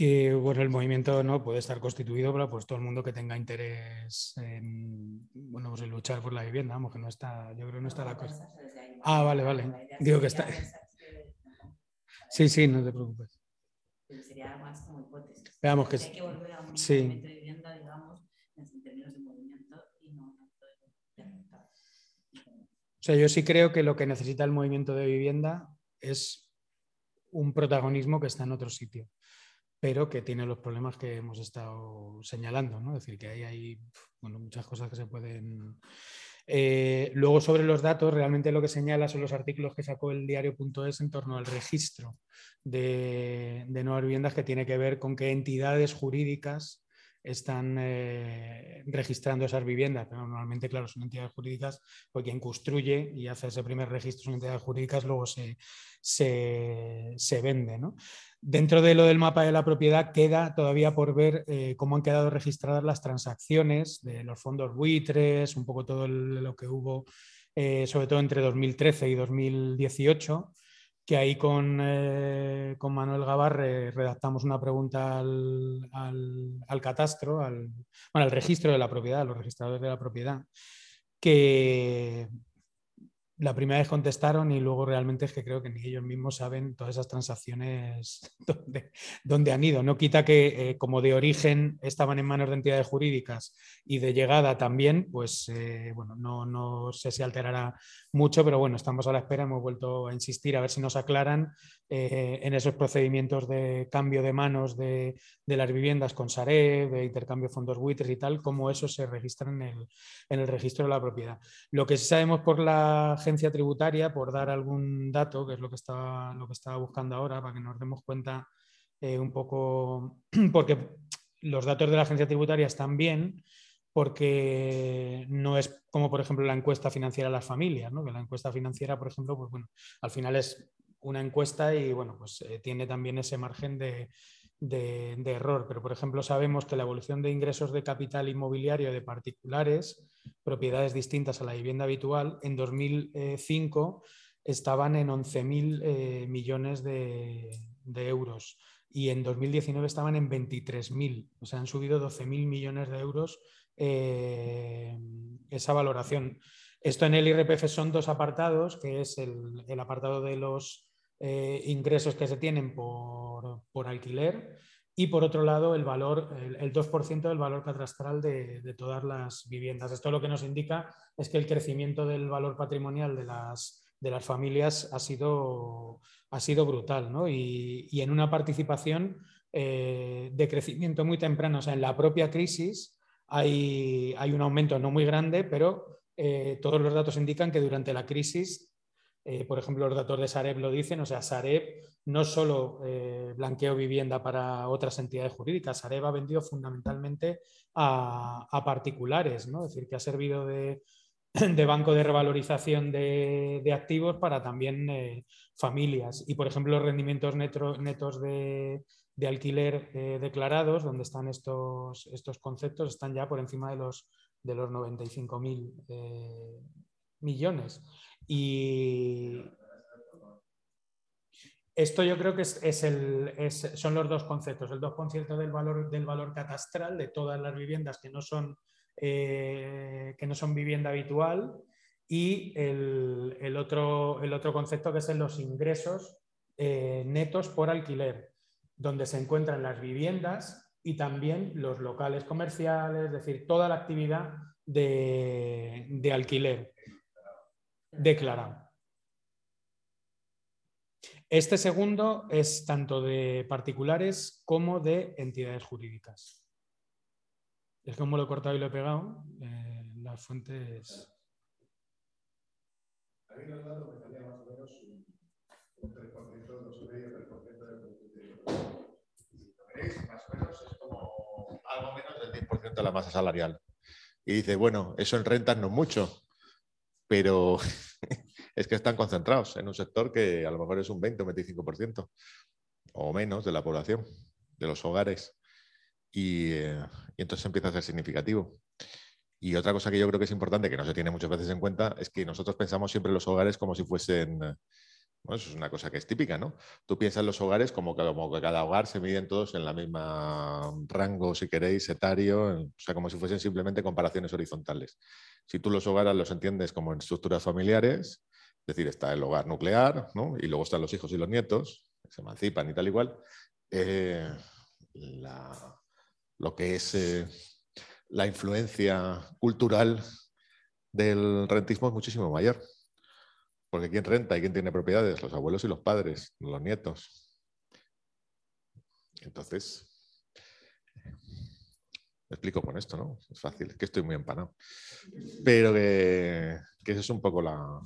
Que bueno, el movimiento no puede estar constituido para pues, todo el mundo que tenga interés en, bueno, pues, en luchar por la vivienda, vamos, que no está, yo creo que no está la cosa. Ah, vale, vale. Digo que está. Sí, sí, no te preocupes. Sería más como hipótesis. Veamos que, hay que volver a un sí. de vivienda, digamos, en términos de movimiento y no O sea, yo sí creo que lo que necesita el movimiento de vivienda es un protagonismo que está en otro sitio pero que tiene los problemas que hemos estado señalando, ¿no? Es decir, que ahí hay muchas cosas que se pueden... Eh, luego sobre los datos, realmente lo que señala son los artículos que sacó el diario.es en torno al registro de, de nuevas viviendas que tiene que ver con qué entidades jurídicas están eh, registrando esas viviendas. Pero normalmente, claro, son entidades jurídicas, porque quien construye y hace ese primer registro son entidades jurídicas, luego se, se, se vende. ¿no? Dentro de lo del mapa de la propiedad queda todavía por ver eh, cómo han quedado registradas las transacciones de los fondos buitres, un poco todo lo que hubo, eh, sobre todo entre 2013 y 2018 que ahí con, eh, con Manuel Gavarre redactamos una pregunta al, al, catastro, al, bueno, registro de la propiedad, a los registradores de la propiedad, que, la primera vez contestaron y luego realmente es que creo que ni ellos mismos saben todas esas transacciones dónde, han ido. No quita que eh, como de origen estaban en manos de entidades jurídicas y de llegada también, pues eh, bueno, no, no, sé si alterará mucho, pero bueno, estamos a la espera, hemos vuelto a insistir a ver si nos aclaran eh, en esos procedimientos de cambio de manos de, las viviendas con Sareb, de intercambio de fondos buitres y tal, cómo eso se registra en el, en el registro de la propiedad. Lo que sí sabemos por la tributaria, por dar algún dato, que es lo que estaba, lo que estaba buscando ahora, para que nos demos cuenta eh, un poco, porque los datos de la agencia tributaria están bien, porque no es como, por ejemplo, la encuesta financiera a las familias, ¿no? que la encuesta financiera, por ejemplo, pues bueno, al final es una encuesta y bueno, pues eh, tiene también ese margen de, de, error, pero por ejemplo sabemos que la evolución de ingresos de capital inmobiliario de particulares, propiedades distintas a la vivienda habitual, en 2005 estaban en 11.000 eh, millones de, euros y en 2019 estaban en 23.000, o sea, han subido 12.000 millones de euros eh, esa valoración. Esto en el IRPF son dos apartados, que es el, apartado de los eh, ingresos que se tienen por, alquiler y por otro lado el valor, el, 2% del valor catastral de, todas las viviendas. Esto lo que nos indica es que el crecimiento del valor patrimonial de las, de las familias ha sido, ha sido brutal y, en una participación eh, de crecimiento muy temprano, o sea, en la propia crisis hay, un aumento no muy grande, pero eh, todos los datos indican que durante la crisis, eh, por ejemplo, los datos de Sareb lo dicen, o sea, Sareb no solo eh, blanqueó vivienda para otras entidades jurídicas, Sareb ha vendido fundamentalmente a, particulares, ¿no? es decir, que ha servido de, banco de revalorización de, activos para también familias. Y, por ejemplo, los rendimientos netos de, alquiler declarados, donde están estos, estos conceptos, están ya por encima de los de los 95.000 eh, millones. Y esto yo creo que es, el, son los dos conceptos, el 2% del valor, del valor catastral de todas las viviendas que no son, eh, que no son vivienda habitual y el, otro, el otro concepto que es los ingresos eh, netos por alquiler, donde se encuentran las viviendas y también los locales comerciales, es decir, toda la actividad de, alquiler declarado. Este segundo es tanto de particulares como de entidades jurídicas. Es como lo he cortado y lo he pegado. Eh, las fuentes. de la masa salarial. Y dice, bueno, eso en rentas no es mucho, pero es que están concentrados en un sector que a lo mejor es un 20 o 25% o menos de la población, de los hogares. Y, eh, y, entonces empieza a ser significativo. Y otra cosa que yo creo que es importante, que no se tiene muchas veces en cuenta, es que nosotros pensamos siempre en los hogares como si fuesen bueno, eso es una cosa que es típica, ¿no? Tú piensas en los hogares como que, como que cada hogar se miden todos en la misma rango, si queréis, etario, o sea, como si fuesen simplemente comparaciones horizontales. Si tú los hogares los entiendes como en estructuras familiares, es decir, está el hogar nuclear, ¿no? Y luego están los hijos y los nietos, se emancipan y tal igual, eh, lo que es eh, la influencia cultural del rentismo es muchísimo mayor. Porque ¿quién renta y quién tiene propiedades? Los abuelos y los padres, los nietos. Entonces, me explico con esto, ¿no? Es fácil, es que estoy muy empanado. Pero que, que es un poco la...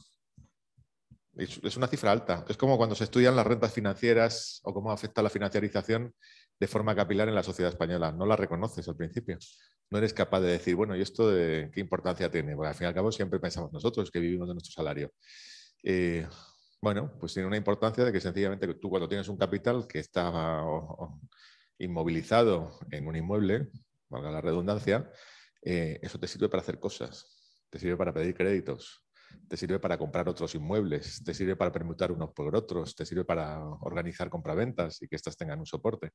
Es una cifra alta. Es como cuando se estudian las rentas financieras o cómo afecta la financiarización de forma capilar en la sociedad española. No la reconoces al principio. No eres capaz de decir, bueno, ¿y esto de qué importancia tiene? Porque al fin y al cabo siempre pensamos nosotros que vivimos de nuestro salario. Eh, bueno, pues tiene una importancia de que sencillamente tú cuando tienes un capital que está inmovilizado en un inmueble, valga la redundancia, eh, eso te sirve para hacer cosas, te sirve para pedir créditos, te sirve para comprar otros inmuebles, te sirve para permutar unos por otros, te sirve para organizar compraventas y que éstas tengan un soporte.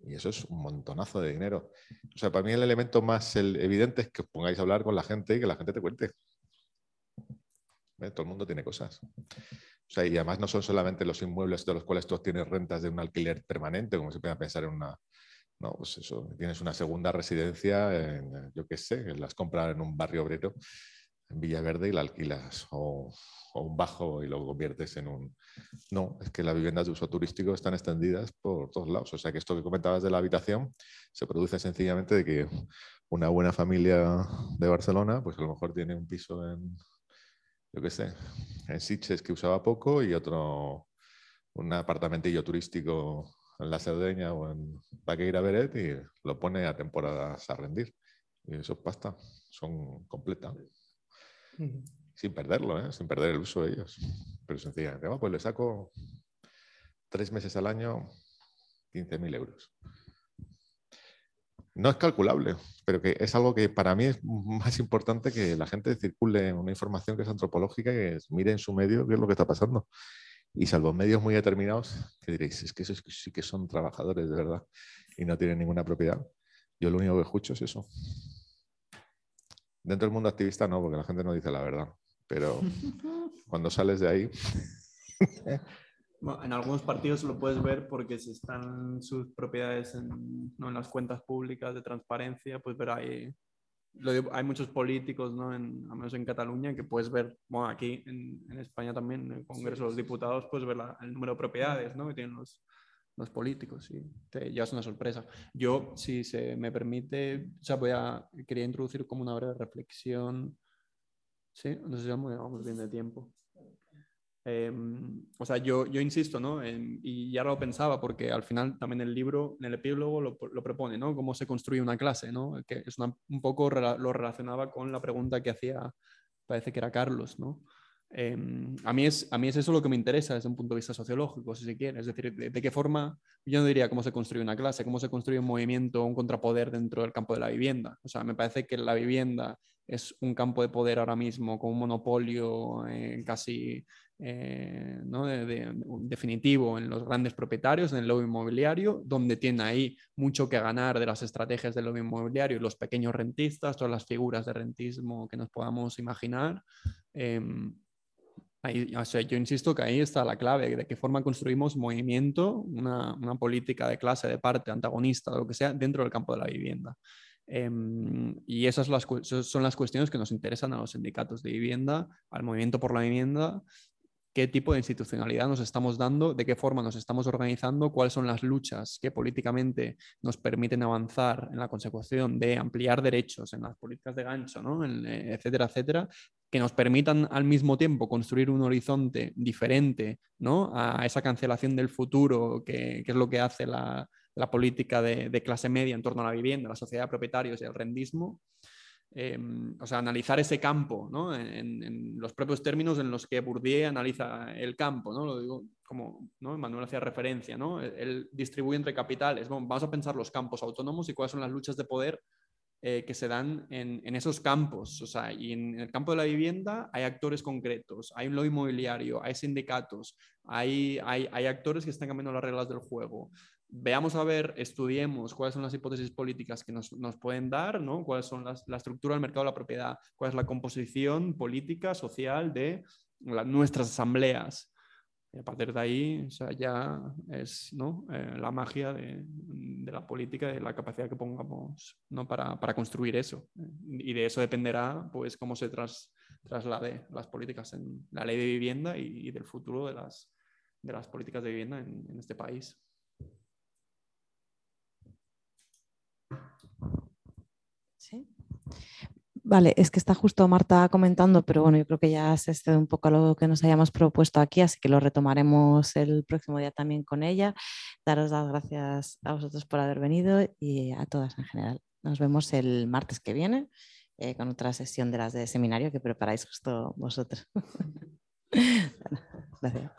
Y eso es un montonazo de dinero. O sea, para mí el elemento más evidente es que os pongáis a hablar con la gente y que la gente te cuente. ¿eh? Todo el mundo tiene cosas. O sea, y además no son solamente los inmuebles de los cuales tú obtienes rentas de un alquiler permanente, como se puede pensar en una... No, pues eso, tienes una segunda residencia, en, yo qué sé, las compras en un barrio obrero, Villaverde, y la alquilas, o, un bajo y lo conviertes en un... No, es que las viviendas de uso turístico están extendidas por todos lados. O sea, que esto que comentabas de la habitación se produce sencillamente de que una buena familia de Barcelona, pues a lo mejor tiene un piso en, yo qué sé, en Sitges que usaba poco y otro, un apartamentillo turístico en la Cerdeña o en Paqueira Beret y lo pone a temporadas a rendir. Y eso es pasta, son completas. Sin perderlo, ¿eh? sin perder el uso de ellos. Pero sencillamente, pues le saco tres meses al año 15.000 euros. No es calculable, pero que es algo que para mí es más importante que la gente circule una información que es antropológica y que mire en su medio qué es lo que está pasando. Y salvo medios muy determinados, que diréis, es que esos sí que son trabajadores de verdad y no tienen ninguna propiedad. Yo lo único que escucho es eso. Dentro del mundo activista no, porque la gente no dice la verdad, pero cuando sales de ahí... en algunos partidos lo puedes ver porque si están sus propiedades en, ¿no? en las cuentas públicas de transparencia, pues ver ahí hay muchos políticos, ¿no? En, al menos en Cataluña, que puedes ver, bueno, aquí en, en España también, en el Congreso de los Diputados, puedes ver el número de propiedades ¿no? que tienen los, los políticos y te llevas una sorpresa. Yo, si se me permite, o sea, voy a, quería introducir como una breve reflexión. Sí, no sé si vamos bien de tiempo. Em, o sea, yo, yo insisto, ¿no? y ya lo pensaba, porque al final también el libro, en el epílogo lo, propone, ¿no? Cómo se construye una clase, ¿no? Que es un poco lo relacionaba con la pregunta que hacía, parece que era Carlos, ¿no? Em, a, mí es, a mí es eso lo que me interesa desde un punto de vista sociológico, si se quiere. Es decir, de, qué forma, yo no diría cómo se construye una clase, cómo se construye un movimiento, un contrapoder dentro del campo de la vivienda. O sea, me parece que la vivienda es un campo de poder ahora mismo con un monopolio eh, casi eh, ¿no? definitivo en los grandes propietarios, en el lobby inmobiliario, donde tiene ahí mucho que ganar de las estrategias del lobby inmobiliario los pequeños rentistas, todas las figuras de rentismo que nos podamos imaginar. Yo insisto que ahí está la clave, de qué forma construimos movimiento, una, una, política de clase, de parte, antagonista, lo que sea, dentro del campo de la vivienda. Em, y esas son las cuestiones que nos interesan a los sindicatos de vivienda, al movimiento por la vivienda qué tipo de institucionalidad nos estamos dando, de qué forma nos estamos organizando, cuáles son las luchas que políticamente nos permiten avanzar en la consecución de ampliar derechos en las políticas de gancho, ¿no? Eh, etcétera, etcétera, que nos permitan al mismo tiempo construir un horizonte diferente ¿no? a esa cancelación del futuro, que, es lo que hace la, política de, de, clase media en torno a la vivienda, la sociedad de propietarios y el rendismo. Em, o sea, analizar ese campo, ¿no? En, los propios términos en los que Bourdieu analiza el campo, ¿no? Lo digo como, ¿no? Manuel hacía referencia, ¿no? Él distribuye entre capitales. vamos a pensar los campos autónomos y cuáles son las luchas de poder eh, que se dan en, esos campos. O sea, y en el campo de la vivienda hay actores concretos, hay un lobby inmobiliario, hay sindicatos, hay, hay, hay actores que están cambiando las reglas del juego veamos a ver, estudiemos cuáles son las hipótesis políticas que nos, pueden dar, ¿no? cuáles son las, la estructura del mercado de la propiedad, cuál es la composición política, social de nuestras asambleas. Y a partir de ahí ya es ¿no? Eh, la magia de, la política y la capacidad que pongamos ¿no? para, construir eso. Y de eso dependerá pues, cómo se tras, traslade las políticas en la ley de vivienda y, del futuro de las, de las políticas de vivienda en este país. Vale, es que está justo Marta comentando, pero bueno, yo creo que ya se excede un poco a lo que nos hayamos propuesto aquí, así que lo retomaremos el próximo día también con ella. Daros las gracias a vosotros por haber venido y a todas en general. Nos vemos el martes que viene eh, con otra sesión de las de seminario que preparáis justo vosotros. gracias.